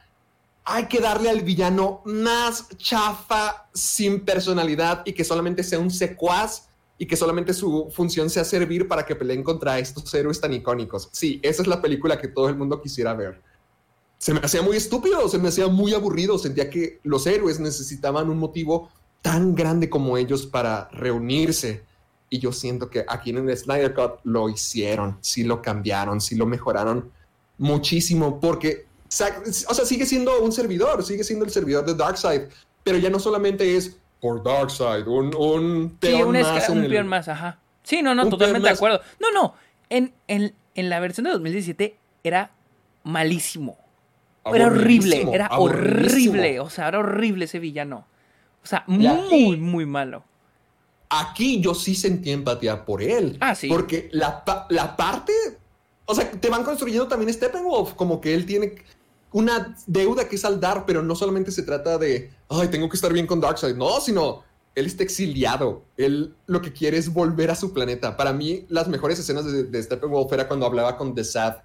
Hay que darle al villano más chafa, sin personalidad y que solamente sea un secuaz y que solamente su función sea servir para que peleen contra estos héroes tan icónicos. Sí, esa es la película que todo el mundo quisiera ver. Se me hacía muy estúpido, se me hacía muy aburrido, sentía que los héroes necesitaban un motivo tan grande como ellos para reunirse. Y yo siento que aquí en el Snyder Cut lo hicieron, sí lo cambiaron, sí lo mejoraron muchísimo, porque, o sea, sigue siendo un servidor, sigue siendo el servidor de Darkseid, pero ya no solamente es por Darkseid, un, un Sí, peón un, más un el- peón más, ajá. Sí, no, no, totalmente de acuerdo. No, no, en, en, en la versión de 2017 era malísimo. Era horrible, era horrible, o sea, era horrible ese villano. O sea, aquí- muy, muy malo. Aquí yo sí sentí empatía por él. Ah, sí. Porque la, la parte. O sea, te van construyendo también Steppenwolf, como que él tiene una deuda que saldar, pero no solamente se trata de, ay, tengo que estar bien con Darkseid. No, sino él está exiliado. Él lo que quiere es volver a su planeta. Para mí, las mejores escenas de, de Steppenwolf era cuando hablaba con The Sad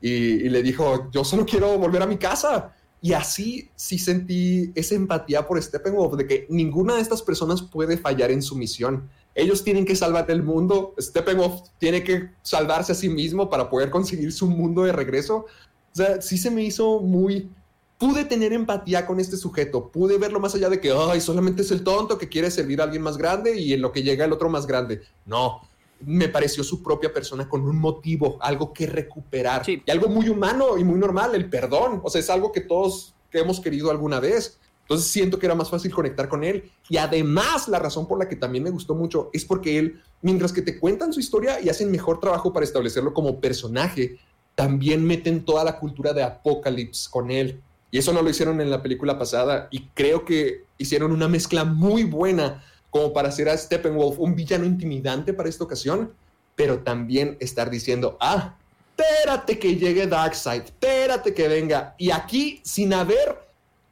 y, le dijo, yo solo quiero volver a mi casa. Y así sí sentí esa empatía por Steppenwolf, de que ninguna de estas personas puede fallar en su misión. Ellos tienen que salvar el mundo. Steppenwolf tiene que salvarse a sí mismo para poder conseguir su mundo de regreso. O sea, sí se me hizo muy... Pude tener empatía con este sujeto. Pude verlo más allá de que, ay, solamente es el tonto que quiere servir a alguien más grande y en lo que llega el otro más grande. No, me pareció su propia persona con un motivo, algo que recuperar. Sí. Y algo muy humano y muy normal, el perdón. O sea, es algo que todos que hemos querido alguna vez. Entonces siento que era más fácil conectar con él. Y además, la razón por la que también me gustó mucho es porque él, mientras que te cuentan su historia y hacen mejor trabajo para establecerlo como personaje, también meten toda la cultura de Apocalypse con él. Y eso no lo hicieron en la película pasada. Y creo que hicieron una mezcla muy buena como para hacer a Steppenwolf un villano intimidante para esta ocasión, pero también estar diciendo, ah, espérate que llegue Darkseid, espérate que venga. Y aquí, sin haber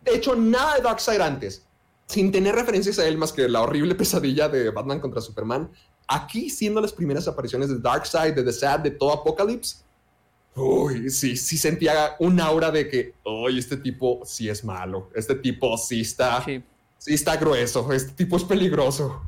hecho nada de Darkseid antes, sin tener referencias a él más que la horrible pesadilla de Batman contra Superman, aquí siendo las primeras apariciones de Darkseid, de The Sad, de todo Apocalypse, uy, sí, sí sentía un aura de que, uy, este tipo sí es malo, este tipo sí está, Sí. Sí está grueso, este tipo es peligroso.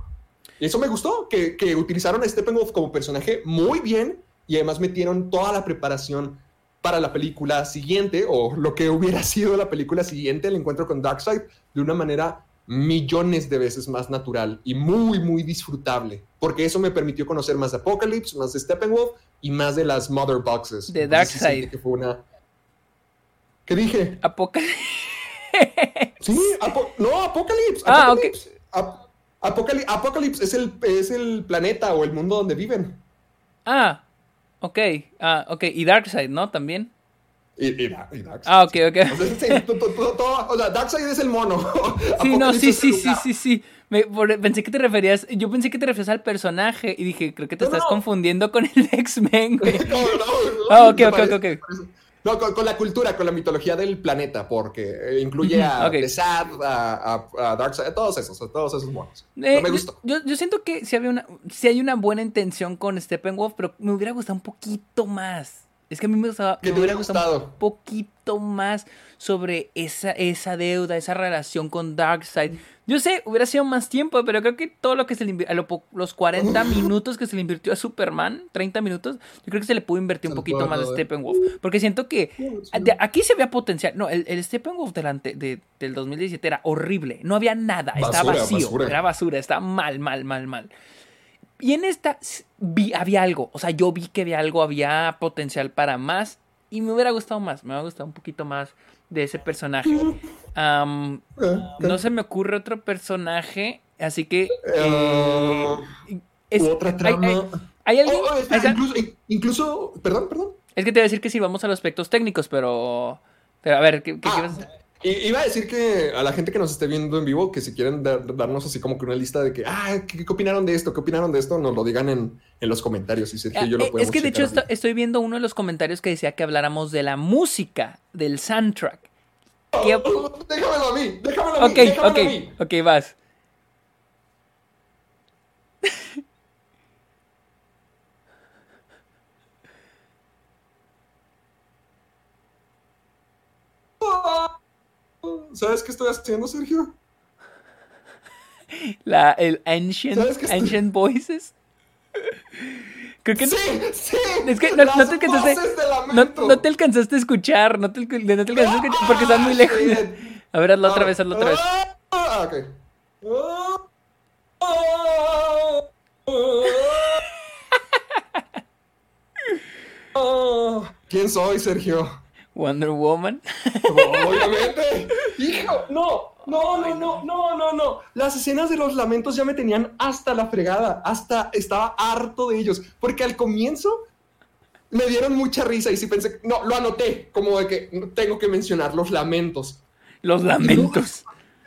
Y eso me gustó, que, que utilizaron a Steppenwolf como personaje muy bien y además metieron toda la preparación para la película siguiente o lo que hubiera sido la película siguiente, el encuentro con Darkseid, de una manera millones de veces más natural y muy, muy disfrutable, porque eso me permitió conocer más de Apocalypse, más de Steppenwolf y más de las Mother Boxes. De Darkseid. que fue una... ¿Qué dije? Apocalipsis. Sí, Apo- no, Apocalypse. Ah. Apocalypse. Ap- Apocali- Apocalypse es el, es el planeta o el mundo donde viven. Ah, ok. Ah, ok. Y Darkseid, ¿no? También. Y, y Da- y Darkseid. Ah, ok, ok. O sea, todo- o Darkseid es el mono. Sí, no, sí, sí, sí, sí, sí. Me- por- pensé que te referías, yo pensé que te referías al personaje y dije, creo que te No, estás no. confundiendo con el X-Men, güey. No, no, no, Ah, ok, ok, ok, ok. No, con, con la cultura, con la mitología del planeta, porque eh, incluye a Ujú, ok. The Sad, a, a, a Darkseid, a todos esos, a todos esos monos. Eh, No me yo- gustó. Yo, yo siento que sí, había una, sí hay una buena intención con Steppenwolf, pero me hubiera gustado un poquito más. Es que a mí me, gustaba, ¿Qué me hubiera gustado un poquito más sobre esa, esa deuda, esa relación con Darkseid. Yo sé, hubiera sido más tiempo, pero creo que todo lo que se le invirtió, los 40 minutos que se le invirtió a Superman, 30 minutos, yo creo que se le pudo invertir un poquito más a Steppenwolf. Porque siento que aquí se veía potencial. No, el, el Steppenwolf delante de, del 2017 era horrible. No había nada, estaba vacío. basura. Era basura, estaba mal, mal, mal, mal. Y en esta vi, había algo, o sea, yo vi que había algo, había potencial para más y me hubiera gustado más, me hubiera gustado un poquito más de ese personaje. Eh, no se me ocurre otro personaje, así que... eh, eh, es- otra trama. hay- ¿Hay alguien? Oh, oh, espera, incluso, incluso, perdón, perdón. Es que te iba a decir que sí, vamos a los aspectos técnicos, pero... Pero a ver, ¿qué, qué- Ah, vas a i- Iba a decir que a la gente que nos esté viendo en vivo, que si quieren dar- darnos así como que una lista de que, ah, ¿qué, qué opinaron de esto? ¿Qué opinaron de esto? Nos lo digan en, en los comentarios y Sergio y yo Ah, lo eh, podemos es que de hecho esto- estoy viendo uno de los comentarios que decía que habláramos de la música, del soundtrack. ¿Qué op- Oh, déjamelo a mí, déjamelo a mí, Ok, déjamelo ok, a mí. ok, vas. ¿Sabes qué estoy haciendo, Sergio? La, el Ancient, ¿Sabes qué estoy- Ancient Voices. Creo que Sí, sí. Es que no, no te alcanzaste. No, no te alcanzaste a escuchar. No te, no te alcanzaste a escuchar porque estás muy lejos. shit. A ver, hazlo otra vez, hazlo otra vez. Ah, ok. ¿Quién soy, Sergio? Wonder Woman. Obviamente. Hijo, no, no, no, no, no, no, no. Las escenas de los lamentos ya me tenían hasta la fregada, hasta estaba harto de ellos, porque al comienzo me dieron mucha risa y sí pensé, no, lo anoté, como de que tengo que mencionar los lamentos. Los lamentos.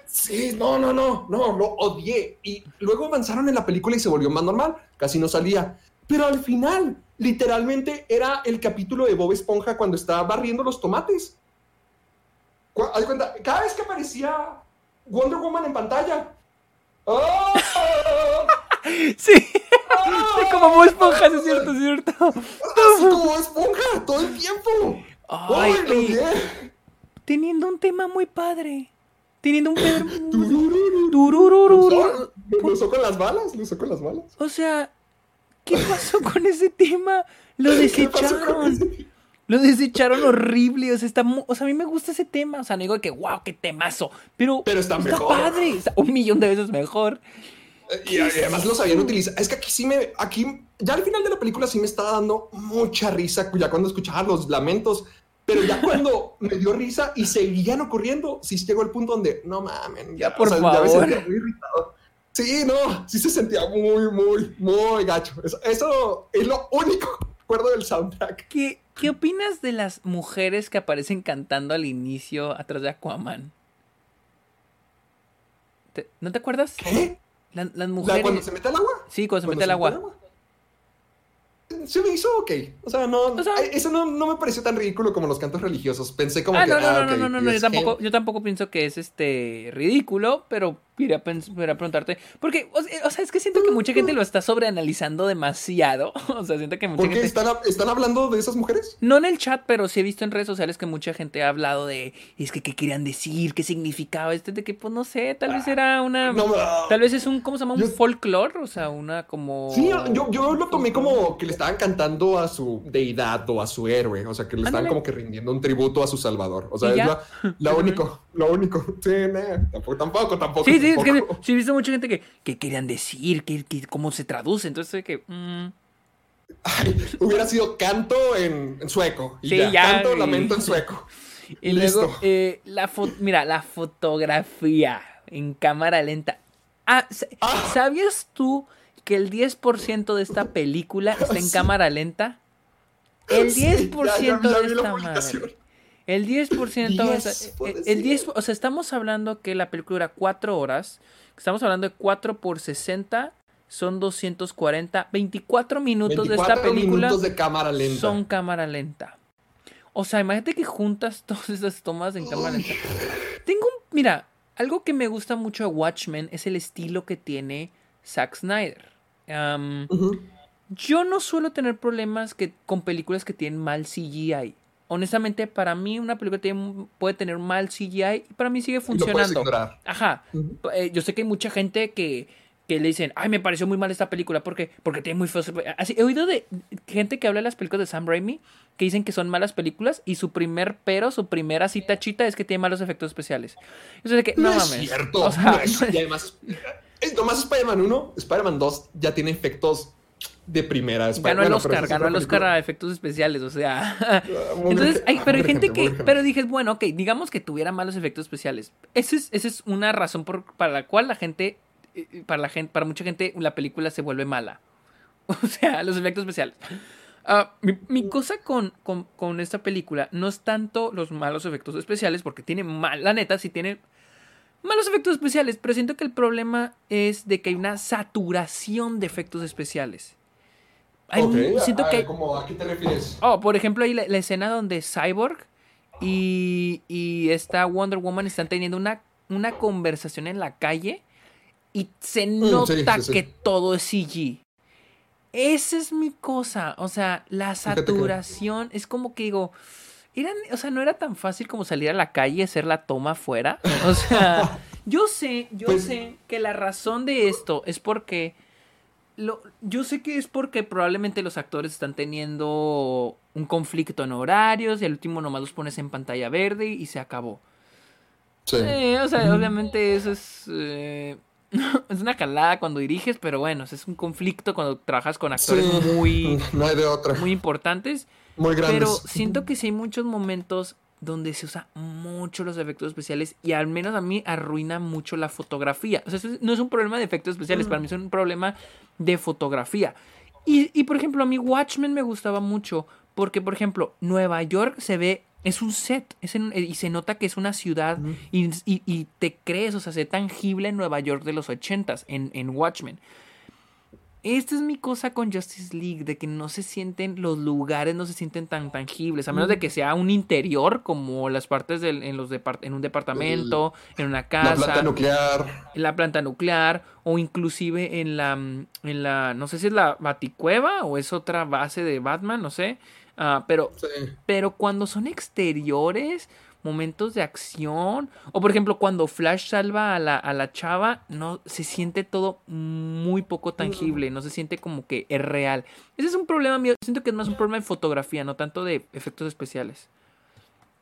Sí, no, no, no, no, lo odié. Y luego avanzaron en la película y se volvió más normal, casi no salía. Pero al final, literalmente era el capítulo de Bob Esponja cuando estaba barriendo los tomates. Haz cuenta, cada vez que aparecía Wonder Woman en pantalla. ¡Oh! Sí. Sí, como Bob Esponja, es cierto, es cierto. Así como Bob Esponja, todo el tiempo. Ay, teniendo un tema muy padre. Teniendo un. Lo lo usó con las balas, lo usó con las balas. O sea, ¿qué pasó con ese tema? Lo ¿Qué pasó con desecharon. ese? Lo desecharon horrible. O sea, está o sea, a mí me gusta ese tema. O sea, no digo que wow, qué temazo. Pero, Pero está mejor. padre. Está un millón de veces mejor. Y además lo sabían utilizar. Es que aquí sí me, aquí, ya al final de la película sí me estaba dando mucha risa, ya cuando escuchaba los lamentos, pero ya cuando me dio risa y seguían ocurriendo, sí llegó el punto donde, no mamen, Ya, por me favor. sentía muy irritado. Sí, no, sí se sentía muy, muy, muy gacho. Eso, eso es lo único que recuerdo del soundtrack. ¿Qué, ¿Qué opinas de las mujeres que aparecen cantando al inicio atrás de Aquaman? ¿Te- ¿No te acuerdas? ¿Qué? La- las ¿La mujeres. cuando se mete al agua? Sí, cuando se ¿Cuando mete al agua. Se me hizo ok. O sea, no, O sea- eh, eso no, no me pareció tan ridículo como los cantos religiosos. Pensé como Ah, que. no, no, ah, no, no, no, no, no, yo tampoco, yo tampoco pienso que es este ridículo, pero iría a, pens- iría a preguntarte, porque, o sea, es que siento que mucha gente lo está sobreanalizando demasiado, o sea, siento que mucha ¿Por qué gente... están, están hablando de esas mujeres? No en el chat, pero sí he visto en redes sociales que mucha gente ha hablado de, es que qué querían decir, qué significaba este, de que, pues no sé, tal vez era una, No, tal vez es un, ¿cómo se llama? Un Yo- folclore, o sea, una como... Sí, yo, yo lo tomé como que le estaban cantando a su deidad o a su héroe, o sea, que le estaban Ándale. como que rindiendo un tributo a su salvador. O sea, ¿Y es la, la único, lo único. Sí, nah, tampoco, tampoco, tampoco. Sí, sí, es que sí he visto mucha gente que, que querían decir, que, que cómo se traduce, entonces que... mm, Ay, hubiera sido canto en, en sueco. Y Sí, ya, ya, canto, y- lamento en sueco. Y luego, Listo. eh, la mira, la fotografía en cámara lenta. Ah, Ah. ¿sabías tú que el 10% de esta película está en Sí. cámara lenta? El Sí, 10% ya, ya vi- ya de esta madre. El 10%, o sea, 10, el 10, o sea, estamos hablando que la película dura 4 horas. Estamos hablando de 4 por 60, son 240, 24 minutos de esta 24 película minutos de cámara lenta. son cámara lenta. O sea, imagínate que juntas todas esas tomas en cámara lenta. Tengo un. Mira, algo que me gusta mucho de Watchmen es el estilo que tiene Zack Snyder. Am, Ujú. Yo no suelo tener problemas que, con películas que tienen mal CGI. Honestamente, para mí una película tiene- puede tener mal CGI y para mí sigue lo funcionando. Ajá. Eh, yo sé que hay mucha gente que, que le dicen, ay, me pareció muy mal esta película porque, porque tiene muy feos. Así, he oído de gente que habla de las películas de Sam Raimi que dicen que son malas películas y su primer pero, su primera cita chita es que tiene malos efectos especiales. De que, no, No, mames. es cierto. O sea, no es- y además, es nomás Spider-Man 1, Spider-Man 2 ya tiene efectos de primera. Ganó el bueno, Oscar, ganó el Oscar a efectos especiales, o sea. muy Entonces, hay, pero hay gente que. Pero dije, bueno, ok, digamos que tuviera malos efectos especiales. Esa es, esa es una razón por, para la cual la gente. eh, Para la gente, para mucha gente, la película se vuelve mala. O sea, los efectos especiales. Ah, mi, mi cosa con, con, con esta película no es tanto los malos efectos especiales, porque tiene mal, la neta, sí tiene malos efectos especiales, pero siento que el problema es de que hay una saturación de efectos especiales. Hay siento a- que a- como, ¿A qué te refieres? Oh, por ejemplo, hay la, la escena donde Cyborg y, y esta Wonder Woman están teniendo una, una conversación en la calle y se nota Mm, sí, sí. que todo es CG. Esa es mi cosa. O sea, la saturación es como que digo. Eran, o sea, no era tan fácil como salir a la calle y hacer la toma afuera. O sea, yo sé, yo Pues- sé que la razón de esto es porque lo, yo sé que es porque probablemente los actores están teniendo un conflicto en horarios y al último nomás los pones en pantalla verde y se acabó. Sí. Eh, o sea, obviamente eso es... eh, es una calada cuando diriges, pero bueno, es un conflicto cuando trabajas con actores Sí. muy, No hay de otra. muy Muy, importantes. grandes. Pero siento que sí hay muchos momentos donde se usa mucho los efectos especiales y al menos a mí arruina mucho la fotografía. O sea, eso no es un problema de efectos especiales, para mí es un problema de fotografía. Y, y, por ejemplo, a mí Watchmen me gustaba mucho porque, por ejemplo, Nueva York se ve, es un set es en- y se nota que es una ciudad y, y- y te crees, o sea, se tangible Nueva York de los ochentas en, en Watchmen. Esta es mi cosa con Justice League, de que no se sienten, los lugares no se sienten tan tangibles, a menos de que sea un interior, como las partes del, en, los depart- en un departamento, en una La casa, planta nuclear. en la planta nuclear, o inclusive en la, en la, no sé si es la Baticueva o es otra base de Batman, no sé, ah, pero Sí. pero cuando son exteriores, momentos de acción, o por ejemplo cuando Flash salva a la, a la chava, no se siente todo muy poco tangible, no se siente como que es real. Ese es un problema mío, siento que es más un problema de fotografía, no tanto de efectos especiales.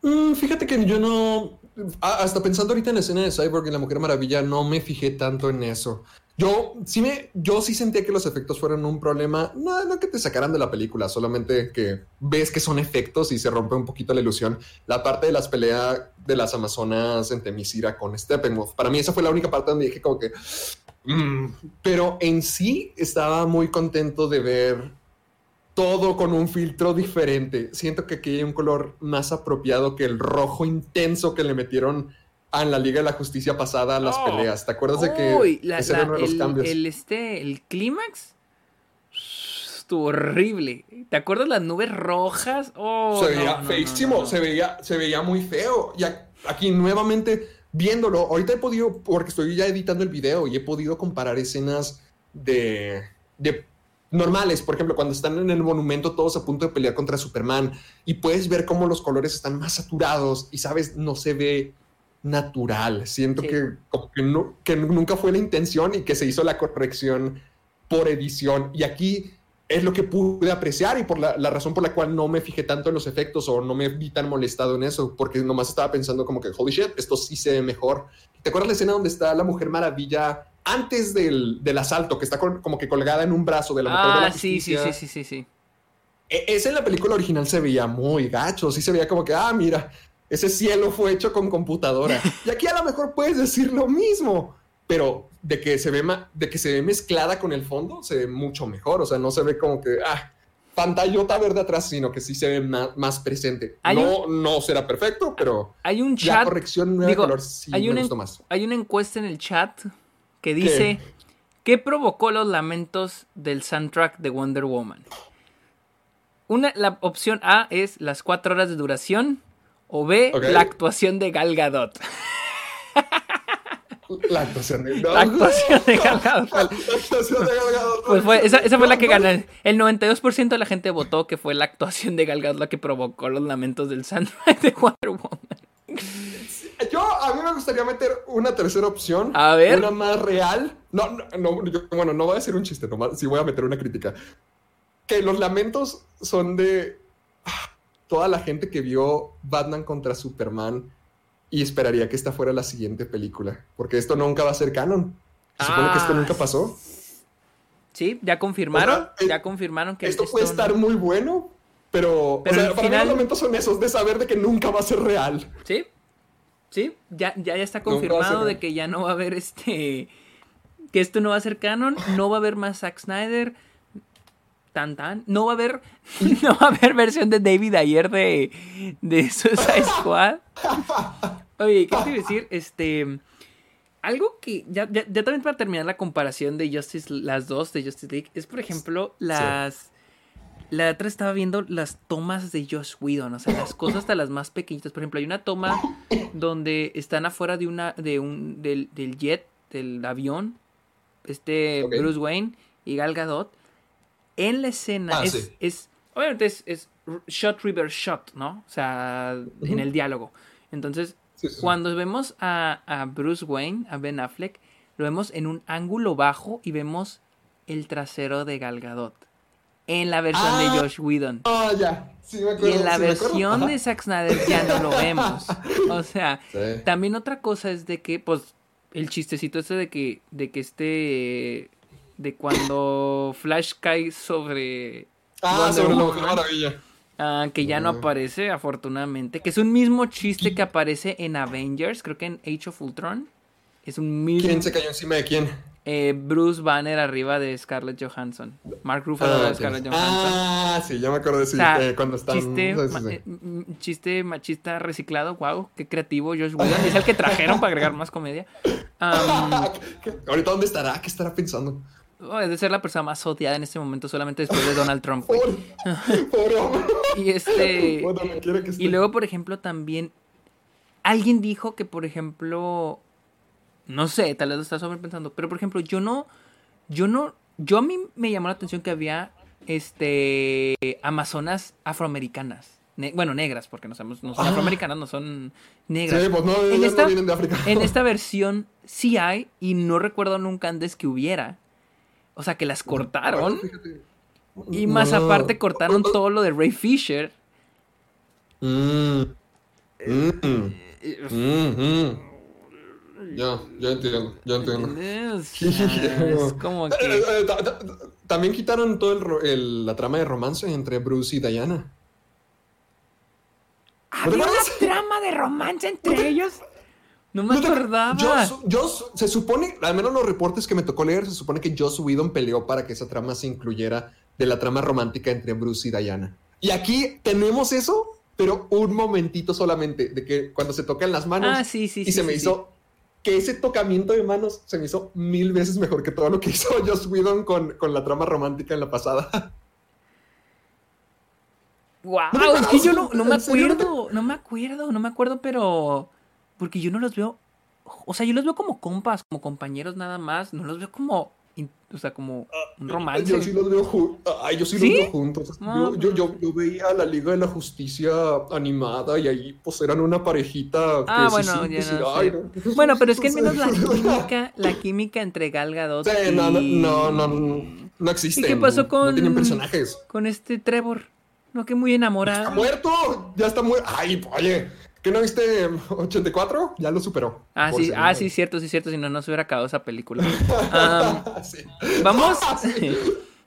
Mm, fíjate que yo no. Hasta pensando ahorita en la escena de Cyborg y la Mujer Maravilla, no me fijé tanto en eso. Yo sí me, yo sí sentía que los efectos fueron un problema. No, que te sacaran de la película, solamente que ves que son efectos y se rompe un poquito la ilusión. La parte de las peleas de las Amazonas en Temisira con Steppenwolf. Para mí esa fue la única parte donde dije como que. mm, pero en sí estaba muy contento de ver todo con un filtro diferente. Siento que aquí hay un color más apropiado que el rojo intenso que le metieron a la Liga de la Justicia pasada las Oh. peleas. ¿Te acuerdas de que la- ese la- era uno de los el, cambios? el, este, el clímax estuvo horrible. ¿Te acuerdas las nubes rojas? Oh, se veía no, no, feísimo, no, no. se veía, se veía muy feo. Y aquí nuevamente viéndolo, ahorita he podido, porque estoy ya editando el video y he podido comparar escenas de, de normales, por ejemplo, cuando están en el monumento todos a punto de pelear contra Superman y puedes ver cómo los colores están más saturados y sabes, no se ve natural. Siento Sí. que, que, no- que nunca fue la intención y que se hizo la corrección por edición. Y aquí es lo que pude apreciar y por la, la razón por la cual no me fijé tanto en los efectos o no me vi tan molestado en eso, porque nomás estaba pensando como que, holy shit, esto sí se ve mejor. ¿Te acuerdas la escena donde está la Mujer Maravilla antes del, del asalto, que está con- como que colgada en un brazo de la Mujer de la Ah, sí, sí, sí, sí, sí, sí. E- Ese en la película original se veía muy gacho, sí se veía como que, ah, mira, ese cielo fue hecho con computadora. Y aquí a lo mejor puedes decir lo mismo, pero de que se ve, de que se ve mezclada con el fondo, se ve mucho mejor. O sea, no se ve como que, ah, pantallota verde atrás, sino que sí se ve más, presente. Hay No, no será perfecto, pero Hay un la corrección nueva digo, de color sí hay me una, gustó más. hay una encuesta en el chat que dice: ¿Qué provocó los lamentos del soundtrack de Wonder Woman? Una, la opción A es las cuatro horas de duración. O B, Ok. la actuación de Gal Gadot. La actuación de, no. La actuación de Gal Gadot. La actuación de Gal Gadot. Pues fue, esa, esa fue la que ganó. El 92% de la gente votó que fue la actuación de Gal Gadot la que provocó los lamentos del soundtrack de Wonder Woman. Yo, a mí me gustaría meter una tercera opción. A ver. Una más real. No, no, no, yo- bueno, no voy a decir un chiste, nomás, sí voy a meter una crítica. Que los lamentos son de toda la gente que vio Batman contra Superman y esperaría que esta fuera la siguiente película. Porque esto nunca va a ser canon. Se supone que esto Ah, nunca pasó. Sí, ya confirmaron. O sea, eh, ya confirmaron que Esto puede no- estar muy bueno, pero, Pero o sea, para mí final- los lamentos son esos, de saber de que nunca va a ser real. Sí, sí, ya, ya, ya está confirmado de que ya no va a haber este. Que esto no va a ser canon, no va a haber más Zack Snyder. Tan tan. No va a haber. No va a haber versión de David ayer de. de Suicide Squad. Oye, ¿qué te iba a decir? Este. Algo que. Ya, ya, ya también para terminar la comparación de Justice, las dos de Justice League, es por ejemplo las. La otra estaba viendo las tomas de Josh Whedon, o sea, las cosas hasta las más pequeñitas. Por ejemplo, hay una toma donde están afuera de una, de un, del, del jet, del avión, este. Bruce Wayne y Gal Gadot. En la escena Ah, es, sí. es, obviamente es, es shot reverse shot, ¿no? O sea, en el diálogo. Entonces, Sí, sí, sí. cuando vemos a, a Bruce Wayne, a Ben Affleck, lo vemos en un ángulo bajo y vemos el trasero de Gal Gadot. En la versión Ah. de Josh Whedon. Ah, ya. Sí, me acuerdo. Y en la versión de Zack Snyder ya no lo vemos. O sea, también otra cosa es de que, pues, el chistecito ese de que, de que este, de cuando Flash cae sobre Ah, Wonder sobre la Woman, Mujer Maravilla. ah, que ya no Mm. aparece, afortunadamente, que es un mismo chiste que aparece en Avengers, creo que en Age of Ultron. Es un mismo ¿Quién se cayó encima de quién? eh, Bruce Banner arriba de Scarlett Johansson. Mark Ruffalo Ah, de Scarlett tienes- Johansson. ah, sí, ya me acuerdo de sí, O sea, que cuando están. chiste, sí, sí, ma- sí. eh, m- chiste machista reciclado, wow, qué creativo Josh Whedon. Es el que trajeron para agregar más comedia. Ahorita, ¿dónde estará? ¿Qué estará pensando? Oh, es de ser la persona más odiada en este momento, solamente después de Donald Trump. pobre hombre. Y este. Bueno, que. Y luego, por ejemplo, también. Alguien dijo que, por ejemplo. No sé, tal vez lo estás sobrepensando. Pero, por ejemplo, yo no. Yo no. Yo a mí me llamó la atención que había. Este. Amazonas afroamericanas. Ne- bueno, negras, porque no, somos, no son Ah. afroamericanas, no son negras. Sí, pues no, en, esta, no vienen de África. en esta versión sí hay, y no recuerdo nunca antes que hubiera. O sea, que las cortaron. Fíjate. Y más No. aparte cortaron todo lo de Ray Fisher. Mm. Mm. Mm, mm. Ya, ya entiendo, ya entiendo. Es, es como Eh, que... eh, ta- ta- También quitaron todo el ro- el- la trama de romance entre Bruce y Diana. ¿Había una trama de romance entre ellos? No me No te- acordaba. Joss- Joss- se supone, al menos los reportes que me tocó leer, se supone que Joss Whedon peleó para que esa trama se incluyera de la trama romántica entre Bruce y Diana. Y aquí tenemos eso, pero un momentito solamente, de que cuando se tocan las manos Ah, sí, sí, y sí, se sí, me sí. hizo que ese tocamiento de manos se me hizo mil veces mejor que todo lo que hizo Joss Whedon con, con la trama romántica en la pasada. Wow, ¿No te es que yo no, me ¿En serio no te- acuerdo, no me acuerdo, no me acuerdo, pero... Porque yo no los veo... O sea, yo los veo como compas, como compañeros nada más. No los veo como... O sea, como un romance. Yo sí los veo. Ay, yo sí, ¿Sí? los veo juntos. No, yo, yo, yo, yo veía la Liga de la Justicia animada y ahí pues eran una parejita. que Ah, bueno, sí, ya no ay, no. Bueno, pero es que al menos la química, la química entre Gal Gadot Sí, no, no, y- no, no, no, no existen. ¿Y qué pasó con... No tienen personajes. Con este Trevor? No, que muy Está enamorado. muerto, ya está muerto. Ay, oye, ¿qué no viste 84? Ya lo superó. Ah, sí, ah, sí, cierto, sí, cierto. Si no, no se hubiera acabado esa película. Sí. vamos,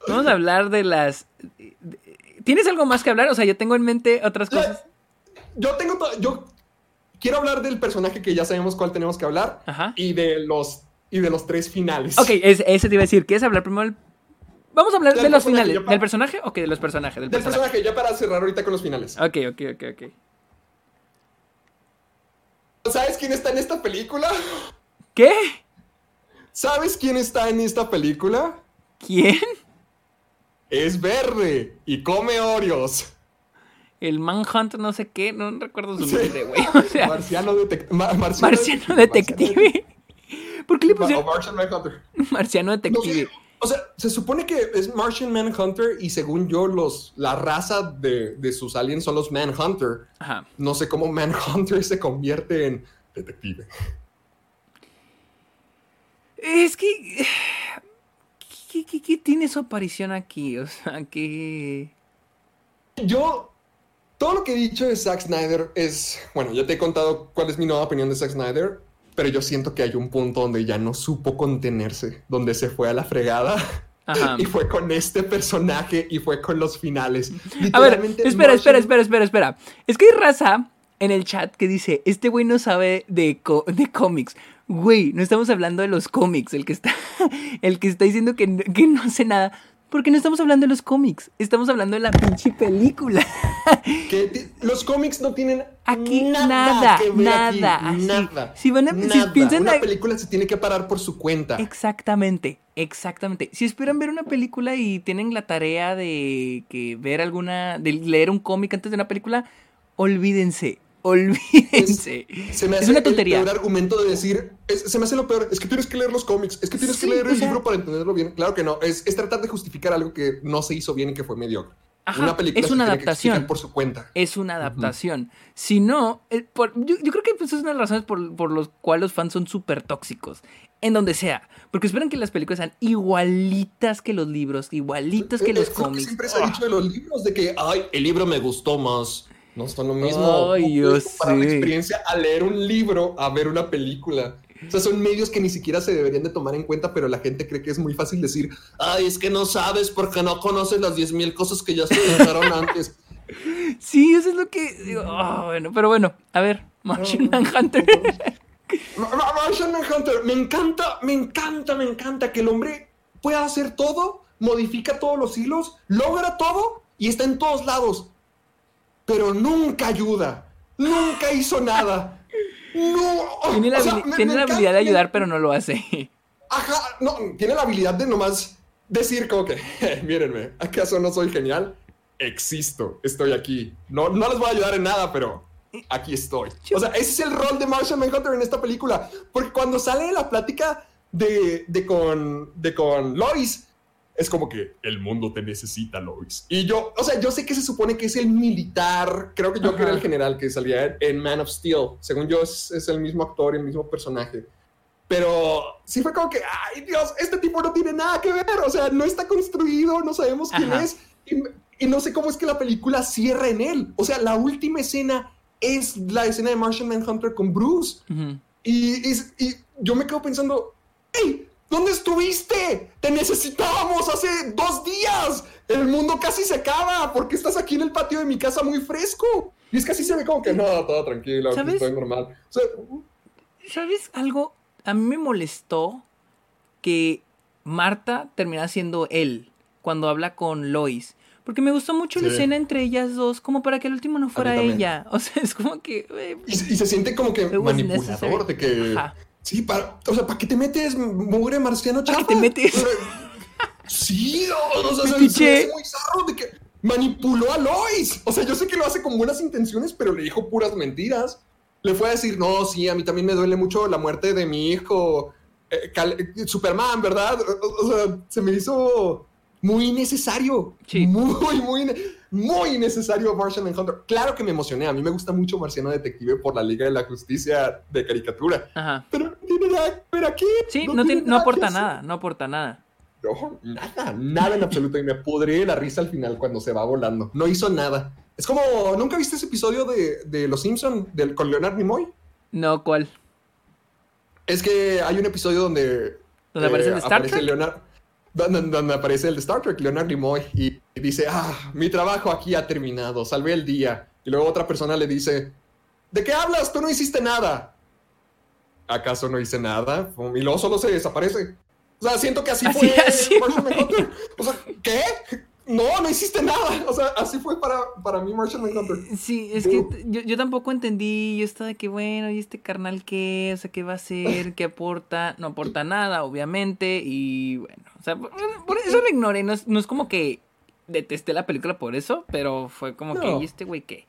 vamos a hablar de las. ¿Tienes algo más que hablar? O sea, yo tengo en mente otras cosas. Yo tengo yo quiero hablar del personaje que ya sabemos cuál tenemos que hablar Ajá. y de los y de los tres finales. Ok, es- ese te iba a decir. ¿Quieres hablar primero del- Vamos a hablar de los finales. ¿Del personaje? Ok, de los personajes. Del Del personaje. personaje, ya para cerrar ahorita con los finales. Ok, ok, ok, ok. ¿Sabes quién está en esta película? ¿Qué? ¿Sabes quién está en esta película? ¿Quién? Es verde y come Oreos. El Manhunt, no sé qué. No recuerdo su Sí. nombre, güey. O sea, Marciano, detec- ma- marciano, Marciano Detective. ¿Por qué le pusieron marciano No detective? sé, o sea, se supone que es Martian Manhunter y según yo, los, la raza de, de sus aliens son los Manhunter. Ajá. No sé cómo Manhunter se convierte en detective. Es que. ¿Qué, qué, qué tiene su aparición aquí? O sea, que. Yo, todo lo que he dicho de Zack Snyder es, bueno, ya te he contado cuál es mi nueva opinión de Zack Snyder, pero yo siento que hay un punto donde ya no supo contenerse, donde se fue a la fregada. Ajá. Y fue con este personaje y fue con los finales. A ver, espera, espera, espera, espera, espera. Es que hay raza en el chat que dice, este güey no sabe de, de cómics. Güey, no estamos hablando de los cómics. El que está, el que está diciendo que, que no sé nada. Porque no estamos hablando de los cómics. Estamos hablando de la pinche película. que los cómics no tienen Aquí nada, nada, que ver nada. Si van a- si nada. piensan Una a- película se tiene que parar por su cuenta. Exactamente, exactamente. Si esperan ver una película y tienen la tarea de que ver alguna, de leer un cómic antes de una película, olvídense, olvídense. Se me Es hace una el tontería. peor argumento de decir, es- se me hace lo peor, es que tienes que leer los cómics, es que tienes Sí, que leer el sea- libro para entenderlo bien. Claro que no, es, es tratar de justificar algo que no se hizo bien y que fue mediocre. Ajá, una película es una que adaptación. por su cuenta. Es una adaptación. Si no, eh, por- yo, yo creo que pues, es una de las razones por, por los cuales los fans son súper tóxicos. En donde sea. Porque esperan que las películas sean igualitas que los libros, igualitas que Eh, los es lo cómics. siempre se ha dicho de los libros, de que, ay, el libro me gustó más. No son lo mismo. Ay, yo la experiencia a leer un libro a ver una película. O sea, son medios que ni siquiera se deberían de tomar en cuenta, pero la gente cree que es muy fácil decir, ay, es que no sabes porque no conoces las 10.000 cosas que ya se dijeron antes. Sí, eso es lo que. digo, ah, bueno, pero bueno, a ver, Martian Ma- Martian Manhunter, me encanta, me encanta, me encanta que el hombre pueda hacer todo, modifica todos los hilos, logra todo y está en todos lados. Pero nunca ayuda, nunca hizo nada. No, Tiene la, o sea, habili- me- tiene me la habilidad de ayudar, pero no lo hace. Ajá, no, tiene la habilidad de nomás decir como que, mírenme, ¿acaso no soy genial? Existo, estoy aquí. No, no les voy a ayudar en nada, pero aquí estoy. O sea, ese es el rol de Martian Manhunter en esta película. Porque cuando sale la plática de, de, con, de con Lois, es como que el mundo te necesita, Lois. Y yo, o sea, yo sé que se supone que es el militar, creo que yo que era el general que salía en- Man of Steel. Según yo, es, es el mismo actor y el mismo personaje. Pero sí fue como que, ay Dios, este tipo no tiene nada que ver, o sea, no está construido, no sabemos quién Ajá. es, y, y no sé cómo es que la película cierra en él. O sea, la última escena es la escena de Martian Manhunter con Bruce. Y- y yo me quedo pensando, hey, ¿dónde estuviste? Te necesitábamos hace dos días. El mundo casi se acaba porque estás aquí en el patio de mi casa muy fresco. Y es que así se ve como que no, todo tranquilo, ¿Sabes? estoy normal. O sea, ¿Sabes algo? A mí me molestó que Marta termina siendo él cuando habla con Lois. Porque me gustó mucho la escena entre ellas dos, como para que el último no fuera ella. O sea, es como que. eh, Y, y se siente como que manipulador de que. Ajá. Sí, para, o sea, ¿para qué te metes, mugre marciano ¿Para qué chafa? te metes? O sea, Sí, o, o sea, se, se Piché. me hace muy zarro de que manipuló a Lois. O sea, yo sé que lo hace con buenas intenciones, pero le dijo puras mentiras. Le fue a decir, no, sí, a mí también me duele mucho la muerte de mi hijo, eh, Superman, ¿verdad? O, o sea, se me hizo muy necesario. Sí. Muy, muy, muy necesario Martian Manhunter. Claro que me emocioné. A mí me gusta mucho Marciano Detective por la Liga de la Justicia de caricatura. Ajá. Pero no tiene nada que ver aquí. Sí, no, tiene- nada aporta nada, no aporta nada. No, nada, nada en absoluto. Y me pudré de la risa al final cuando se va volando. No hizo nada. Es como, ¿nunca viste ese episodio de, de Los Simpson del, con Leonard Nimoy? No, ¿cuál? Es que hay un episodio donde... eh, ¿Donde aparece de Star aparece Trek? Leonard- donde, donde aparece el de Star Trek, Leonard Nimoy, y, dice, ah, mi trabajo aquí ha terminado, salvé el día. Y luego otra persona le dice, ¿de qué hablas? Tú no hiciste nada. ¿Acaso no hice nada? Y luego solo se desaparece. O sea, siento que así, Así- fue así fue. O sea, ¿qué? No, no hiciste nada. O sea, así fue para, para mí Martian Manhunter. Sí, es que yo, yo tampoco entendí. Yo estaba de que, bueno, ¿y este carnal qué? O sea, ¿qué va a hacer? ¿Qué aporta? No aporta nada, obviamente. Y bueno, o sea, por, por eso lo ignoré. No es, no es como que detesté la película por eso, pero fue como que. ¿y este güey qué?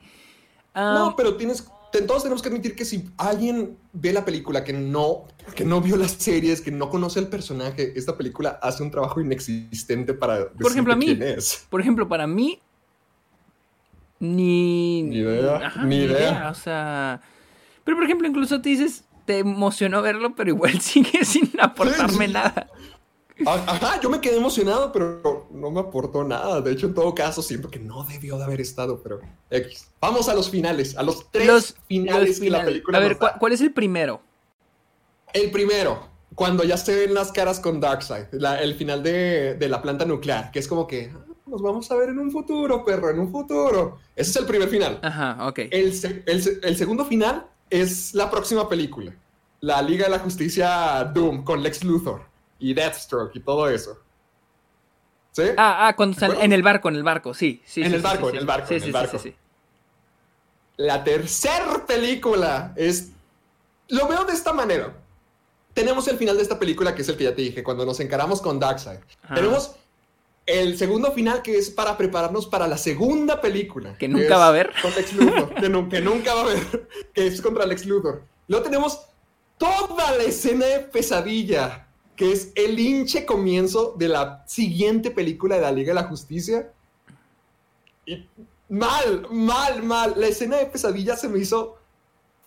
Ah, No, pero tienes, todos tenemos que admitir que si alguien ve la película que no, que no vio las series, que no conoce el personaje, esta película hace un trabajo inexistente para Por ejemplo, a mí. quién es. Por ejemplo, para mí. Ni. Ni idea, Ajá, ni idea. O sea. Pero por ejemplo, incluso te dices. Te emocionó verlo, pero igual sigue sin aportarme sí. nada. Ah, Ajá, yo me quedé emocionado, pero no me aportó nada. De hecho, en todo caso, siento que no debió de haber estado, pero X. Vamos a los finales, a los tres Los finales los que la película A ver. ¿cuál, cuál es el primero? El primero, cuando ya se ven las caras con Darkseid, la- el final de, de la planta nuclear, que es como que "Ah, nos vamos a ver en un futuro, perro, en un futuro. Ese es el primer final. Ajá, ok. El, el el segundo final es la próxima película, la Liga de la Justicia Doom con Lex Luthor y Deathstroke y todo eso. ¿Sí? Ah, ah, cuando Bueno. en el barco, en el barco, sí. sí En sí, el barco, sí, en el barco, Sí, en sí, el sí, barco. sí. La tercera película es... Lo veo de esta manera. Tenemos el final de esta película, que es el que ya te dije, cuando nos encaramos con Darkseid. Ajá. Tenemos el segundo final, que es para prepararnos para la segunda película. Que nunca va a haber. Con Lex Luthor, que, que nunca va a haber, que es contra Lex Luthor. Luego tenemos toda la escena de pesadilla, que es el hinche comienzo de la siguiente película de la Liga de la Justicia. Y mal, mal, mal. La escena de pesadilla se me hizo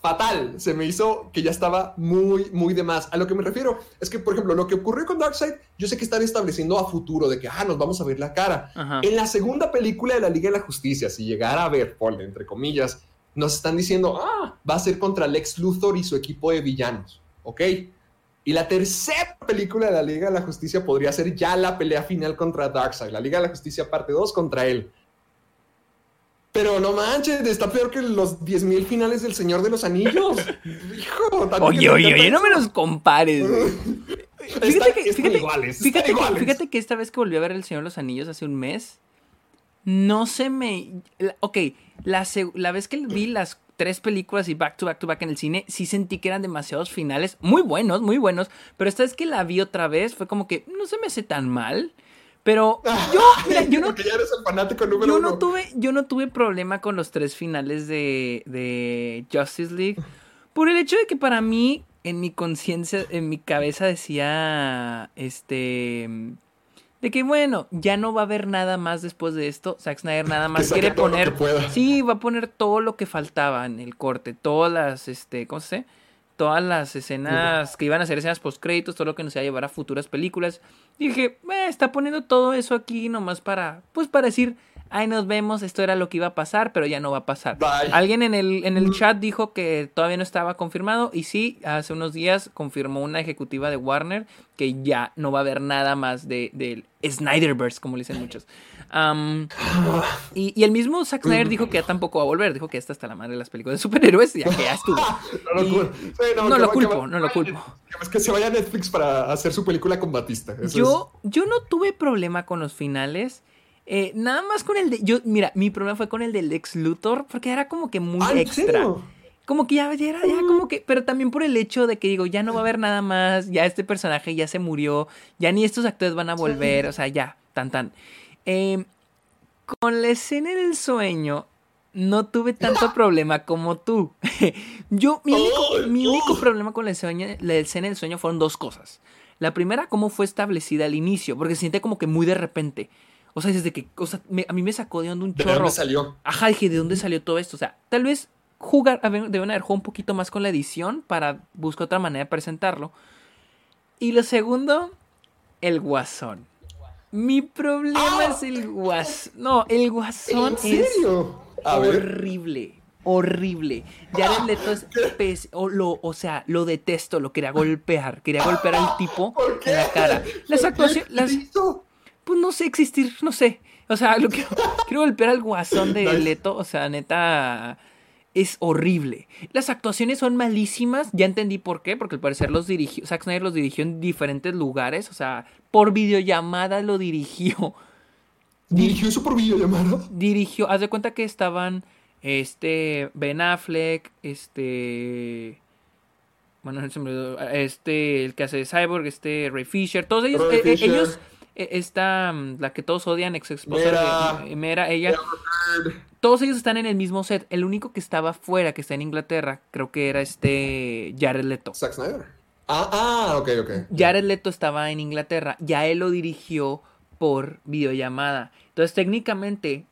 fatal. Se me hizo que ya estaba muy, muy de más. A lo que me refiero es que, por ejemplo, lo que ocurrió con Darkseid, yo sé que están estableciendo a futuro de que, ah, nos vamos a ver la cara. Ajá. En la segunda película de la Liga de la Justicia, si llegara a ver, ponle entre comillas, nos están diciendo, ah, va a ser contra Lex Luthor y su equipo de villanos. ¿Ok? Y la tercera película de la Liga de la Justicia podría ser ya la pelea final contra Darkseid. La Liga de la Justicia parte 2 contra él. Pero no manches, está peor que los 10.000 finales del Señor de los Anillos. Hijo, Oye, oye, oye, no me los compares. Está- Fíjate que, están fíjate, iguales, están fíjate que- iguales. fíjate que esta vez que volví a ver El Señor de los Anillos hace un mes, no se me... ok, la, la vez que vi las tres películas y back to back to back en el cine, sí sentí que eran demasiados finales, muy buenos, muy buenos, pero esta vez que la vi otra vez fue como que no se me hace tan mal, pero yo, mira, yo no ya eres el fanático número yo uno. no tuve, yo no tuve problema con los tres finales de, de Justice League. Por el hecho de que para mí, en mi conciencia, en mi cabeza decía. Este. De que bueno, ya no va a haber nada más después de esto. Zack Snyder nada más quiere poner. Sí, va a poner todo lo que faltaba en el corte. Todas las, este, ¿cómo se dice? Todas las escenas que iban a ser escenas post créditos, todo lo que nos iba a llevar a futuras películas. Dije, "Eh, está poniendo todo eso aquí nomás para, pues para decir, ay, nos vemos, esto era lo que iba a pasar, pero ya no va a pasar. Bye. Alguien en el, en el chat dijo que todavía no estaba confirmado y sí, hace unos días confirmó una ejecutiva de Warner que ya no va a haber nada más de, del Snyderverse, como le dicen muchos. Y, y el mismo Zack Snyder dijo que ya tampoco va a volver, dijo que ya está hasta la madre de las películas de superhéroes, ya que ya estuvo. No lo, Y- cul- sí, no lo va- culpo, va- no lo culpo. Es que se vaya a Netflix para hacer su película con Batista. Eso Yo, yo no tuve problema con los finales. Eh, nada más con el de. Yo, mira, mi problema fue con el del Lex Luthor, porque era como que muy Ah, ¿en extra. serio? Como que ya, ya era, ya como que. Pero también por el hecho de que digo, ya no va a haber nada más. Ya este personaje ya se murió. Ya ni estos actores van a volver. O sea, ya, tan tan. Eh, con la escena del sueño. No tuve tanto problema como tú. Yo, mi único, mi problema con la escena, la escena del sueño fueron dos cosas. La primera, cómo fue establecida al inicio, porque se siente como que muy de repente. O sea, desde que, o sea, me- a mí me sacó de onda un ¿De chorro. dónde salió? Ajá, dije, ¿de dónde salió todo esto? O sea, tal vez jugar, deben haber jugado un poquito más con la edición para buscar otra manera de presentarlo. Y lo segundo, el guasón. Mi problema ¡Ah! es el guasón. No, el guasón ¿En es serio? A ver. horrible. Horrible. Jared Leto es pes- o, lo, o sea, lo detesto, lo quería golpear. Quería golpear al tipo en la cara. Las actuaciones. Pues no sé existir, no sé. O sea, lo quiero, quiero golpear al guasón de. Leto. O sea, neta. Es horrible. Las actuaciones son malísimas. Ya entendí por qué. Porque al parecer los dirigió. Zack Snyder los dirigió en diferentes lugares. O sea, por videollamada lo dirigió. ¿Dirigió eso por videollamada? Dirigió. Haz de cuenta que estaban. Este. Ben Affleck. Este. Bueno, este. El que hace de Cyborg. Este. Ray Fisher. Todos ellos. Ray eh, eh, Fisher. ellos. E- esta, mm, la que todos odian, ex esposa Mera. de Mera, ella, todos ellos están en el mismo set. El único que estaba fuera, que está en Inglaterra, creo que era este Jared Leto. Zack Snyder. Ah, ah, ok, ok. Jared Leto estaba en Inglaterra, ya él lo dirigió por videollamada. Entonces, técnicamente,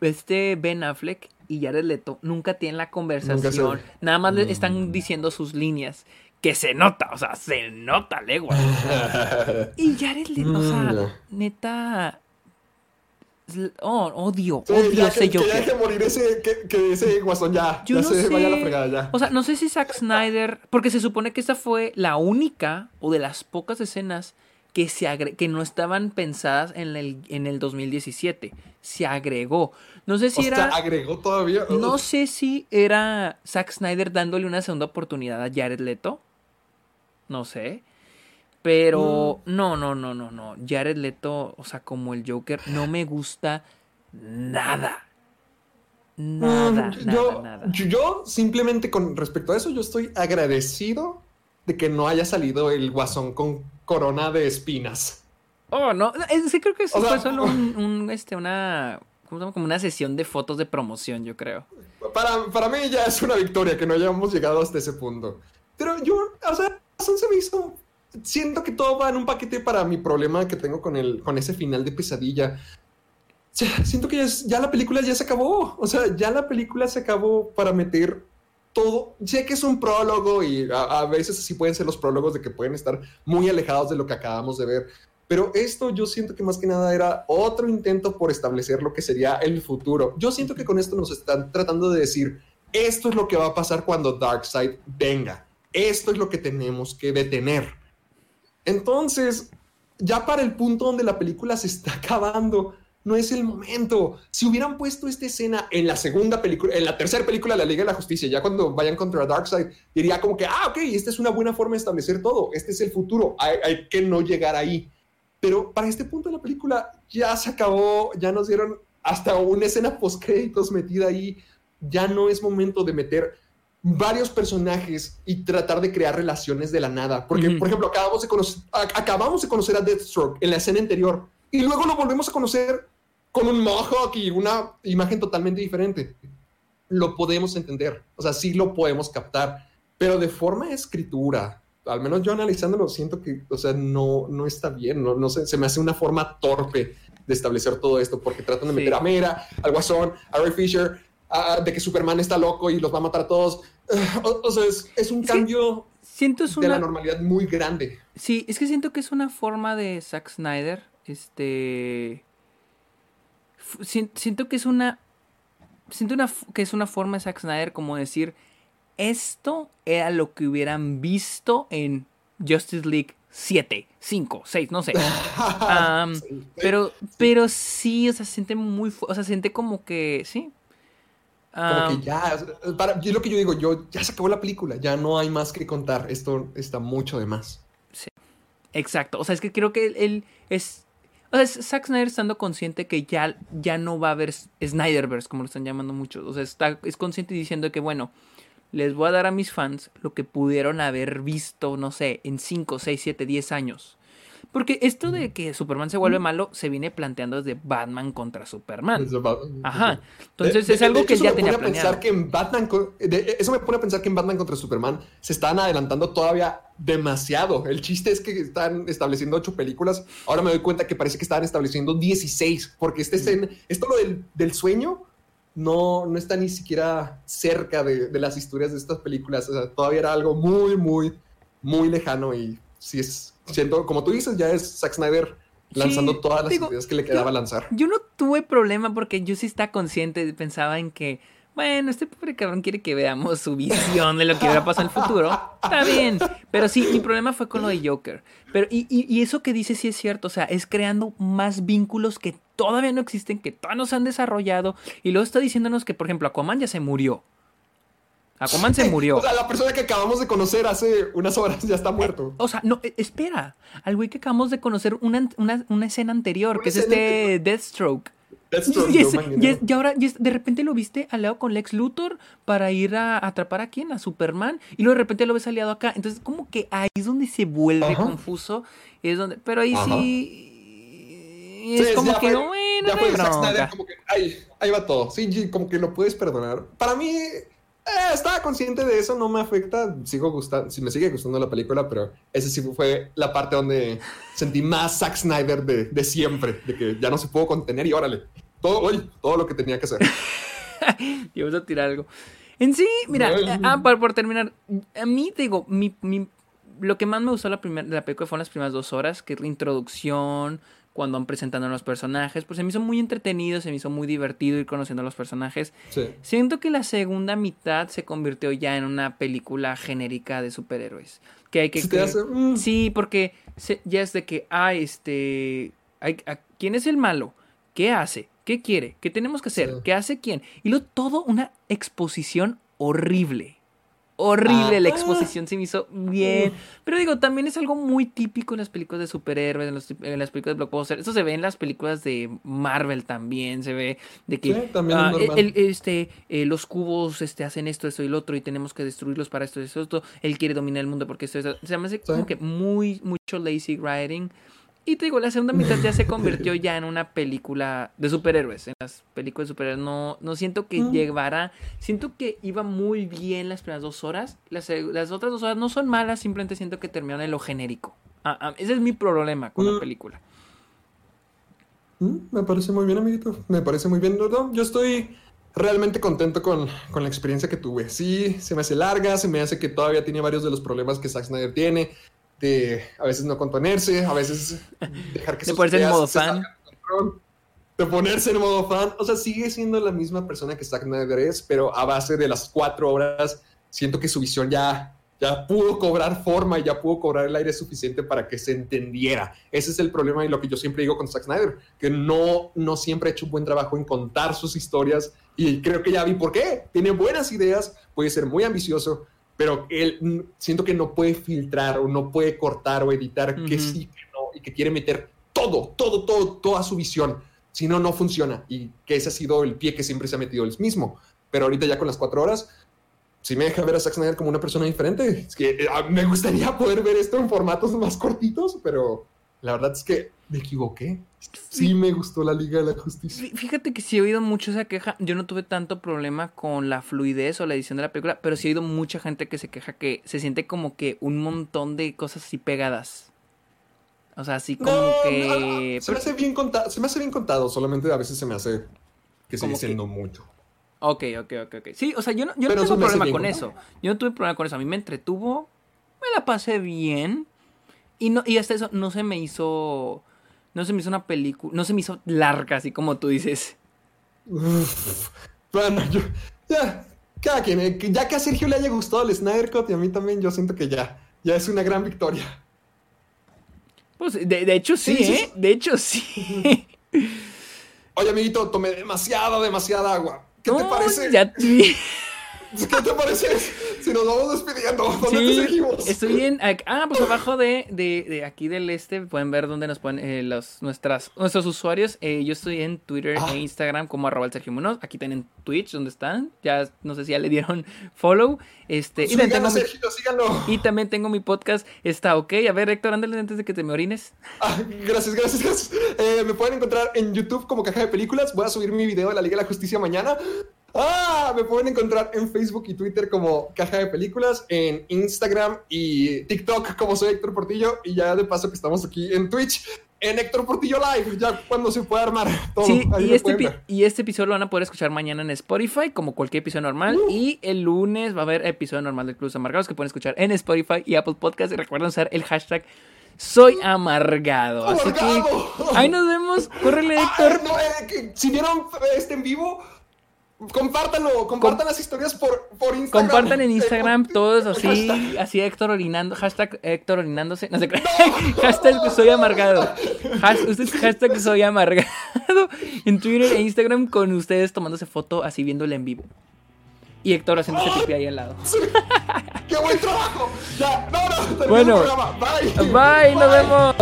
este Ben Affleck y Jared Leto nunca tienen la conversación. Nada más le están diciendo sus líneas. Que se nota, o sea, se nota legua. y Jared Leto, o sea, Mm, neta. Oh, odio, Sí, odio ya ese que, que ya deje morir ese, que, que ese guasón ya, Yo ya no se sé. vaya a la fregada ya. O sea, no sé si Zack Snyder. Porque se supone que esta fue la única o de las pocas escenas que, se agre- que no estaban pensadas en el, en el 2017. Se agregó. No sé si O sea, era. agregó todavía. No sé si era Zack Snyder dándole una segunda oportunidad a Jared Leto. No sé. Pero Mm. no, no, no, no, no. Jared Leto, o sea, como el Joker, no me gusta nada. Nada, Mm, nada, yo, nada. yo- simplemente con respecto a eso, yo estoy agradecido de que no haya salido el guasón con corona de espinas. Oh, no, es creo que eso O sea, fue solo un, un, este, una, ¿cómo se llama? Como una sesión de fotos de promoción, yo creo. Para, para mí ya es una victoria que no hayamos llegado hasta ese punto. Pero yo, o sea, razón se me hizo. Siento que todo va en un paquete para mi problema que tengo con, el, con ese final de pesadilla. Siento que ya, es- ya la película ya se acabó. O sea, ya la película se acabó para meter todo. Sé que es un prólogo y a, a veces así pueden ser los prólogos de que pueden estar muy alejados de lo que acabamos de ver. Pero esto yo siento que más que nada era otro intento por establecer lo que sería el futuro. Yo siento que con esto nos están tratando de decir, esto es lo que va a pasar cuando Darkseid venga. Esto es lo que tenemos que detener. Entonces, ya para el punto donde la película se está acabando, no es el momento. Si hubieran puesto esta escena en la segunda película, en la tercera película de la Liga de la Justicia, ya cuando vayan contra Darkseid, diría como que, ah, ok, esta es una buena forma de establecer todo. Este es el futuro. Hay, hay que no llegar ahí. Pero para este punto de la película ya se acabó, ya nos dieron hasta una escena post créditos metida ahí. Ya no es momento de meter varios personajes y tratar de crear relaciones de la nada. Porque, por ejemplo, acabamos de, conocer, a- acabamos de conocer a Deathstroke en la escena anterior y luego lo volvemos a conocer con un mohawk y una imagen totalmente diferente. Lo podemos entender, o sea, sí lo podemos captar, pero de forma de escritura, al menos yo analizándolo, siento que, o sea, no, no está bien, no, no sé, se me hace una forma torpe de establecer todo esto, porque tratan de Sí. meter a Mera, al Guasón, a Ray Fisher, a- de que Superman está loco y los va a matar a todos. O, o sea, es, es un cambio Siento es de la normalidad muy grande. Sí, es que siento que es una forma de Zack Snyder. Este. Siento que es una. Siento una, que es una forma de Zack Snyder como decir. Esto era lo que hubieran visto en Justice League 7, 5, 6, no sé. Am, Sí. pero, pero sí, o sea, se siente muy. O sea, se siente como que. Sí. Como que ya, para, yo lo que yo digo, yo ya se acabó la película, ya no hay más que contar, esto está mucho de más. Exacto, o sea, es que creo que él, él es... O sea, es Zack Snyder estando consciente que ya, ya no va a haber Snyderverse, como lo están llamando muchos. O sea, está, es consciente diciendo que, bueno, les voy a dar a mis fans lo que pudieron haber visto, no sé, en 5, 6, 7, 10 años. Porque esto de que Superman se vuelve malo se viene planteando desde Batman contra Superman. Ajá. Entonces De- es algo de que él ya tenía planeado. pensar que en Batman, de- eso me pone a pensar que en Batman contra Superman se están adelantando todavía demasiado. El chiste es que están estableciendo ocho películas. Ahora me doy cuenta que parece que estaban estableciendo 16, porque este escena- esto lo del, del sueño no, no está ni siquiera cerca de, de las historias de estas películas. O sea, todavía era algo muy, muy, muy lejano y si es, siento, como tú dices, ya es Zack Snyder lanzando Sí, todas las digo, ideas que le quedaba yo- lanzar. Yo no tuve problema porque yo sí estaba consciente, pensaba en que, bueno, este pobre cabrón quiere que veamos su visión de lo que va a pasar en el futuro. Está bien. Pero sí, mi problema fue con lo de Joker. Pero, y, y- y eso que dice sí es cierto, o sea, es creando más vínculos que todavía no existen, que todavía no se han desarrollado. Y luego está diciéndonos que, por ejemplo, Aquaman ya se murió. Aquaman se murió. O sea, la persona que acabamos de conocer hace unas horas ya está muerto. O sea, no, e- espera. Al güey que acabamos de conocer una, una, una escena anterior, Una que es este Deathstroke. Deathstroke, Y, es- Joe Manganiello. y es- y ahora y es- de repente lo viste aliado con Lex Luthor para ir a atrapar a quién, a Superman, y luego de repente lo ves aliado acá. Entonces, como que ahí es donde se vuelve Ajá. confuso. Es donde, pero ahí Ajá. sí. Es Sí, como que, fue- bueno, ya fue Zack Snyder, como que ahí, ahí va todo. Sí, como que lo puedes perdonar. Para mí, eh, estaba consciente de eso, no me afecta. Sigo gustando, sí, me sigue gustando la película, pero ese sí fue la parte donde sentí más Zack Snyder de, de siempre, de que ya no se pudo contener y órale, todo, oye, todo lo que tenía que hacer. Y vamos a tirar algo. En sí, mira, Ay. eh, ah, por, por terminar, a mí te digo, mi, mi- lo que más me gustó la primer, la película fueron las primeras dos horas, que es la introducción, cuando van presentando a los personajes, pues se me hizo muy entretenido, se me hizo muy divertido ir conociendo a los personajes. Sí. Siento que la segunda mitad se convirtió ya en una película genérica de superhéroes. Que hay que... Sí te hace, mm. Sí, porque se- ya es de que, ah, este... hay- a- ¿Quién es el malo? ¿Qué hace? ¿Qué quiere? ¿Qué tenemos que hacer? Sí. ¿Qué hace quién? Y luego todo una exposición horrible. Horrible la Ah. exposición, se me hizo bien. Pero digo, también es algo muy típico en las películas de superhéroes, en, los- en las películas de blockbuster. Eso se ve en las películas de Marvel también. Se ve de que Sí, es ah, el- este, eh, los cubos este, hacen esto, esto y lo otro, y tenemos que destruirlos para esto, esto, esto. Él quiere dominar el mundo porque esto, esto. Se me hace como que muy, mucho lazy writing. Y te digo, la segunda mitad ya se convirtió ya en una película de superhéroes. En las películas de superhéroes no, no siento que Mm. llevara. Siento que iba muy bien las primeras dos horas. Las, las otras dos horas no son malas, simplemente siento que terminaron en lo genérico. Ah, ah, ese es mi problema con la Mm. película. Mm, Me parece muy bien, amiguito. Me parece muy bien. No, no, yo estoy realmente contento con, con la experiencia que tuve. Sí, se me hace larga, se me hace que todavía tiene varios de los problemas que Zack Snyder tiene. De a veces no contenerse, a veces dejar que De ponerse en modo se fan. de ponerse en modo fan. O sea, sigue siendo la misma persona que Zack Snyder es, pero a base de las cuatro horas, siento que su visión ya, ya pudo cobrar forma y ya pudo cobrar el aire suficiente para que se entendiera. Ese es el problema y lo que yo siempre digo con Zack Snyder, que no, no siempre ha hecho un buen trabajo en contar sus historias y creo que ya vi por qué. Tiene buenas ideas, puede ser muy ambicioso, pero él mm, siento que no puede filtrar o no puede cortar o editar que Ujú. sí, que no, y que quiere meter todo, todo, todo, toda su visión. Si no, no funciona. Y que ese ha sido el pie que siempre se ha metido él mismo. Pero ahorita ya con las cuatro horas, si me deja ver a Zack Snyder como una persona diferente. Es que eh, ah, me gustaría poder ver esto en formatos más cortitos, pero la verdad es que me equivoqué. Sí me gustó la Liga de la Justicia. Fí- Fíjate que sí he oído mucho esa queja. Yo no tuve tanto problema con la fluidez o la edición de la película, pero sí he oído mucha gente que se queja que se siente como que un montón de cosas así pegadas. O sea, así como No, que. no, se me hace bien contado, se me hace bien contado, solamente a veces se me hace que Como sigue que- siendo mucho. Ok, ok, ok, ok. Sí, o sea, yo no, yo no tengo se problema con contado. eso. Yo no tuve problema con eso. A mí me entretuvo, me la pasé bien. Y, no, y hasta eso no se me hizo. No se me hizo una película. No se me hizo larga, así como tú dices. Uf. Bueno, yo, ya, cada quien, eh, que ya que a Sergio le haya gustado el Snyder Cut y a mí también, yo siento que ya, ya es una gran victoria. Pues, de, de hecho, sí, Sí, sí, ¿eh? De hecho, sí. Oye, amiguito, tomé demasiada, demasiada agua. ¿Qué te parece? Ya, sí. ¿Qué te parece si nos vamos despidiendo? ¿Dónde te Sí, seguimos? estoy en. Ah, pues abajo de, de, de aquí del este pueden ver dónde nos ponen eh, los, nuestras, nuestros usuarios. Eh, yo estoy en Twitter Ah. e Instagram como arroba el Sergio Munoz. Aquí tienen Twitch, donde están. Ya no sé si ya le dieron follow. Este, y, también Síganlo, mi, Sergio, síganlo. y también tengo mi podcast. Está ok. A ver, Héctor, ándale antes de que te me orines. Ah, gracias, gracias, gracias. Eh, me pueden encontrar en YouTube como Caja de Películas. Voy a subir mi video de la Liga de la Justicia mañana. Ah, me pueden encontrar en Facebook y Twitter como Caja de Películas, en Instagram y TikTok como soy Héctor Portillo y ya de paso que estamos aquí en Twitch en Héctor Portillo Live, ya cuando se pueda armar todo. Sí, y este, y este episodio lo van a poder escuchar mañana en Spotify, como cualquier episodio normal. Uh. Y el lunes va a haber episodio normal de Clubs Amargados que pueden escuchar en Spotify y Apple Podcast. Y recuerden usar el hashtag Soy Amargado. Así que ahí nos vemos. Córrele, Ah, Héctor. no, eh, que si vieron este en vivo, compártanlo, compartan las historias por, por Instagram. Compartan en Instagram todos así, hashtag. así Héctor orinando, hashtag Héctor orinándose, no sé qué, hashtag soy amargado, Has- ustedes hashtag soy amargado en Twitter e Instagram con ustedes tomándose foto así viéndole en vivo. Y Héctor haciéndose pipí ahí al lado. ¡Qué buen trabajo! Ya, no, no, Bueno. el programa. Bye. Bye, nos vemos.